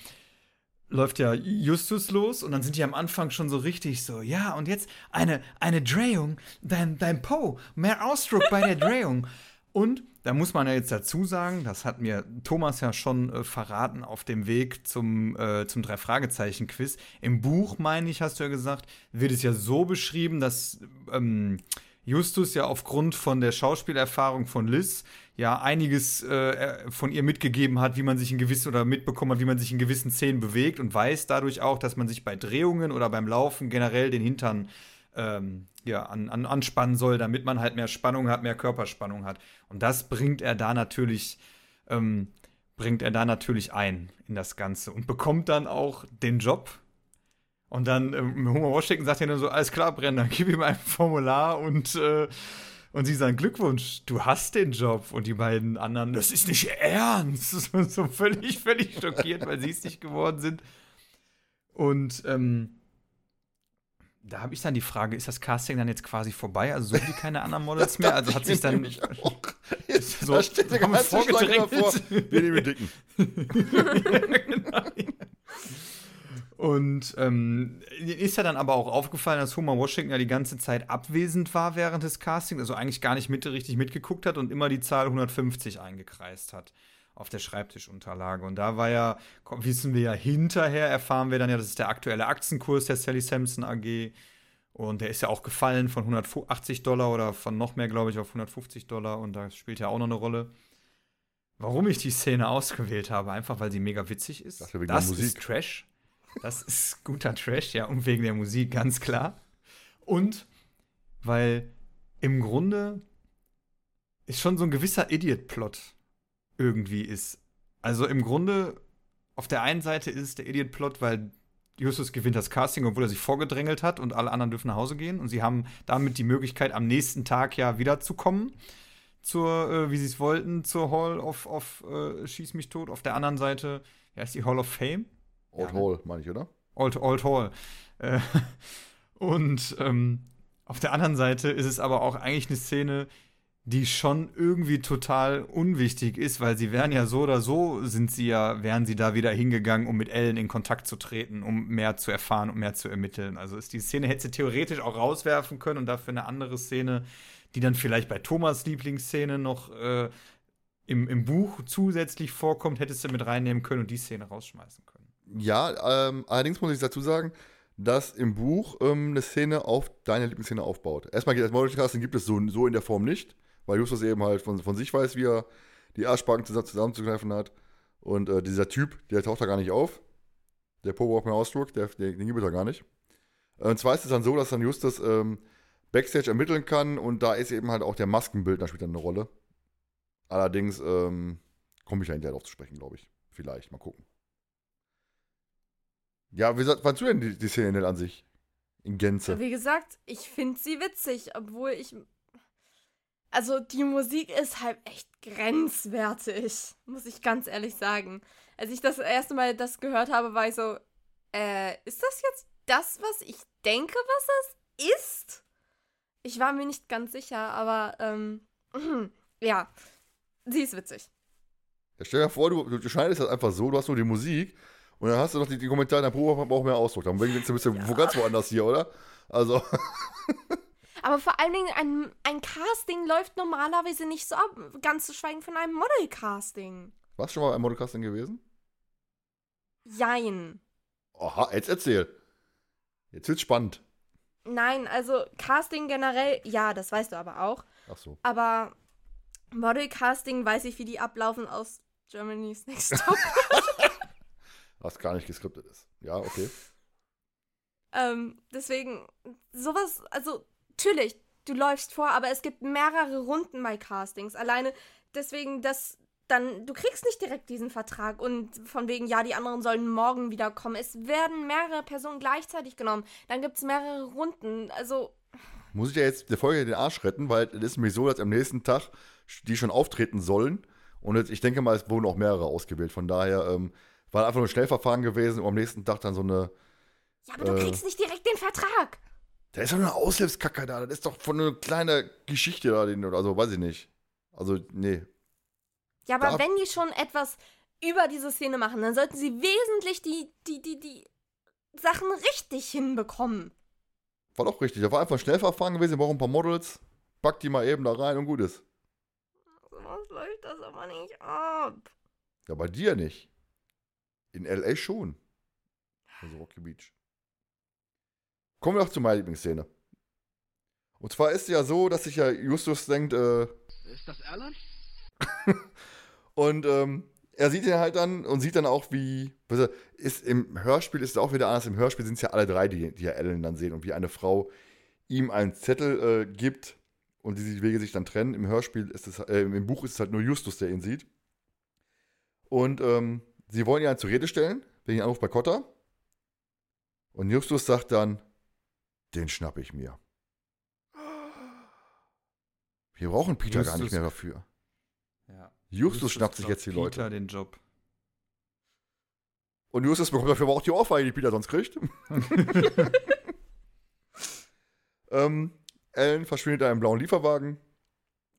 läuft ja Justus los und dann sind die am Anfang schon so richtig so, ja, und jetzt eine, eine Drehung, dein, dein Po, mehr Ausdruck bei der Drehung. Und da muss man ja jetzt dazu sagen, das hat mir Thomas ja schon äh, verraten auf dem Weg zum, äh, zum Drei-Fragezeichen-Quiz. Im Buch, meine ich, hast du ja gesagt, wird es ja so beschrieben, dass ähm, Justus ja aufgrund von der Schauspielerfahrung von Liz ja einiges äh, von ihr mitgegeben hat, wie man sich in gewissen oder mitbekommen hat, wie man sich in gewissen Szenen bewegt und weiß dadurch auch, dass man sich bei Drehungen oder beim Laufen generell den Hintern ähm, ja, an, an, anspannen soll, damit man halt mehr Spannung hat, mehr Körperspannung hat. Und das bringt er da natürlich, ähm, bringt er da natürlich ein in das Ganze und bekommt dann auch den Job. Und dann ähm, Homer Washington sagt ja nur so, alles klar, Brenner, gib ihm ein Formular und, äh, und sie sagen, Glückwunsch, du hast den Job. Und die beiden anderen, das ist nicht ernst. So, so völlig, völlig schockiert, weil sie es nicht geworden sind. Und ähm, da habe ich dann die Frage, ist das Casting dann jetzt quasi vorbei? Also suchen die keine anderen Models mehr? Also hat sich dann Nämlich auch. Jetzt, So, da steht der ganze Schlange vorgedrängelt. davor. Wir nehmen den Dicken. Und ähm, ist ja dann aber auch aufgefallen, dass Homer Washington ja die ganze Zeit abwesend war während des Castings, also eigentlich gar nicht mit, richtig mitgeguckt hat und immer die Zahl 150 eingekreist hat auf der Schreibtischunterlage. Und da war ja, wissen wir ja hinterher, erfahren wir dann ja, das ist der aktuelle Aktienkurs der Sally Sampson AG. Und der ist ja auch gefallen von 180 Dollar oder von noch mehr, glaube ich, auf 150 Dollar. Und da spielt ja auch noch eine Rolle. Warum ich die Szene ausgewählt habe, einfach weil sie mega witzig ist. das Musik. ist Trash. Das ist guter Trash, ja, und wegen der Musik, ganz klar. Und weil im Grunde ist schon so ein gewisser Idiot-Plot irgendwie ist. Also im Grunde, auf der einen Seite ist es der Idiot-Plot, weil Justus gewinnt das Casting, obwohl er sich vorgedrängelt hat und alle anderen dürfen nach Hause gehen. Und sie haben damit die Möglichkeit, am nächsten Tag ja wiederzukommen zur, äh, wie sie es wollten, zur Hall of, of äh, Schieß mich tot. Auf der anderen Seite, ja, ist die Hall of Fame. Old Ja? Hall, meine ich, oder? Old, Old Hall. Äh, und ähm, auf der anderen Seite ist es aber auch eigentlich eine Szene, die schon irgendwie total unwichtig ist, weil sie wären ja so oder so, sind sie ja, wären sie da wieder hingegangen, um mit Ellen in Kontakt zu treten, um mehr zu erfahren und mehr zu ermitteln. Also ist die Szene hätte sie theoretisch auch rauswerfen können und dafür eine andere Szene, die dann vielleicht bei Thomas Lieblingsszene noch äh, im, im Buch zusätzlich vorkommt, hättest du mit reinnehmen können und die Szene rausschmeißen können. Ja, ähm, allerdings muss ich dazu sagen, dass im Buch ähm, eine Szene auf deine Lieblingsszene aufbaut. Erstmal geht das Multicasting gibt es so, so in der Form nicht, weil Justus eben halt von, von sich weiß, wie er die Arschbacken zusammen, zusammenzugreifen hat. Und äh, dieser Typ, der taucht da gar nicht auf. Der Popo auf mir Ausdruck, der, der, den gibt es da gar nicht. Äh, und zwar ist es dann so, dass dann Justus ähm, Backstage ermitteln kann und da ist eben halt auch der Maskenbildner spielt dann eine Rolle. Allerdings ähm, komme ich da hinterher drauf zu sprechen, glaube ich. Vielleicht, mal gucken. Ja, wie fandst du denn die, die Szene an sich? In Gänze. Wie gesagt, ich finde sie witzig, obwohl ich. Also, die Musik ist halt echt grenzwertig, muss ich ganz ehrlich sagen. Als ich das erste Mal das gehört habe, war ich so, äh, ist das jetzt das, was ich denke, was das ist? Ich war mir nicht ganz sicher, aber, ähm, ja, sie ist witzig. Ja, stell dir vor, du, du schneidest das einfach so, du hast nur die Musik und dann hast du noch die, die Kommentare, der Probe braucht mehr Ausdruck. Dann denkst du, bist du wo ganz woanders hier, oder? Also. Aber vor allen Dingen, ein, ein Casting läuft normalerweise nicht so ab. Ganz zu schweigen von einem Model-Casting. Warst du schon mal beim Modelcasting gewesen? Jein. Aha, jetzt erzähl. Jetzt wird's spannend. Nein, also Casting generell, ja, das weißt du aber auch. Ach so. Aber Model-Casting weiß ich, wie die ablaufen aus Germany's Next Top. Was gar nicht geskriptet ist. Ja, okay. ähm, deswegen, sowas, also, natürlich, du läufst vor, aber es gibt mehrere Runden bei Castings. Alleine deswegen, dass dann, du kriegst nicht direkt diesen Vertrag und von wegen, ja, die anderen sollen morgen wiederkommen. Es werden mehrere Personen gleichzeitig genommen. Dann gibt es mehrere Runden. Also. Muss ich ja jetzt der Folge den Arsch retten, weil es ist nämlich so, dass am nächsten Tag die schon auftreten sollen. Und jetzt, ich denke mal, es wurden auch mehrere ausgewählt. Von daher ähm, war einfach nur ein Schnellverfahren gewesen und am nächsten Tag dann so eine. Ja, aber du Äh. kriegst nicht direkt den Vertrag. Da ist doch eine Aushilfskacke da. Das ist doch von einer kleinen Geschichte da. Also, weiß ich nicht. Also, nee. Ja, aber Da- wenn die schon etwas über diese Szene machen, dann sollten sie wesentlich die, die, die, die Sachen richtig hinbekommen. War doch richtig. Da war einfach ein Schnellverfahren gewesen. Wir brauchen ein paar Models. Pack die mal eben da rein und gut ist. Was läuft das aber nicht ab? Ja, bei dir nicht. In L.A. schon. Also Rocky Beach. Kommen wir doch zu meiner Lieblingsszene. Und zwar ist es ja so, dass sich ja Justus denkt, äh, Ist das Alan? und ähm, er sieht ihn halt dann und sieht dann auch, wie. Also ist Im Hörspiel ist es auch wieder anders. Im Hörspiel sind es ja alle drei, die, die ja Ellen dann sehen und wie eine Frau ihm einen Zettel äh, gibt und die Wege sich dann trennen. Im Hörspiel ist es, äh, im Buch ist es halt nur Justus, der ihn sieht. Und ähm, sie wollen ihn dann zur Rede stellen, wegen Anruf bei Cotta. Und Justus sagt dann, den schnapp ich mir. Wir brauchen Peter gar nicht Justus- mehr dafür. Ja. Justus, schnappt sich jetzt die Peter Leute. den Job. Und Justus bekommt dafür aber auch die Ohrfeige, die Peter sonst kriegt. ähm, Ellen verschwindet in einem blauen Lieferwagen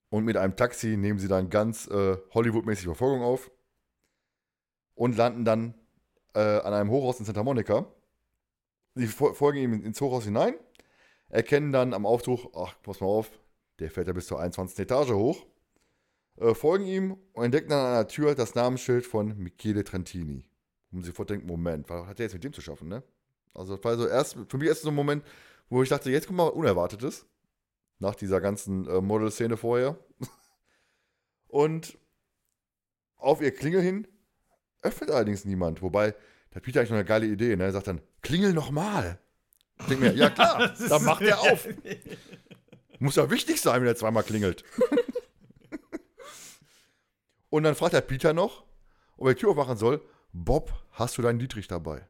und mit einem Taxi nehmen sie dann ganz äh, Hollywood-mäßig Verfolgung auf und landen dann äh, an einem Hochhaus in Santa Monica. Sie fol- folgen ihm ins Hochhaus hinein, erkennen dann am Aufzug, ach, pass mal auf, der fährt ja bis zur 21. Etage hoch, äh, folgen ihm und entdecken dann an einer Tür das Namensschild von Michele Trentini. Und sie sofort denken, Moment, was hat der jetzt mit dem zu schaffen, ne? Also das war so erst, für mich erst so ein Moment, wo ich dachte, jetzt kommt mal Unerwartetes. Nach dieser ganzen äh, Model-Szene vorher. Und auf ihr Klingel hin öffnet allerdings niemand. Wobei, da hat Peter eigentlich noch eine geile Idee, ne? Er sagt dann, klingel nochmal. Ich denke mir, ja klar, dann macht er auf. Muss ja wichtig sein, wenn er zweimal klingelt. Und dann fragt der Peter noch, ob er die Tür aufmachen soll. Bob, hast du deinen Dietrich dabei?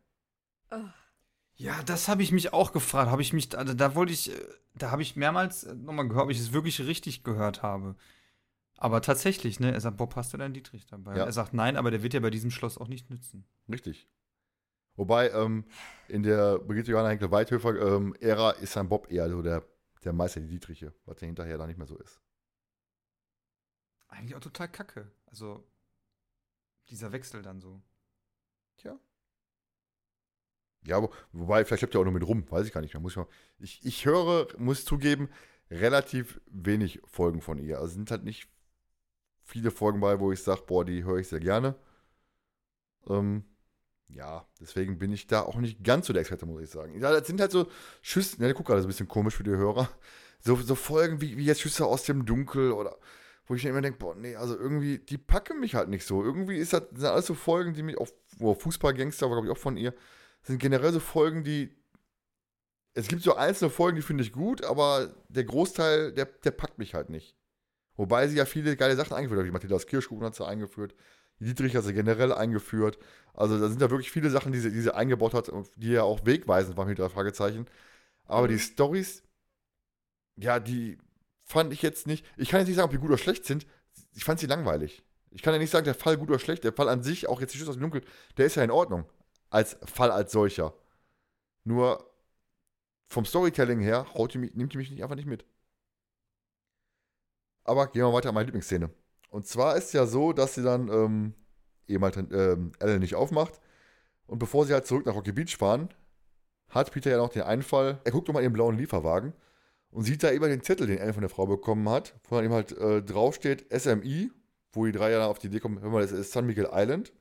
Ja, das habe ich mich auch gefragt. Habe ich mich, also da wollte ich, äh, da habe ich mehrmals äh, nochmal gehört, ob ich es wirklich richtig gehört habe. Aber tatsächlich, ne? Er sagt, Bob, hast du deinen Dietrich dabei? Ja. Er sagt, nein, aber der wird ja bei diesem Schloss auch nicht nützen. Richtig. Wobei, ähm, in der Brigitte Johanna Henkel Weithöfer ähm, Ära ist dann Bob eher so der, der Meister die Dietriche, was ja hinterher dann nicht mehr so ist. eigentlich auch total kacke. Also, dieser Wechsel dann so. Ja, aber, wobei, vielleicht habt ihr auch nur mit rum, weiß ich gar nicht mehr. Muss ich, mal, ich, ich höre, muss zugeben, relativ wenig Folgen von ihr. Also sind halt nicht viele Folgen bei, wo ich sage, boah, die höre ich sehr gerne. Ähm, ja, deswegen bin ich da auch nicht ganz so der Experte, muss ich sagen. Ja, das sind halt so Schüsse, ne, guck gerade, ist ein bisschen komisch für die Hörer. So, so Folgen wie, wie jetzt Schüsse aus dem Dunkel oder wo ich mir immer denke, boah, nee, also irgendwie, die packen mich halt nicht so. Irgendwie ist das, sind alles so Folgen, die mich auf, oh, Fußballgangster war, glaube ich, auch von ihr, sind generell so Folgen, die. Es gibt so einzelne Folgen, die finde ich gut, aber der Großteil, der, der packt mich halt nicht. Wobei sie ja viele geile Sachen eingeführt hat. Die Mathildas Kirschkuchen hat sie eingeführt. Dietrich hat sie generell eingeführt. Also da sind da wirklich viele Sachen, die sie, die sie eingebaut hat, die ja auch wegweisend waren mit drei Fragezeichen. Aber die Stories, ja, die fand ich jetzt nicht. Ich kann jetzt nicht sagen, ob die gut oder schlecht sind. Ich fand sie langweilig. Ich kann ja nicht sagen, der Fall gut oder schlecht. Der Fall an sich, auch jetzt die Schüsse aus dem Dunkel, der ist ja in Ordnung als Fall als solcher. Nur vom Storytelling her haut die nimmt die mich einfach nicht mit. Aber gehen wir weiter an meine Lieblingsszene. Und zwar ist ja so, dass sie dann ähm, eben halt ähm, Ellen nicht aufmacht. Und bevor sie halt zurück nach Rocky Beach fahren, hat Peter ja noch den Einfall. Er guckt nochmal in den blauen Lieferwagen und sieht da eben den Zettel, den Ellen von der Frau bekommen hat, wo dann eben halt äh, draufsteht SMI, wo die drei ja auf die Idee kommen, hör mal, das ist San Miguel Island.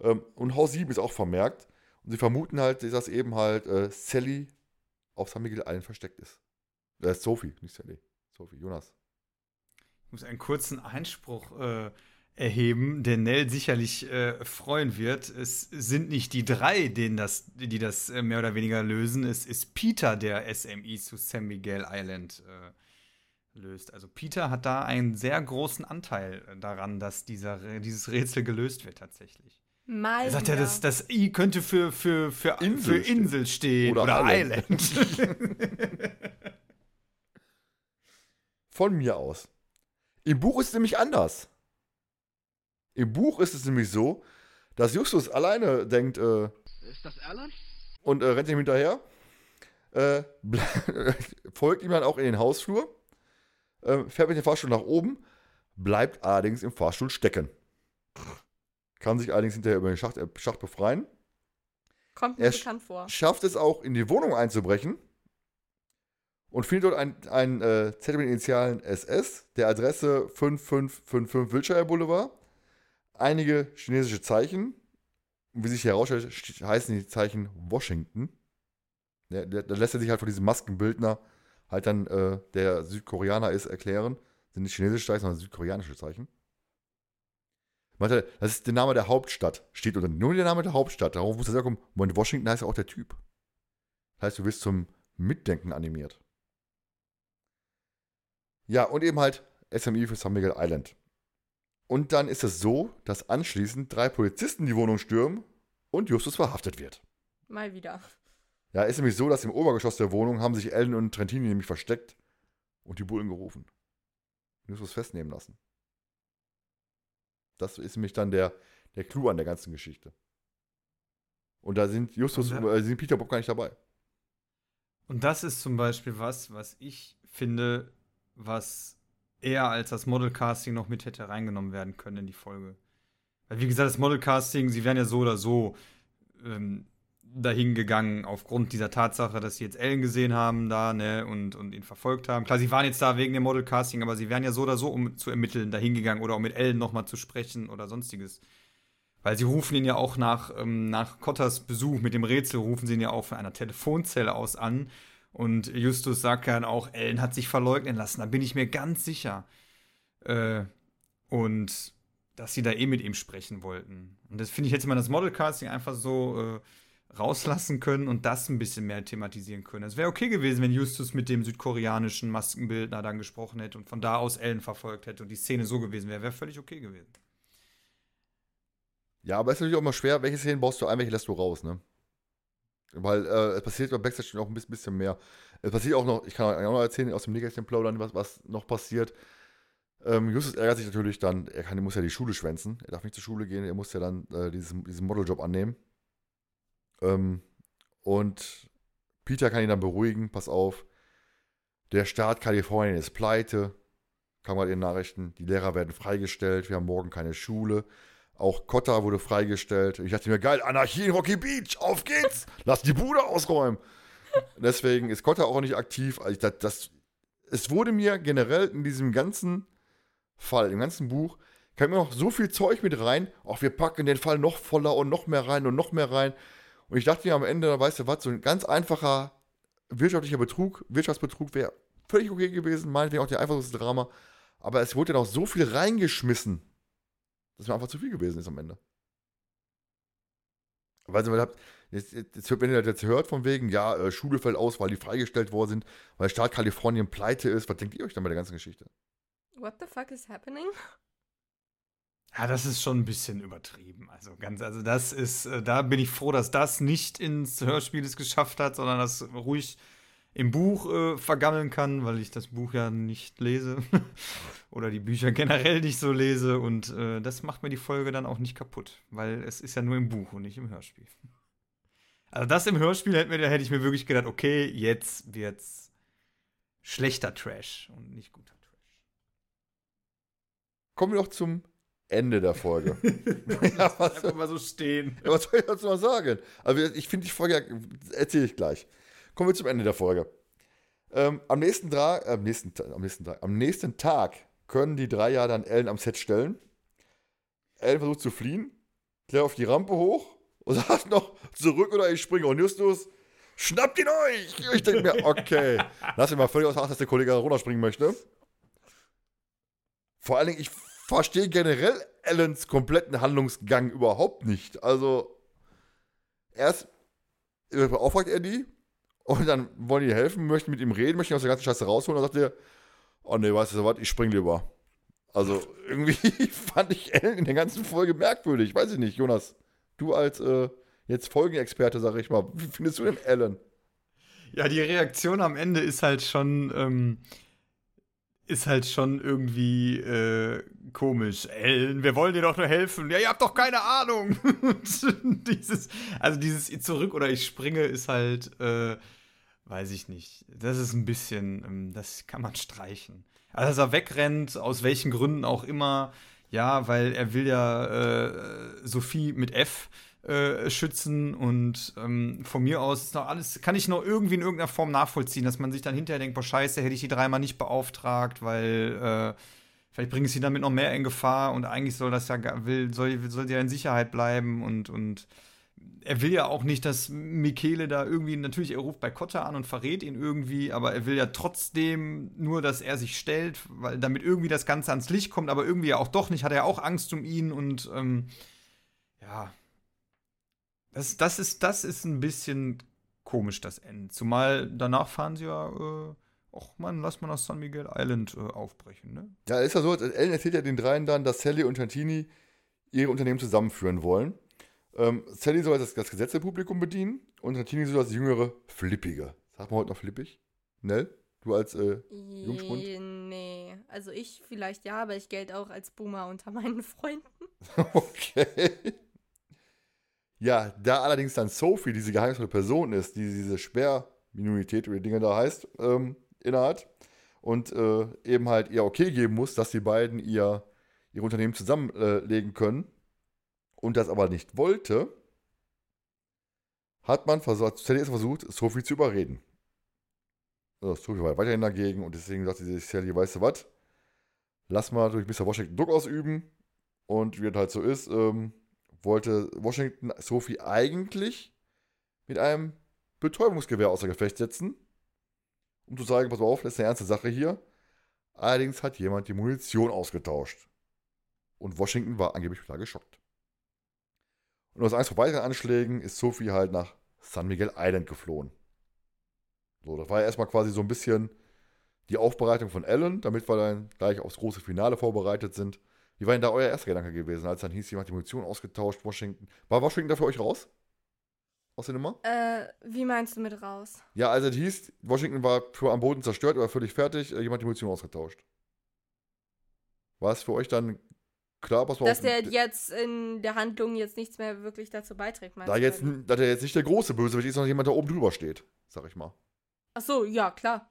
Ähm, und Haus 7 ist auch vermerkt. Und sie vermuten halt, dass eben halt äh, Sally auf San Miguel Island versteckt ist. Das ist Sophie, nicht Sally. Sophie, Jonas. Ich muss einen kurzen Einspruch äh, erheben, der Nell sicherlich äh, freuen wird. Es sind nicht die drei, denen das, die das äh, mehr oder weniger lösen. Es ist Peter, der SMI zu San Miguel Island äh, löst. Also Peter hat da einen sehr großen Anteil daran, dass dieser, dieses Rätsel gelöst wird tatsächlich. Mal Er sagt ja, das, das I könnte für, für, für, Insel für Insel stehen Oder oder, Island. Island. Von mir aus. Im Buch ist es nämlich anders. Im Buch ist es nämlich so, dass Justus alleine denkt äh, Ist das Alan? und äh, rennt ihm hinterher. Äh, folgt ihm dann auch in den Hausflur. Äh, fährt mit dem Fahrstuhl nach oben. Bleibt allerdings im Fahrstuhl stecken. Kann sich allerdings hinterher über den Schacht, äh, Schacht befreien. Kommt mir er bekannt vor. schafft es auch, in die Wohnung einzubrechen und findet dort ein, ein äh, Zettel mit Initialen SS, der Adresse 5555 Wilshire Boulevard, einige chinesische Zeichen, wie sich herausstellt, st- heißen die Zeichen Washington. Da lässt er sich halt von diesem Maskenbildner halt dann, äh, der Südkoreaner ist, erklären. Sind nicht chinesische Zeichen, sondern südkoreanische Zeichen. Meinte, das ist der Name der Hauptstadt. Steht unter nur der Name der Hauptstadt. Darauf muss er. Moment, Washington heißt ja auch der Typ. Das heißt, du wirst zum Mitdenken animiert. Ja, und eben halt SMI für San Miguel Island. Und dann ist es so, dass anschließend drei Polizisten die Wohnung stürmen und Justus verhaftet wird. Mal wieder. Ja, ist nämlich so, dass im Obergeschoss der Wohnung haben sich Ellen und Trentini nämlich versteckt und die Bullen gerufen. Justus festnehmen lassen. Das ist nämlich dann der, der Clou an der ganzen Geschichte. Und da sind Justus Und und äh, sind Peter Bock gar nicht dabei. Und das ist zum Beispiel was, was ich finde, was eher als das Modelcasting noch mit hätte reingenommen werden können in die Folge. Weil, wie gesagt, das Modelcasting, sie wären ja so oder so ähm, dahin gegangen, aufgrund dieser Tatsache, dass sie jetzt Ellen gesehen haben da, ne, und, und ihn verfolgt haben. Klar, sie waren jetzt da wegen dem Modelcasting, aber sie wären ja so oder so, um zu ermitteln, dahin gegangen oder um mit Ellen nochmal zu sprechen oder sonstiges. Weil sie rufen ihn ja auch nach, ähm, nach Cotters Besuch mit dem Rätsel, rufen sie ihn ja auch von einer Telefonzelle aus an. Und Justus sagt ja dann auch, Ellen hat sich verleugnen lassen, da bin ich mir ganz sicher. Äh, und dass sie da eh mit ihm sprechen wollten. Und das finde ich, hätte man das Modelcasting einfach so äh, rauslassen können und das ein bisschen mehr thematisieren können. Es wäre okay gewesen, wenn Justus mit dem südkoreanischen Maskenbildner dann gesprochen hätte und von da aus Ellen verfolgt hätte und die Szene so gewesen wäre. Wäre völlig okay gewesen. Ja, aber es ist natürlich auch immer schwer, welche Szenen baust du ein, welche lässt du raus, ne? Weil äh, es passiert bei Backstage noch ein bisschen, mehr. Es passiert auch noch, ich kann auch noch erzählen, aus dem Nähkästchen plaudern, was, was noch passiert. Ähm, Justus ärgert sich natürlich dann, er, kann, muss ja die Schule schwänzen, er darf nicht zur Schule gehen, er muss ja dann äh, diesen, diesen Modeljob annehmen. Ähm, und Peter kann ihn dann beruhigen, pass auf, der Staat Kalifornien ist pleite, kam gerade in den Nachrichten, die Lehrer werden freigestellt, wir haben morgen keine Schule. Auch Kotta wurde freigestellt. Ich dachte mir, geil, Anarchie in Rocky Beach, auf geht's! Lass die Bude ausräumen! Deswegen ist Kotta auch nicht aktiv. Also das, das, es wurde mir generell in diesem ganzen Fall, im ganzen Buch, kam mir noch so viel Zeug mit rein. Auch wir packen den Fall noch voller und noch mehr rein und noch mehr rein. Und ich dachte mir am Ende, weißt du was, so ein ganz einfacher wirtschaftlicher Betrug, Wirtschaftsbetrug wäre völlig okay gewesen, meinetwegen auch der einfachste Drama. Aber es wurde ja noch so viel reingeschmissen, dass mir einfach zu viel gewesen ist am Ende. Weil sie habt, jetzt, jetzt, wenn ihr das jetzt hört, von wegen, ja, äh, Schule fällt aus, weil die freigestellt worden sind, weil der Staat Kalifornien pleite ist, was denkt ihr euch dann bei der ganzen Geschichte? What the fuck is happening? Ja, das ist schon ein bisschen übertrieben. Also ganz, also das ist, äh, da bin ich froh, dass das nicht ins Hörspiel es geschafft hat, sondern das ruhig im Buch äh, vergammeln kann, weil ich das Buch ja nicht lese oder die Bücher generell nicht so lese und äh, das macht mir die Folge dann auch nicht kaputt, weil es ist ja nur im Buch und nicht im Hörspiel. Also das im Hörspiel hätte, mir, hätte ich mir wirklich gedacht, okay, jetzt wird's schlechter Trash und nicht guter Trash. Kommen wir noch zum Ende der Folge. ja, was, einfach mal so stehen. Ja, was soll ich dazu mal sagen? Also ich finde die Folge, erzähle ich gleich. Kommen wir zum Ende der Folge. Ähm, am, nächsten Tag, äh, am, nächsten, am, nächsten Tag, am nächsten Tag können die drei ja dann Ellen am Set stellen. Ellen versucht zu fliehen, klärt auf die Rampe hoch und sagt noch zurück oder ich springe. Und Justus, schnappt ihn euch! Ich denke mir, okay, lass ihn mal völlig aus Acht, dass der Kollege runterspringen möchte. Vor allen Dingen, ich verstehe generell Ellens kompletten Handlungsgang überhaupt nicht. Also, erst beauftragt er die, und dann wollen die helfen, möchten mit ihm reden, möchten aus der ganzen Scheiße rausholen. Und dann sagt er, oh nee, weißt du was, ich spring lieber. Also irgendwie fand ich Ellen in der ganzen Folge merkwürdig. Weiß ich nicht, Jonas. Du als äh, jetzt Folgenexperte, sag ich mal, wie findest du denn Ellen? Ja, die Reaktion am Ende ist halt schon, ähm, ist halt schon irgendwie äh, komisch. Ellen, wir wollen dir doch nur helfen. Ja, ihr habt doch keine Ahnung. dieses, also dieses zurück oder ich springe ist halt, äh, weiß ich nicht. Das ist ein bisschen, ähm, das kann man streichen. Also, dass er wegrennt, aus welchen Gründen auch immer. Ja, weil er will ja äh, Sophie mit F äh, schützen und ähm, von mir aus ist noch alles, kann ich noch irgendwie in irgendeiner Form nachvollziehen, dass man sich dann hinterher denkt, boah, scheiße, hätte ich die dreimal nicht beauftragt, weil äh, vielleicht bringen sie damit noch mehr in Gefahr und eigentlich soll das ja, will, soll, soll ja in Sicherheit bleiben und, und er will ja auch nicht, dass Michele da irgendwie, natürlich, er ruft bei Kotta an und verrät ihn irgendwie, aber er will ja trotzdem nur, dass er sich stellt, weil damit irgendwie das Ganze ans Licht kommt, aber irgendwie ja auch doch nicht, hat er auch Angst um ihn und ähm, ja. Das, das, ist, das ist ein bisschen komisch, das Ende. Zumal danach fahren sie ja, äh, man, lass mal nach San Miguel Island äh, aufbrechen, ne? Ja, ist ja so, Ellen erzählt ja den dreien dann, dass Sally und Tantini ihre Unternehmen zusammenführen wollen. Ähm, Sally soll das, das Gesetzepublikum bedienen und Tantini soll das jüngere Flippige. Sagt man heute noch flippig? Nell? Du als äh, Jungspund? Nee, also ich vielleicht ja, aber ich gelte auch als Boomer unter meinen Freunden. okay. Ja, da allerdings dann Sophie diese geheimnisvolle Person ist, die diese Sperrminorität oder Dinge da heißt, ähm, innehat und äh, eben halt ihr okay geben muss, dass die beiden ihr, ihr Unternehmen zusammenlegen äh, können und das aber nicht wollte, hat man versucht, Sally ist versucht, Sophie zu überreden. Also Sophie war weiterhin dagegen und deswegen sagte sie Sally, weißt du was, lass mal durch Mr. Washington Druck ausüben und wie das halt so ist, ähm, wollte Washington Sophie eigentlich mit einem Betäubungsgewehr außer Gefecht setzen, um zu sagen, pass mal auf, das ist eine ernste Sache hier. Allerdings hat jemand die Munition ausgetauscht. Und Washington war angeblich total geschockt. Und aus Angst vor weiteren Anschlägen ist Sophie halt nach San Miguel Island geflohen. So, das war ja erstmal quasi so ein bisschen die Aufbereitung von Ellen, damit wir dann gleich aufs große Finale vorbereitet sind. Wie war denn da euer erster Gedanke gewesen, als dann hieß, jemand die Munition ausgetauscht, Washington? War Washington da für euch raus? Aus der Nummer? Äh, wie meinst du mit raus? Ja, also es hieß, Washington war für am Boden zerstört, aber völlig fertig, äh, jemand die Munition ausgetauscht. War es für euch dann klar, pass mal Dass auf, der jetzt in der Handlung jetzt nichts mehr wirklich dazu beiträgt, meinst da du? jetzt, oder wie? dass er jetzt nicht der große Bösewicht ist, sondern jemand, der oben drüber steht, sag ich mal. Ach so, ja, klar.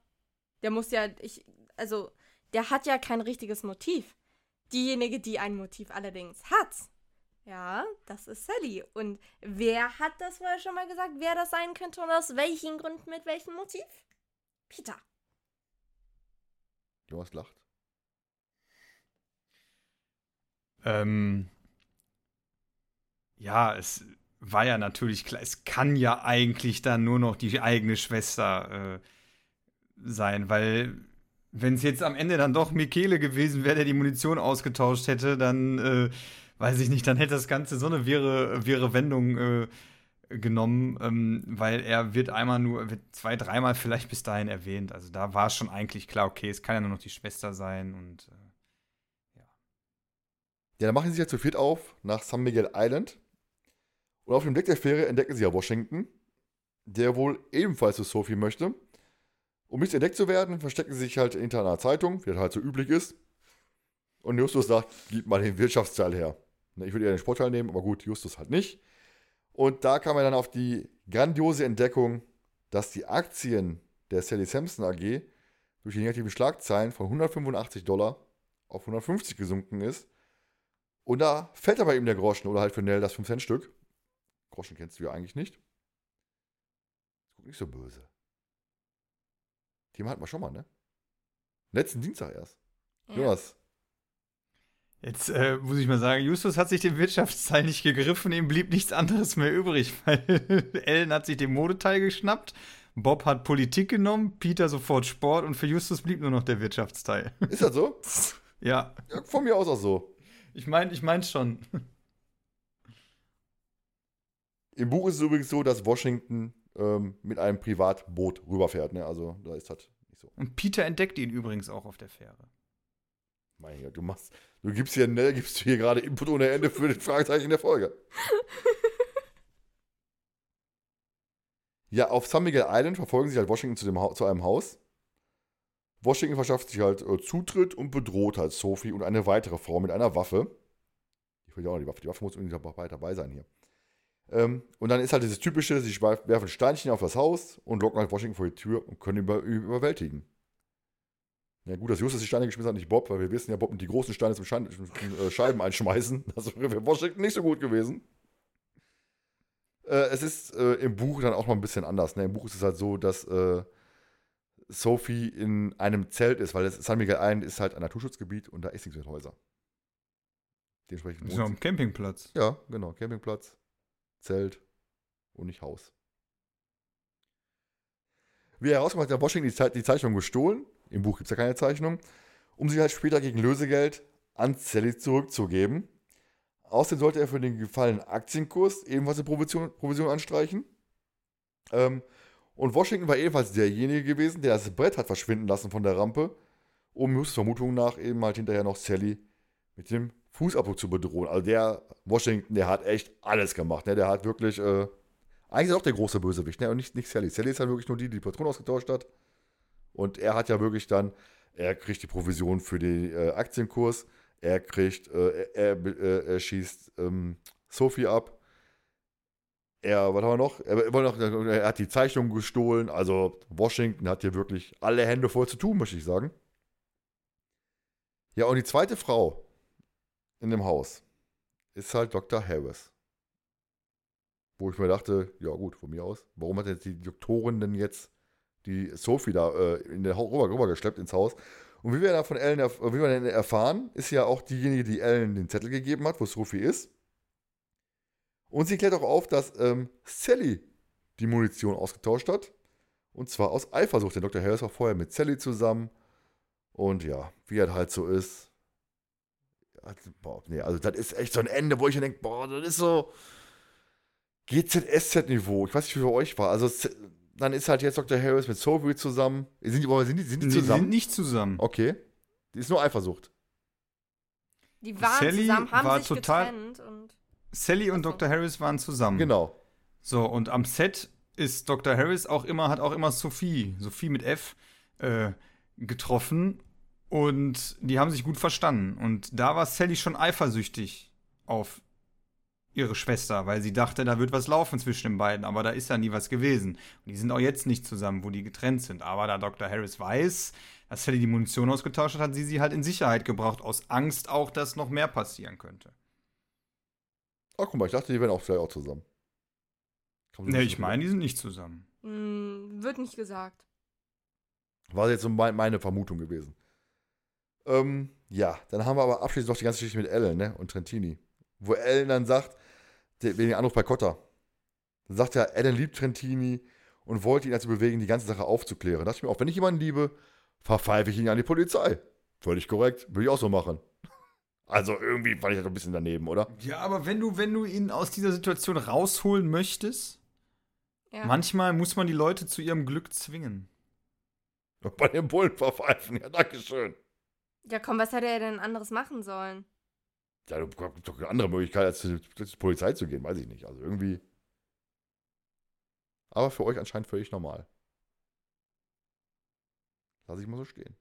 Der muss ja, ich, also, der hat ja kein richtiges Motiv. Diejenige, die ein Motiv allerdings hat, ja, das ist Sally. Und wer hat das vorher schon mal gesagt, wer das sein könnte und aus welchen Gründen, mit welchem Motiv? Peter. Jonas lacht. Ähm, ja, es war ja natürlich klar, es kann ja eigentlich dann nur noch die eigene Schwester äh, sein, weil wenn es jetzt am Ende dann doch Michele gewesen wäre, der die Munition ausgetauscht hätte, dann äh, weiß ich nicht, dann hätte das Ganze so eine wirre, wirre Wendung äh, genommen, ähm, weil er wird einmal nur, wird zwei, dreimal vielleicht bis dahin erwähnt. Also da war schon eigentlich klar, okay, es kann ja nur noch die Schwester sein und äh, Ja, dann machen sie sich ja zu viert auf nach San Miguel Island. Und auf dem Deck der Fähre entdecken sie ja Washington, der wohl ebenfalls zu Sophie möchte. Um nicht entdeckt zu werden, verstecken sie sich halt hinter einer Zeitung, wie das halt so üblich ist. Und Justus sagt, gib mal den Wirtschaftsteil her. Ich würde eher den Sportteil nehmen, aber gut, Justus halt nicht. Und da kam er dann auf die grandiose Entdeckung, dass die Aktien der Sally Sampson AG durch die negativen Schlagzeilen von 185 Dollar auf 150 gesunken ist. Und da fällt aber eben der Groschen oder halt für Nell das 5-Cent-Stück. Groschen kennst du ja eigentlich nicht. Guck nicht so böse. Thema hatten wir schon mal, ne? Letzten Dienstag erst. Jonas, Jetzt äh, muss ich mal sagen, Justus hat sich dem Wirtschaftsteil nicht gegriffen, ihm blieb nichts anderes mehr übrig, weil Ellen hat sich den Modeteil geschnappt, Bob hat Politik genommen, Peter sofort Sport und für Justus blieb nur noch der Wirtschaftsteil. ist das so? ja, Ja, von mir aus auch so. Ich meine, ich meine schon. Im Buch ist es übrigens so, dass Washington ähm, mit einem Privatboot rüberfährt, ne? Also da ist das nicht so. Und Peter entdeckt ihn übrigens auch auf der Fähre. Mein Gott, du machst, du gibst hier, ne, gibst du hier gerade Input ohne Ende für den Fragezeichen der Folge. Ja, auf San Miguel Island verfolgen sie halt Washington zu, dem ha zu einem Haus. Washington verschafft sich halt äh, Zutritt und bedroht halt Sophie und eine weitere Frau mit einer Waffe. Ich will ja auch noch die Waffe. Die Waffe muss unbedingt dabei, sein hier. Ähm, und dann ist halt dieses typische, sie werfen Steinchen auf das Haus und locken halt Washington vor die Tür und können ihn über überwältigen. Ja gut, dass Justus die Steine geschmissen hat, nicht Bob, weil wir wissen ja, Bob und die großen Steine zum, Schein zum äh, Scheiben einschmeißen. Das wäre für Washington nicht so gut gewesen. Äh, es ist äh, im Buch dann auch noch ein bisschen anders. Ne? Im Buch ist es halt so, dass äh, Sophie in einem Zelt ist, weil das San Miguel Island ist halt ein Naturschutzgebiet und da ist nichts mit Häusern. Dementsprechend Das ist am Campingplatz. ja, genau. Campingplatz, Zelt und nicht Haus. Wie herauskommt, hat der Washington die, Ze die Zeichnung gestohlen. Im Buch gibt es ja keine Zeichnung. Um sie halt später gegen Lösegeld an Sally zurückzugeben. Außerdem sollte er für den gefallenen Aktienkurs ebenfalls eine Provision, Provision anstreichen. Ähm, und Washington war ebenfalls derjenige gewesen, der das Brett hat verschwinden lassen von der Rampe, um Justus Vermutung nach eben halt hinterher noch Sally mit dem Fußabdruck zu bedrohen. Also der Washington, der hat echt alles gemacht. Ne? Der hat wirklich, äh, eigentlich ist er auch der große Bösewicht, ne? Und nicht, nicht Sally. Sally ist halt wirklich nur die, die die Patronen ausgetauscht hat. Und er hat ja wirklich dann, er kriegt die Provision für den äh, Aktienkurs, er kriegt, äh, er, er, er schießt ähm, Sophie ab. Er, was haben wir noch? Er, er, er hat die Zeichnung gestohlen. Also Washington hat hier wirklich alle Hände voll zu tun, möchte ich sagen. Ja, und die zweite Frau in dem Haus ist halt Dr. Harris. Wo ich mir dachte, ja gut, von mir aus. Warum hat jetzt die Doktorin denn jetzt die Sophie da äh, in den Haus rüber, rübergeschleppt ins Haus? Und wie wir da von Ellen, wie wir dann erfahren, ist ja auch diejenige, die Ellen den Zettel gegeben hat, wo Sophie ist. Und sie klärt auch auf, dass ähm, Sally die Munition ausgetauscht hat. Und zwar aus Eifersucht. Denn Dr. Harris war vorher mit Sally zusammen. Und ja, wie er halt so ist. Also, boah, nee, also das ist echt so ein Ende, wo ich mir denke, boah, das ist so GZSZ-Niveau. Ich weiß nicht, wie für euch war. Also dann ist halt jetzt Dr. Harris mit Sophie zusammen. Sind die, sind die, sind die Die zusammen? sind nicht zusammen. Okay. Die ist nur Eifersucht. Die waren Sally zusammen, haben war sich total- getrennt und Sally und Dr. Harris waren zusammen. Genau. So, und am Set ist Dr. Harris auch immer, hat auch immer Sophie, Sophie mit F, äh, getroffen. Und die haben sich gut verstanden. Und da war Sally schon eifersüchtig auf ihre Schwester, weil sie dachte, da wird was laufen zwischen den beiden, aber da ist ja nie was gewesen. Und die sind auch jetzt nicht zusammen, wo die getrennt sind. Aber da Dr. Harris weiß, dass Sally die Munition ausgetauscht hat, hat sie sie halt in Sicherheit gebracht, aus Angst auch, dass noch mehr passieren könnte. Ach, guck mal, ich dachte, die wären auch vielleicht auch zusammen. Ne, sich ich meine, die sind nicht zusammen. Hm, wird nicht gesagt. War jetzt so mein, meine Vermutung gewesen. Ähm, ja, dann haben wir aber abschließend noch die ganze Geschichte mit Ellen ne, und Trentini. Wo Ellen dann sagt, der, wegen dem Anruf bei Cotta, dann sagt er, Ellen liebt Trentini und wollte ihn dazu bewegen, die ganze Sache aufzuklären. Da dachte ich mir auch, wenn ich jemanden liebe, verpfeife ich ihn an die Polizei. Völlig korrekt, würde ich auch so machen. Also irgendwie fand ich das doch ein bisschen daneben, oder? Ja, aber wenn du, wenn du ihn aus dieser Situation rausholen möchtest, Ja. manchmal muss man die Leute zu ihrem Glück zwingen. Bei den Bullen verpfeifen, ja, dankeschön. ja, komm, was hätte er denn anderes machen sollen? Ja, du hast doch eine andere Möglichkeit, als zur Polizei zu gehen, weiß ich nicht. Also irgendwie. Aber für euch anscheinend völlig normal. Lass ich mal so stehen.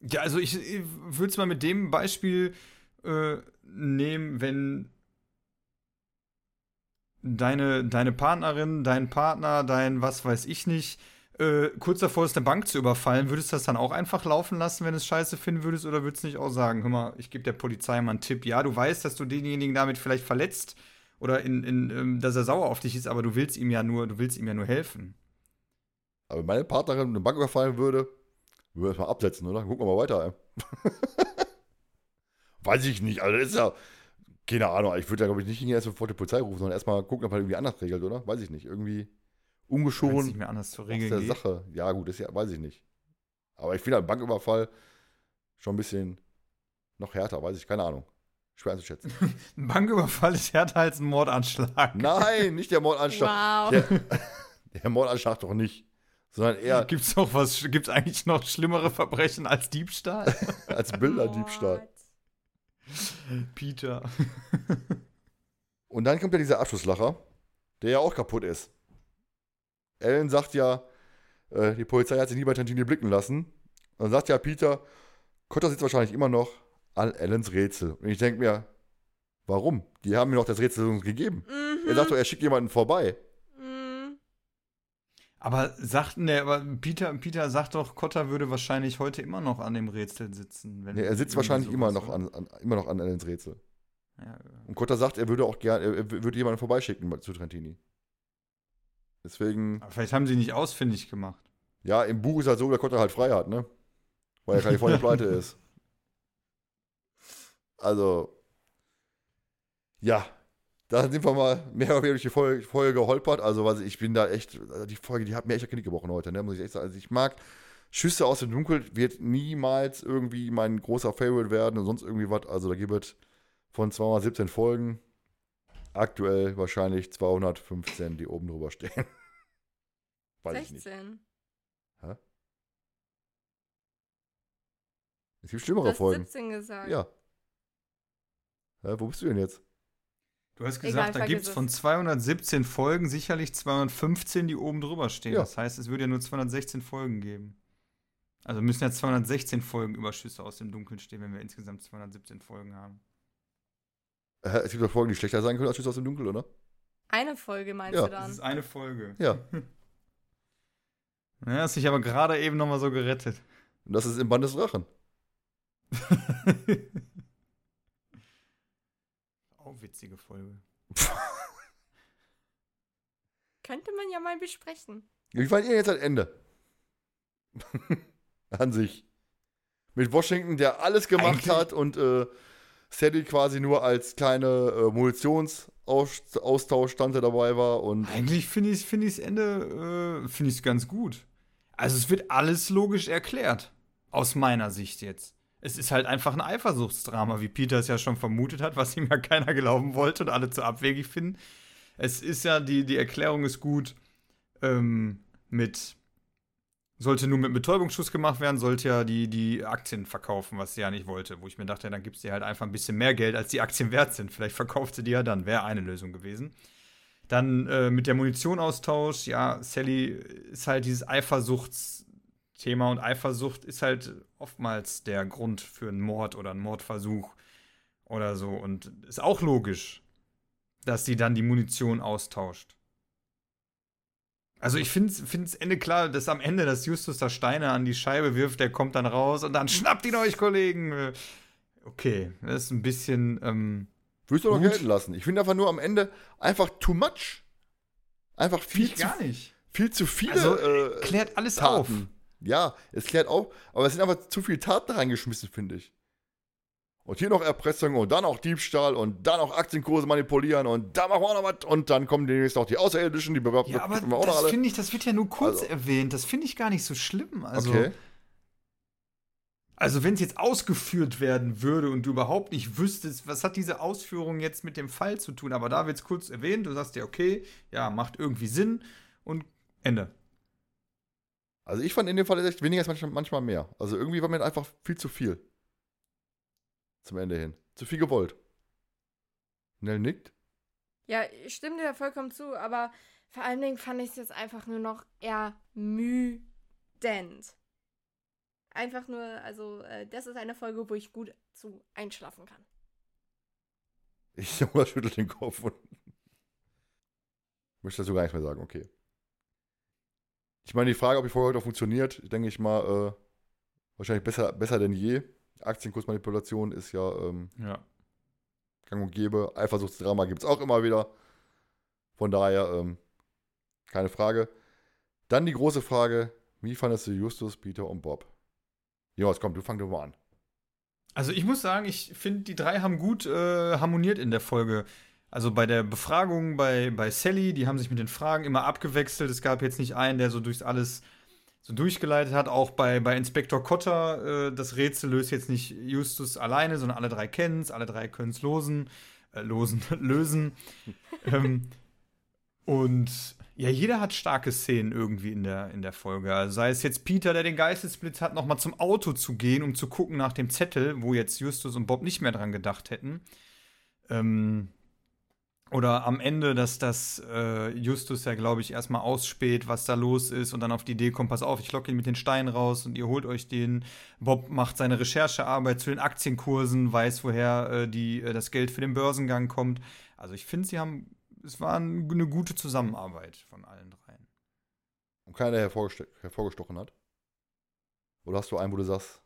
Ja, also ich, ich würde es mal mit dem Beispiel äh, nehmen, wenn deine, deine Partnerin, dein Partner, dein was weiß ich nicht, äh, kurz davor ist, eine Bank zu überfallen, würdest du das dann auch einfach laufen lassen, wenn du es scheiße finden würdest, oder würdest du nicht auch sagen, hör mal, ich gebe der Polizei mal einen Tipp, ja, du weißt, dass du denjenigen damit vielleicht verletzt oder in, in, ähm, dass er sauer auf dich ist, aber du willst ihm ja nur, du willst ihm ja nur helfen. Aber wenn meine Partnerin eine Bank überfallen würde, würde ich erstmal absetzen, oder? Gucken wir mal weiter. ey. weiß ich nicht. Also, das ist ja. Keine Ahnung. Ich würde ja, glaube ich, nicht hingehen, erst sofort die Polizei rufen, sondern erstmal gucken, ob man irgendwie anders regelt, oder? Weiß ich nicht. Irgendwie ungeschoren. nicht mehr anders zu aus regeln der geht. Sache. Ja, gut, das ist ja, weiß ich nicht. Aber ich finde einen Banküberfall schon ein bisschen noch härter, weiß ich, keine Ahnung. Schwer einzuschätzen. Ein Banküberfall ist härter als ein Mordanschlag. Nein, nicht der Mordanschlag. Wow. Der, der Mordanschlag doch nicht. Sondern eher Gibt's noch was, gibt's eigentlich noch schlimmere Verbrechen als Diebstahl? als Bilderdiebstahl. What? Peter. Und dann kommt ja dieser Abschlusslacher, der ja auch kaputt ist. Ellen sagt ja, äh, die Polizei hat sich nie bei Tantini blicken lassen. Und dann sagt ja Peter, Cotter sitzt wahrscheinlich immer noch an Ellens Rätsel. Und ich denke mir, warum? Die haben mir doch das Rätsel gegeben. Mhm. Er sagt doch, er schickt jemanden vorbei. Aber sagt, ne, aber Peter, Peter sagt doch, Cotter würde wahrscheinlich heute immer noch an dem Rätsel sitzen. Nee, er sitzt wahrscheinlich immer noch an, an, immer noch an Ellens Rätsel. Ja, Und Cotter sagt, er würde auch gerne, er würde jemanden vorbeischicken zu Trentini. Deswegen, aber vielleicht haben sie nicht ausfindig gemacht. ja, im Buch ist halt so, dass Cotter halt frei hat, ne? Weil er Kalifornien pleite ist. Also, ja, da sind wir mal mehr oder weniger durch die Folge, Folge geholpert. Also, was ich bin da echt, also die Folge, die hat mir echt das Genick gebrochen heute, ne? Muss ich echt sagen. Also, ich mag Schüsse aus dem Dunkel, wird niemals irgendwie mein großer Favorite werden und sonst irgendwie was. Also, da gibt es von 217 Folgen aktuell wahrscheinlich 215, die oben drüber stehen. Weiß ich nicht. 16. Es gibt Du schlimmere hast Folgen. 17 gesagt. Ja. Hä, wo bist du denn jetzt? Du hast Egal, gesagt, da vergiss gibt es von 217 Folgen sicherlich 215, die oben drüber stehen. Ja. Das heißt, es würde ja nur 216 Folgen geben. Also müssen ja 216 Folgen Überschüsse aus dem Dunkeln stehen, wenn wir insgesamt 217 Folgen haben. Es gibt doch Folgen, die schlechter sein können als Schüsse aus dem Dunkel, oder? Eine Folge meinst Ja. du Das dann? ist eine Folge. Ja. Ja, hast dich aber gerade eben noch mal so gerettet. Und das ist im Band des Drachen. Witzige Folge. Könnte man ja mal besprechen. Wie fand ihr jetzt das Ende? An sich. Mit Washington, der alles gemacht Eigentlich- hat und äh, Sadie quasi nur als kleine äh, Munitionsaustauschstante dabei war und Eigentlich finde ich finde ich das Ende äh, finde ich ganz gut. Also es wird alles logisch erklärt aus meiner Sicht jetzt. Es ist halt einfach ein Eifersuchtsdrama, wie Peter es ja schon vermutet hat, was ihm ja keiner glauben wollte und alle zu abwegig finden. Es ist ja die die Erklärung ist gut ähm, mit sollte nur mit Betäubungsschuss gemacht werden, sollte ja die, die Aktien verkaufen, was sie ja nicht wollte. Wo ich mir dachte, dann gibst du dir halt einfach ein bisschen mehr Geld, als die Aktien wert sind. Vielleicht verkauft sie die ja dann, wäre eine Lösung gewesen. Dann äh, mit der Munitionaustausch, ja, Sally ist halt dieses Eifersuchtsthema und Eifersucht ist halt oftmals der Grund für einen Mord oder einen Mordversuch oder so und ist auch logisch. dass sie dann die Munition austauscht. Also ich finde es Ende klar, dass am Ende, dass Justus da Steine an die Scheibe wirft, der kommt dann raus und dann schnappt ihn euch, Kollegen. Okay, das ist ein bisschen. Ähm, Würdest du Gut. gelten lassen. Ich finde einfach nur am Ende einfach too much. Einfach viel viel zu, gar nicht. viel zu viele Also, äh, Klärt alles auf. Ja, es klärt auf, aber es sind einfach zu viele Taten reingeschmissen, finde ich. Und hier noch Erpressung und dann auch Diebstahl und dann auch Aktienkurse manipulieren und da machen wir auch noch was und dann kommen demnächst auch die Außerirdischen, die bewerben Ja, aber wir auch noch das alle. finde ich, das wird ja nur kurz Also- erwähnt. Das finde ich gar nicht so schlimm. Also, okay. also wenn es jetzt ausgeführt werden würde und du überhaupt nicht wüsstest, was hat diese Ausführung jetzt mit dem Fall zu tun, aber da wird es kurz erwähnt, du sagst dir, okay, ja, macht irgendwie Sinn und Ende. Also ich fand in dem Fall echt weniger ist manchmal, manchmal mehr. Also irgendwie war mir einfach viel zu viel. Zum Ende hin. Zu viel gewollt. Nell nickt. Ja, ich stimme dir vollkommen zu, aber vor allen Dingen fand ich es jetzt einfach nur noch ermüdend. Einfach nur, also, äh, das ist eine Folge, wo ich gut zu einschlafen kann. Ich schüttel den Kopf und möchte dazu gar nichts mehr sagen, okay. Ich meine, die Frage, ob die Folge heute noch funktioniert, denke ich mal, äh, wahrscheinlich besser, besser denn je. Aktienkursmanipulation ist ja ähm, Ja. gang und gäbe. Eifersuchtsdrama gibt es auch immer wieder. Von daher, ähm, keine Frage. Dann die große Frage: Wie fandest du Justus, Peter und Bob? Jonas, komm, du fang doch mal an. Also ich muss sagen, ich finde, die drei haben gut äh, harmoniert in der Folge. Also bei der Befragung bei, bei Sally, die haben sich mit den Fragen immer abgewechselt. Es gab jetzt nicht einen, der so durchs alles so durchgeleitet hat. Auch bei, bei Inspektor Cotter, äh, das Rätsel löst jetzt nicht Justus alleine, sondern alle drei kennen es, alle drei können es losen, äh, losen, lösen. ähm, und ja, jeder hat starke Szenen irgendwie in der, in der Folge. Sei es jetzt Peter, der den Geistesblitz hat, nochmal zum Auto zu gehen, um zu gucken nach dem Zettel, wo jetzt Justus und Bob nicht mehr dran gedacht hätten. Ähm, oder am Ende, dass das äh, Justus ja, glaube ich, erstmal ausspäht, was da los ist und dann auf die Idee kommt, pass auf, ich locke ihn mit den Steinen raus und ihr holt euch den. Bob macht seine Recherchearbeit zu den Aktienkursen, weiß, woher äh, die, äh, das Geld für den Börsengang kommt. Also ich finde, sie haben, es war ein- eine gute Zusammenarbeit von allen dreien. Und keiner hervorgestochen hat? Oder hast du einen, wo du sagst,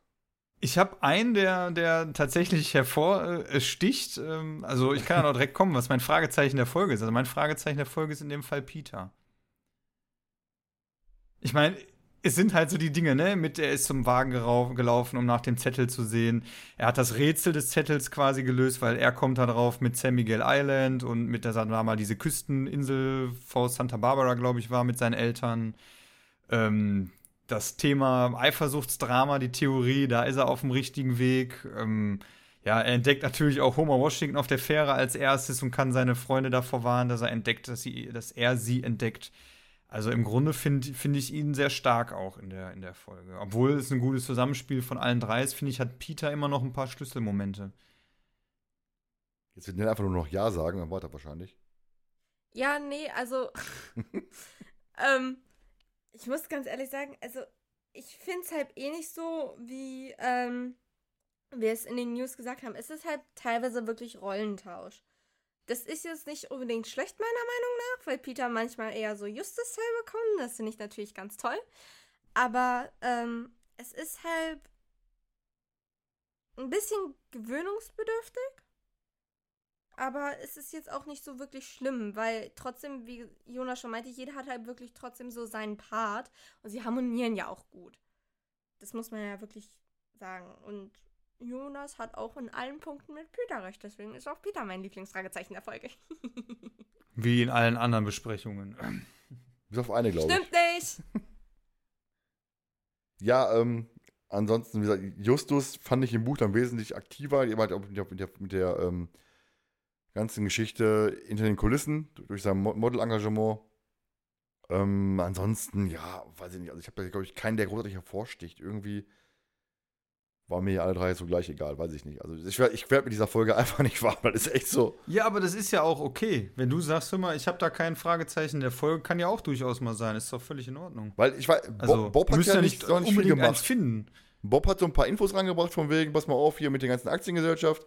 Ich habe einen, der, der tatsächlich hervorsticht. Ähm, also ich kann ja noch direkt kommen, was mein Fragezeichen der Folge ist. Also mein Fragezeichen der Folge ist in dem Fall Peter. Ich meine, es sind halt so die Dinge, ne? Mit er ist zum Wagen gelaufen, um nach dem Zettel zu sehen. Er hat das Rätsel des Zettels quasi gelöst, weil er kommt da drauf mit San Miguel Island und mit der sagen wir mal diese Küsteninsel vor Santa Barbara, glaube ich, war mit seinen Eltern. Ähm, das Thema Eifersuchtsdrama, die Theorie, da ist er auf dem richtigen Weg. Ähm, ja, er entdeckt natürlich auch Homer Washington auf der Fähre als erstes und kann seine Freunde davor warnen, dass er entdeckt, dass, sie, dass er sie entdeckt. Also im Grunde finde find ich ihn sehr stark auch in der, in der Folge. Obwohl es ein gutes Zusammenspiel von allen drei ist, finde ich, hat Peter immer noch ein paar Schlüsselmomente. jetzt wird Nell einfach nur noch Ja sagen, dann weiter wahrscheinlich. Ja, nee, also. ähm, ich muss ganz ehrlich sagen, also ich finde es halt eh nicht so, wie ähm, wir es in den News gesagt haben. Es ist halt teilweise wirklich Rollentausch. Das ist jetzt nicht unbedingt schlecht, meiner Meinung nach, weil Peter manchmal eher so Justus-Teil bekommt. Das finde ich natürlich ganz toll. Aber ähm, es ist halt ein bisschen gewöhnungsbedürftig. Aber es ist jetzt auch nicht so wirklich schlimm, weil trotzdem, wie Jonas schon meinte, jeder hat halt wirklich trotzdem so seinen Part und sie harmonieren ja auch gut. Das muss man ja wirklich sagen. Und Jonas hat auch in allen Punkten mit Peter recht, deswegen ist auch Peter mein Lieblingsfragezeichen der Folge. Wie in allen anderen Besprechungen. Bis auf eine, glaube ich. Stimmt nicht! Ja, ähm, ansonsten, wie gesagt, Justus fand ich im Buch dann wesentlich aktiver, auch mit der, mit der, mit der ähm, ganzen Geschichte hinter den Kulissen, durch sein Mo- Model-Engagement. Ähm, ansonsten, ja, weiß ich nicht, also ich habe da, glaube ich, keinen, der großartig hervorsticht. Irgendwie war mir alle drei so gleich egal, weiß ich nicht. Also ich werde ich werd mit dieser Folge einfach nicht warm, weil das ist echt so. Ja, aber das ist ja auch okay. Wenn du sagst, hör mal, ich habe da kein Fragezeichen der Folge, kann ja auch durchaus mal sein. Ist doch völlig in Ordnung. Weil ich weiß, Also, Bob, hat ja nicht sonst viel unbedingt eins gemacht. finden. Bob hat so ein paar Infos rangebracht von wegen, pass mal auf, hier mit der ganzen Aktiengesellschaft.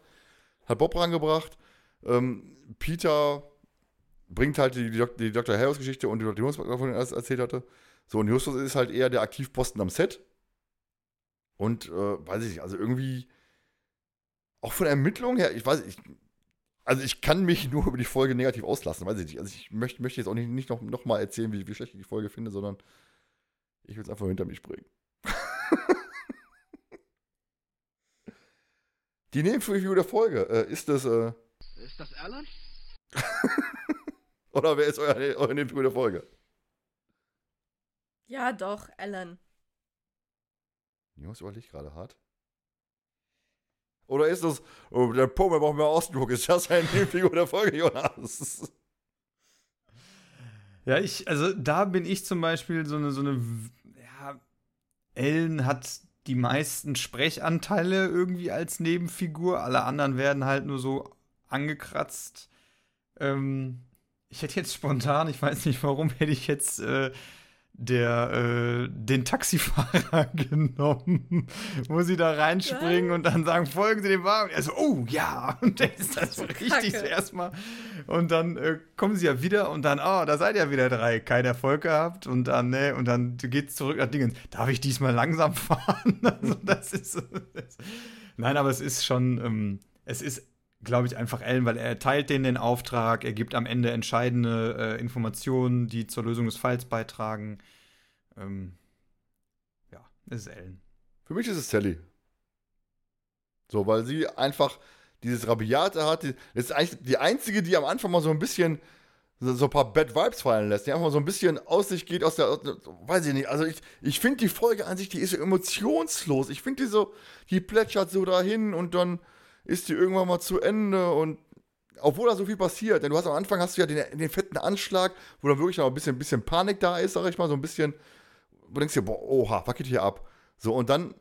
Hat Bob rangebracht. Ähm, Peter bringt halt die, die, die Dr. Harris-Geschichte und die Dr. Jones, davon er erzählt hatte. So, und Justus ist halt eher der Aktivposten am Set. Und, äh, weiß ich nicht, also irgendwie, auch von Ermittlungen her, ich weiß ich, also ich kann mich nur über die Folge negativ auslassen, weiß ich nicht. Also ich möchte, möchte jetzt auch nicht, nicht noch, noch erzählen, wie, wie schlecht ich die Folge finde, sondern ich will es einfach hinter mich bringen. die Nebenfigur der Folge, äh, ist das, äh, Ist das Alan? oder wer ist euer, eure Nebenfigur der Folge? Ja, doch, Ellen. Jungs, überlegt gerade hart. Oder ist das, oh, der Pummel braucht mehr Ausdruck, ist das eine Nebenfigur der Folge, Jonas? Ja, ich, also da bin ich zum Beispiel so eine, so eine, ja, Ellen hat die meisten Sprechanteile irgendwie als Nebenfigur, alle anderen werden halt nur so angekratzt. Ähm, ich hätte jetzt spontan, ich weiß nicht warum, hätte ich jetzt äh, der, äh, den Taxifahrer genommen, wo sie da reinspringen und dann sagen, folgen Sie dem Wagen. Er so, oh ja, und dann ist das so richtig erstmal. Und dann äh, kommen sie ja wieder und dann, oh, da seid ihr wieder drei, kein Erfolg gehabt und dann, ne, und dann geht's zurück nach Dingen. Darf ich diesmal langsam fahren? also das ist, das, nein, aber es ist schon, ähm, es ist, glaube ich, einfach Ellen, weil er teilt denen den Auftrag, er gibt am Ende entscheidende äh, Informationen, die zur Lösung des Falls beitragen. Ähm, ja, es ist Ellen. Für mich ist es Sally. So, weil sie einfach dieses Rabiate hat. Die, das ist eigentlich die einzige, die am Anfang mal so ein bisschen so, so ein paar Bad Vibes fallen lässt. Die einfach mal so ein bisschen aus sich geht, aus der. Aus, weiß ich nicht. Also, ich, ich finde die Folge an sich, die ist so emotionslos. Ich finde die so, die plätschert so dahin und dann ist die irgendwann mal zu Ende und. Obwohl da so viel passiert, denn du hast am Anfang hast du ja den, den fetten Anschlag, wo dann wirklich noch ein bisschen, bisschen Panik da ist, sag ich mal, so ein bisschen, wo du denkst dir, boah, oha, was geht hier ab? So, und dann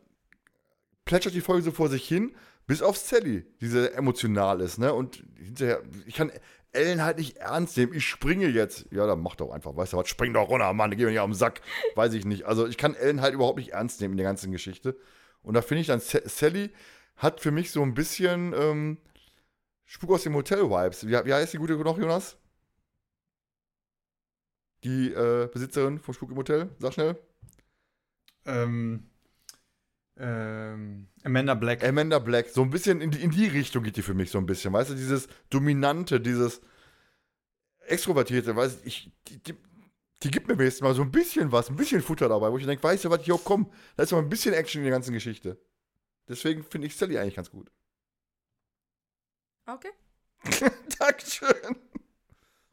plätschert die Folge so vor sich hin, bis auf Sally, die sehr emotional ist, ne? Und hinterher, ich kann Ellen halt nicht ernst nehmen. Ich springe jetzt. Ja, dann mach doch einfach, weißt du was? Spring doch runter, Mann, geh mir nicht auf den Sack. Weiß ich nicht. Also, ich kann Ellen halt überhaupt nicht ernst nehmen in der ganzen Geschichte. Und da finde ich dann, Sa- Sally hat für mich so ein bisschen ähm, Spuk aus dem Hotel-Vibes. Wie, wie heißt die gute noch, Jonas? Die äh, Besitzerin vom Spuk im Hotel? Sag schnell. Ähm, ähm, Amanda Black. Amanda Black, so ein bisschen in die, in die Richtung geht die für mich so ein bisschen, weißt du, dieses Dominante, dieses Extrovertierte, weißt du, ich, die, die, die gibt mir wenigstens mal so ein bisschen was, ein bisschen Futter dabei, wo ich denke, weißt du was, jo, komm, da ist mal ein bisschen Action in der ganzen Geschichte. Deswegen finde ich Sally eigentlich ganz gut. Okay. Dankeschön.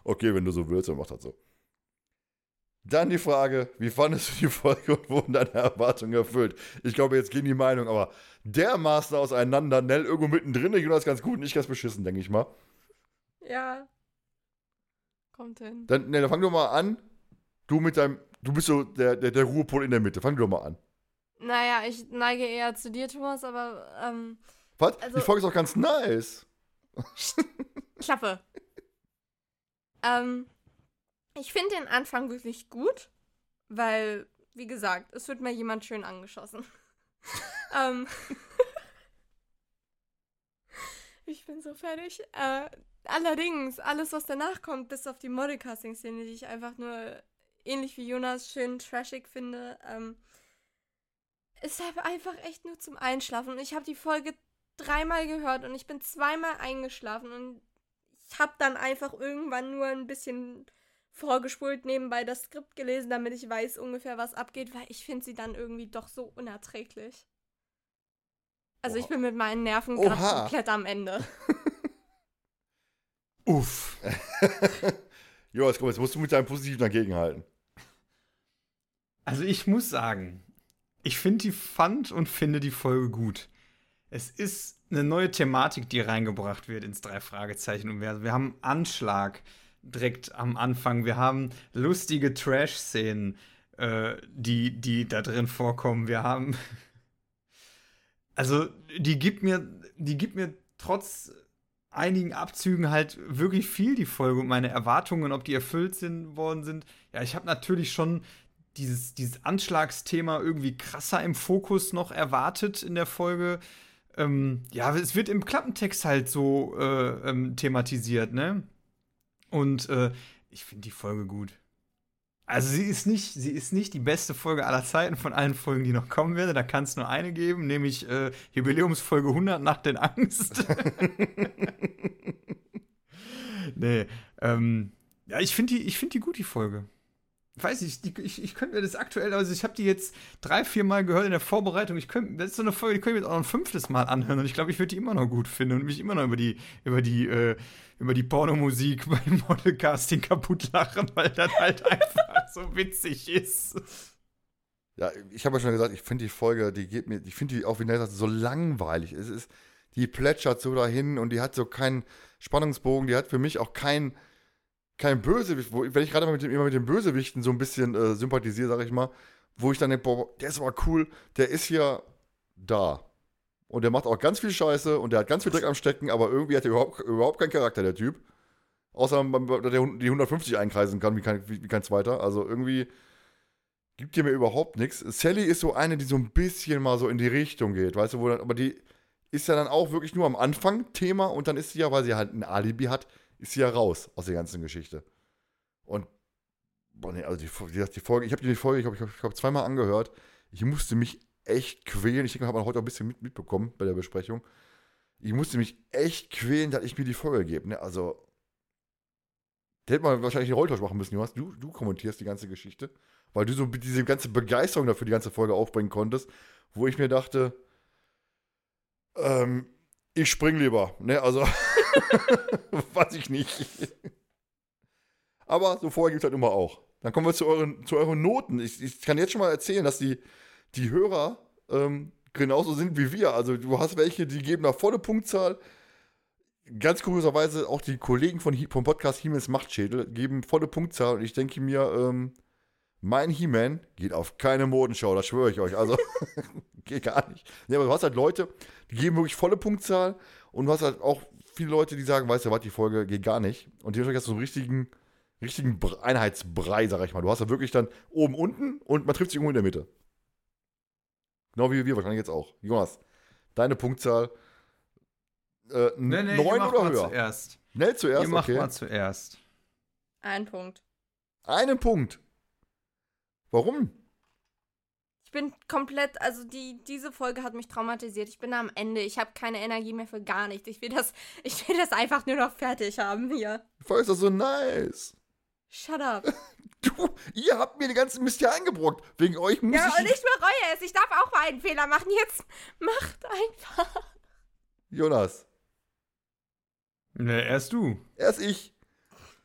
Okay, wenn du so willst, dann mach das so. Dann die Frage, wie fandest du die Folge und wurden deine Erwartungen erfüllt? Ich glaube, jetzt gehen die Meinungen aber dermaßen auseinander. Nell irgendwo mittendrin, Jonas ganz gut und ich ganz beschissen, denke ich mal. Ja. Kommt hin. Dann, Nell, fang doch mal an. Du mit deinem, du bist so der, der, der Ruhepol in der Mitte. Fang doch mal an. Naja, ich neige eher zu dir, Thomas, aber ähm, Was? Also- die Folge ist auch ganz nice. Klappe. ähm, ich finde den Anfang wirklich gut, weil, wie gesagt, es wird mir jemand schön angeschossen. ähm, ich bin so fertig. Äh, allerdings, alles, was danach kommt, bis auf die Modelcasting-Szene, die ich einfach nur ähnlich wie Jonas schön trashig finde, ähm, ist halt einfach echt nur zum Einschlafen. Und ich habe die Folge dreimal gehört und ich bin zweimal eingeschlafen und ich habe dann einfach irgendwann nur ein bisschen vorgespult nebenbei das Skript gelesen, damit ich weiß ungefähr, was abgeht, weil ich finde sie dann irgendwie doch so unerträglich. Also ich bin mit meinen Nerven gerade komplett am Ende. Uff. Jonas, komm, jetzt musst du mit deinem Positiven dagegenhalten. Also ich muss sagen, ich finde die fand und finde die Folge gut. Es ist eine neue Thematik, die reingebracht wird ins drei Fragezeichen und wir, wir haben Anschlag direkt am Anfang. Wir haben lustige Trash-Szenen, äh, die, die da drin vorkommen. Wir haben also die gibt mir, die gibt mir trotz einigen Abzügen halt wirklich viel die Folge und meine Erwartungen, ob die erfüllt sind, worden sind. Ja, ich habe natürlich schon dieses, dieses Anschlagsthema irgendwie krasser im Fokus noch erwartet in der Folge. Ähm, ja, es wird im Klappentext halt so äh, ähm, thematisiert, ne? Und äh, ich finde die Folge gut. Also sie ist nicht, sie ist nicht die beste Folge aller Zeiten von allen Folgen, die noch kommen werden. Da kann es nur eine geben, nämlich äh, Jubiläumsfolge 100 Nacht in Angst. nee, ähm, ja, ich finde die, ich find die gut, die Folge. Weiß nicht, die, ich, ich könnte mir das aktuell, also ich habe die jetzt drei, vier Mal gehört in der Vorbereitung. Ich könnte, das ist so eine Folge, die könnte ich mir auch noch ein fünftes Mal anhören und ich glaube, ich würde die immer noch gut finden und mich immer noch über die, über die, äh, über die Pornomusik beim Modelcasting kaputt lachen, weil das halt einfach so witzig ist. Ja, ich habe ja schon gesagt, ich finde die Folge, die geht mir, ich finde die auch, wie gesagt, so langweilig. Es ist, die plätschert so dahin und die hat so keinen Spannungsbogen, die hat für mich auch keinen kein Bösewicht, wo, wenn ich gerade mit dem, immer mit den Bösewichten so ein bisschen äh, sympathisiere, sag ich mal, wo ich dann denke, boah, der ist aber cool, der ist ja da. Und der macht auch ganz viel Scheiße und der hat ganz viel Dreck am Stecken, aber irgendwie hat er überhaupt, überhaupt keinen Charakter, der Typ. Außer, dass der die 150 einkreisen kann, wie kein, wie, wie kein zweiter. Also irgendwie gibt dir mir überhaupt nichts. Sally ist so eine, die so ein bisschen mal so in die Richtung geht, weißt du, wo dann, aber die ist ja dann auch wirklich nur am Anfang Thema und dann ist sie ja, weil sie halt ein Alibi hat, ist sie ja raus aus der ganzen Geschichte. Und, boah, nee, also die, die, die Folge, ich habe die Folge, ich glaube, ich hab zweimal angehört. Ich musste mich echt quälen. Ich denke, habe man heute auch ein bisschen mit, mitbekommen bei der Besprechung. Ich musste mich echt quälen, dass ich mir die Folge gebe. Ne? Also, da hätte man wahrscheinlich einen Rolltausch machen müssen, Jonas. Du, du kommentierst die ganze Geschichte, weil du so diese ganze Begeisterung dafür die ganze Folge aufbringen konntest, wo ich mir dachte, ähm, ich spring lieber. Ne? Also, weiß ich nicht. Aber so vorher gibt es halt immer auch. Dann kommen wir zu euren, zu euren Noten. Ich, ich kann jetzt schon mal erzählen, dass die, die Hörer ähm, genauso sind wie wir. Also du hast welche, die geben da volle Punktzahl. Ganz kurioserweise auch die Kollegen von, vom Podcast Hiemens Machtschädel geben volle Punktzahl. Und ich denke mir, ähm, mein He-Man geht auf keine Modenschau, das schwöre ich euch. Also, geht gar nicht. Nee, aber du hast halt Leute, die geben wirklich volle Punktzahl und du hast halt auch viele Leute, die sagen, weißt du was, die Folge geht gar nicht. Und dementsprechend hast du so einen richtigen, richtigen Einheitsbrei, sag ich mal. Du hast ja wirklich dann oben, unten und man trifft sich irgendwo in der Mitte. Genau wie wir wahrscheinlich jetzt auch. Jonas, deine Punktzahl äh, nee, nee, neun oder höher? Zuerst. Schnell zuerst, ihr macht okay. mal zuerst. Ein Punkt. Einen Punkt. Warum? Ich bin komplett, also die, diese Folge hat mich traumatisiert. Ich bin am Ende. Ich habe keine Energie mehr für gar nichts. Ich will das, ich will das einfach nur noch fertig haben hier. Die Folge ist doch so nice. Shut up. Du, ihr habt mir den ganzen Mist hier eingebrockt. Wegen euch muss ja, ich. und ich bereue es. Ich darf auch mal einen Fehler machen. Jetzt macht einfach. Jonas. Ne, erst du. Erst ich.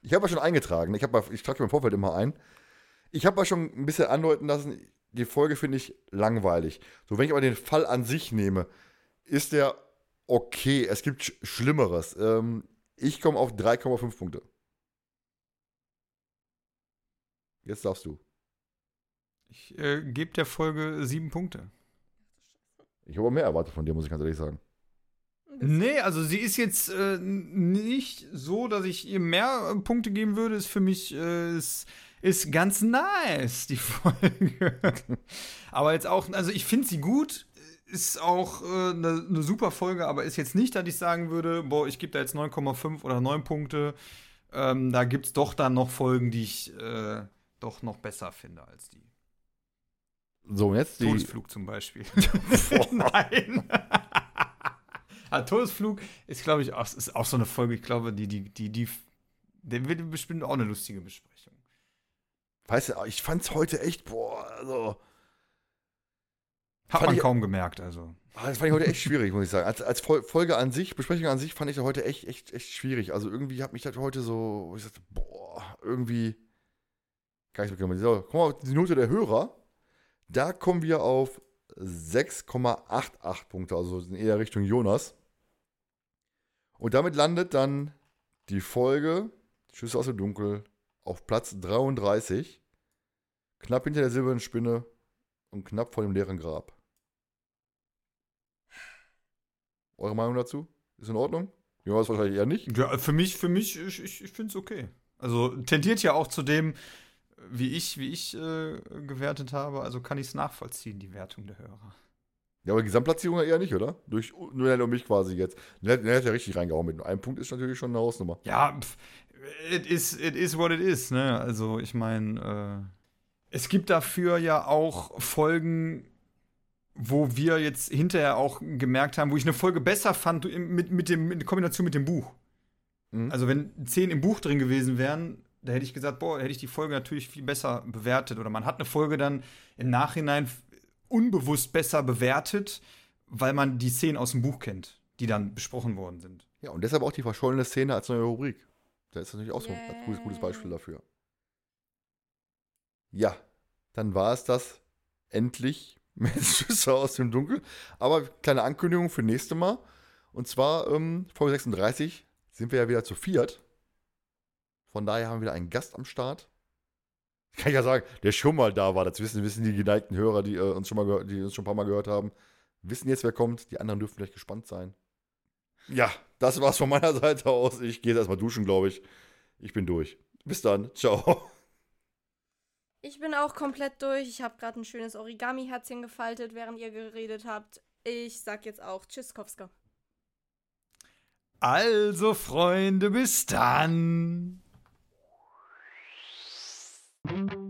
Ich habe ja schon eingetragen. Ich, hab, ich trage im Vorfeld immer ein. Ich habe ja schon ein bisschen andeuten lassen, die Folge finde ich langweilig. So, wenn ich aber den Fall an sich nehme, ist der okay. Es gibt Sch Schlimmeres. Ähm, ich komme auf 3,5 Punkte. Jetzt darfst du. Ich äh, gebe der Folge sieben Punkte. Ich habe mehr erwartet von dir, muss ich ganz ehrlich sagen. Nee, also sie ist jetzt äh, nicht so, dass ich ihr mehr äh, Punkte geben würde. Ist für mich äh, ist, ist ganz nice, die Folge. aber jetzt auch, also ich finde sie gut. Ist auch eine äh, ne super Folge, aber ist jetzt nicht, dass ich sagen würde, boah, ich gebe da jetzt 9,5 oder 9 Punkte. Ähm, da gibt es doch dann noch Folgen, die ich äh, doch noch besser finde als die. So, jetzt die. Todesflug zum Beispiel. Nein. ah, Todesflug ist, glaube ich, auch, ist auch so eine Folge, ich glaube, die, die, die, die, der wird bestimmt auch eine lustige Besprechung. Weißt du, ich fand's heute echt, boah, also. Hat man ich, kaum gemerkt, also. Das fand ich heute echt schwierig, muss ich sagen. Als, als Folge an sich, Besprechung an sich, fand ich das heute echt, echt, echt schwierig. Also irgendwie hat mich das heute so, ich sagte, boah, irgendwie. Gar nicht so So, guck mal, die Note der Hörer. Da kommen wir auf 6,88 Punkte, also in eher Richtung Jonas. Und damit landet dann die Folge Schüsse aus dem Dunkel auf Platz 33. Knapp hinter der silbernen Spinne und knapp vor dem leeren Grab. Eure Meinung dazu? Ist in Ordnung? Jonas wahrscheinlich eher nicht. Ja, für mich, für mich, ich, ich, ich finde es okay. Also tendiert ja auch zu dem, wie ich, wie ich äh, gewertet habe, also kann ich es nachvollziehen, die Wertung der Hörer. Ja, aber die Gesamtplatzierung eher nicht, oder? Durch nur mich quasi jetzt. Der, der hat ja richtig reingehauen mit einem Punkt ist natürlich schon eine Hausnummer. Ja, pf, it is, it is what it is, ne? Also, ich meine, äh, es gibt dafür ja auch Folgen, wo wir jetzt hinterher auch gemerkt haben, wo ich eine Folge besser fand mit, mit dem, in Kombination mit dem Buch. Mhm. Also, wenn zehn im Buch drin gewesen wären, da hätte ich gesagt, boah, hätte ich die Folge natürlich viel besser bewertet. Oder man hat eine Folge dann im Nachhinein unbewusst besser bewertet, weil man die Szenen aus dem Buch kennt, die dann besprochen worden sind. Ja, und deshalb auch die verschollene Szene als neue Rubrik. Da ist natürlich auch so ein gutes, gutes Beispiel dafür. Ja, dann war es das endlich mit Schüsse aus dem Dunkel. Aber kleine Ankündigung für nächste Mal. Und zwar, ähm, Folge 36 sind wir ja wieder zu viert. Von daher haben wir wieder einen Gast am Start. Kann ich ja sagen, der schon mal da war. Das wissen, wissen die geneigten Hörer, die, äh, uns schon mal die uns schon ein paar Mal gehört haben. Wissen jetzt, wer kommt. Die anderen dürfen vielleicht gespannt sein. Ja, das war's von meiner Seite aus. Ich gehe jetzt erstmal duschen, glaube ich. Ich bin durch. Bis dann. Ciao. Ich bin auch komplett durch. Ich habe gerade ein schönes Origami-Herzchen gefaltet, während ihr geredet habt. Ich sag jetzt auch Tschüsskowska. Also, Freunde, bis dann. Thank you.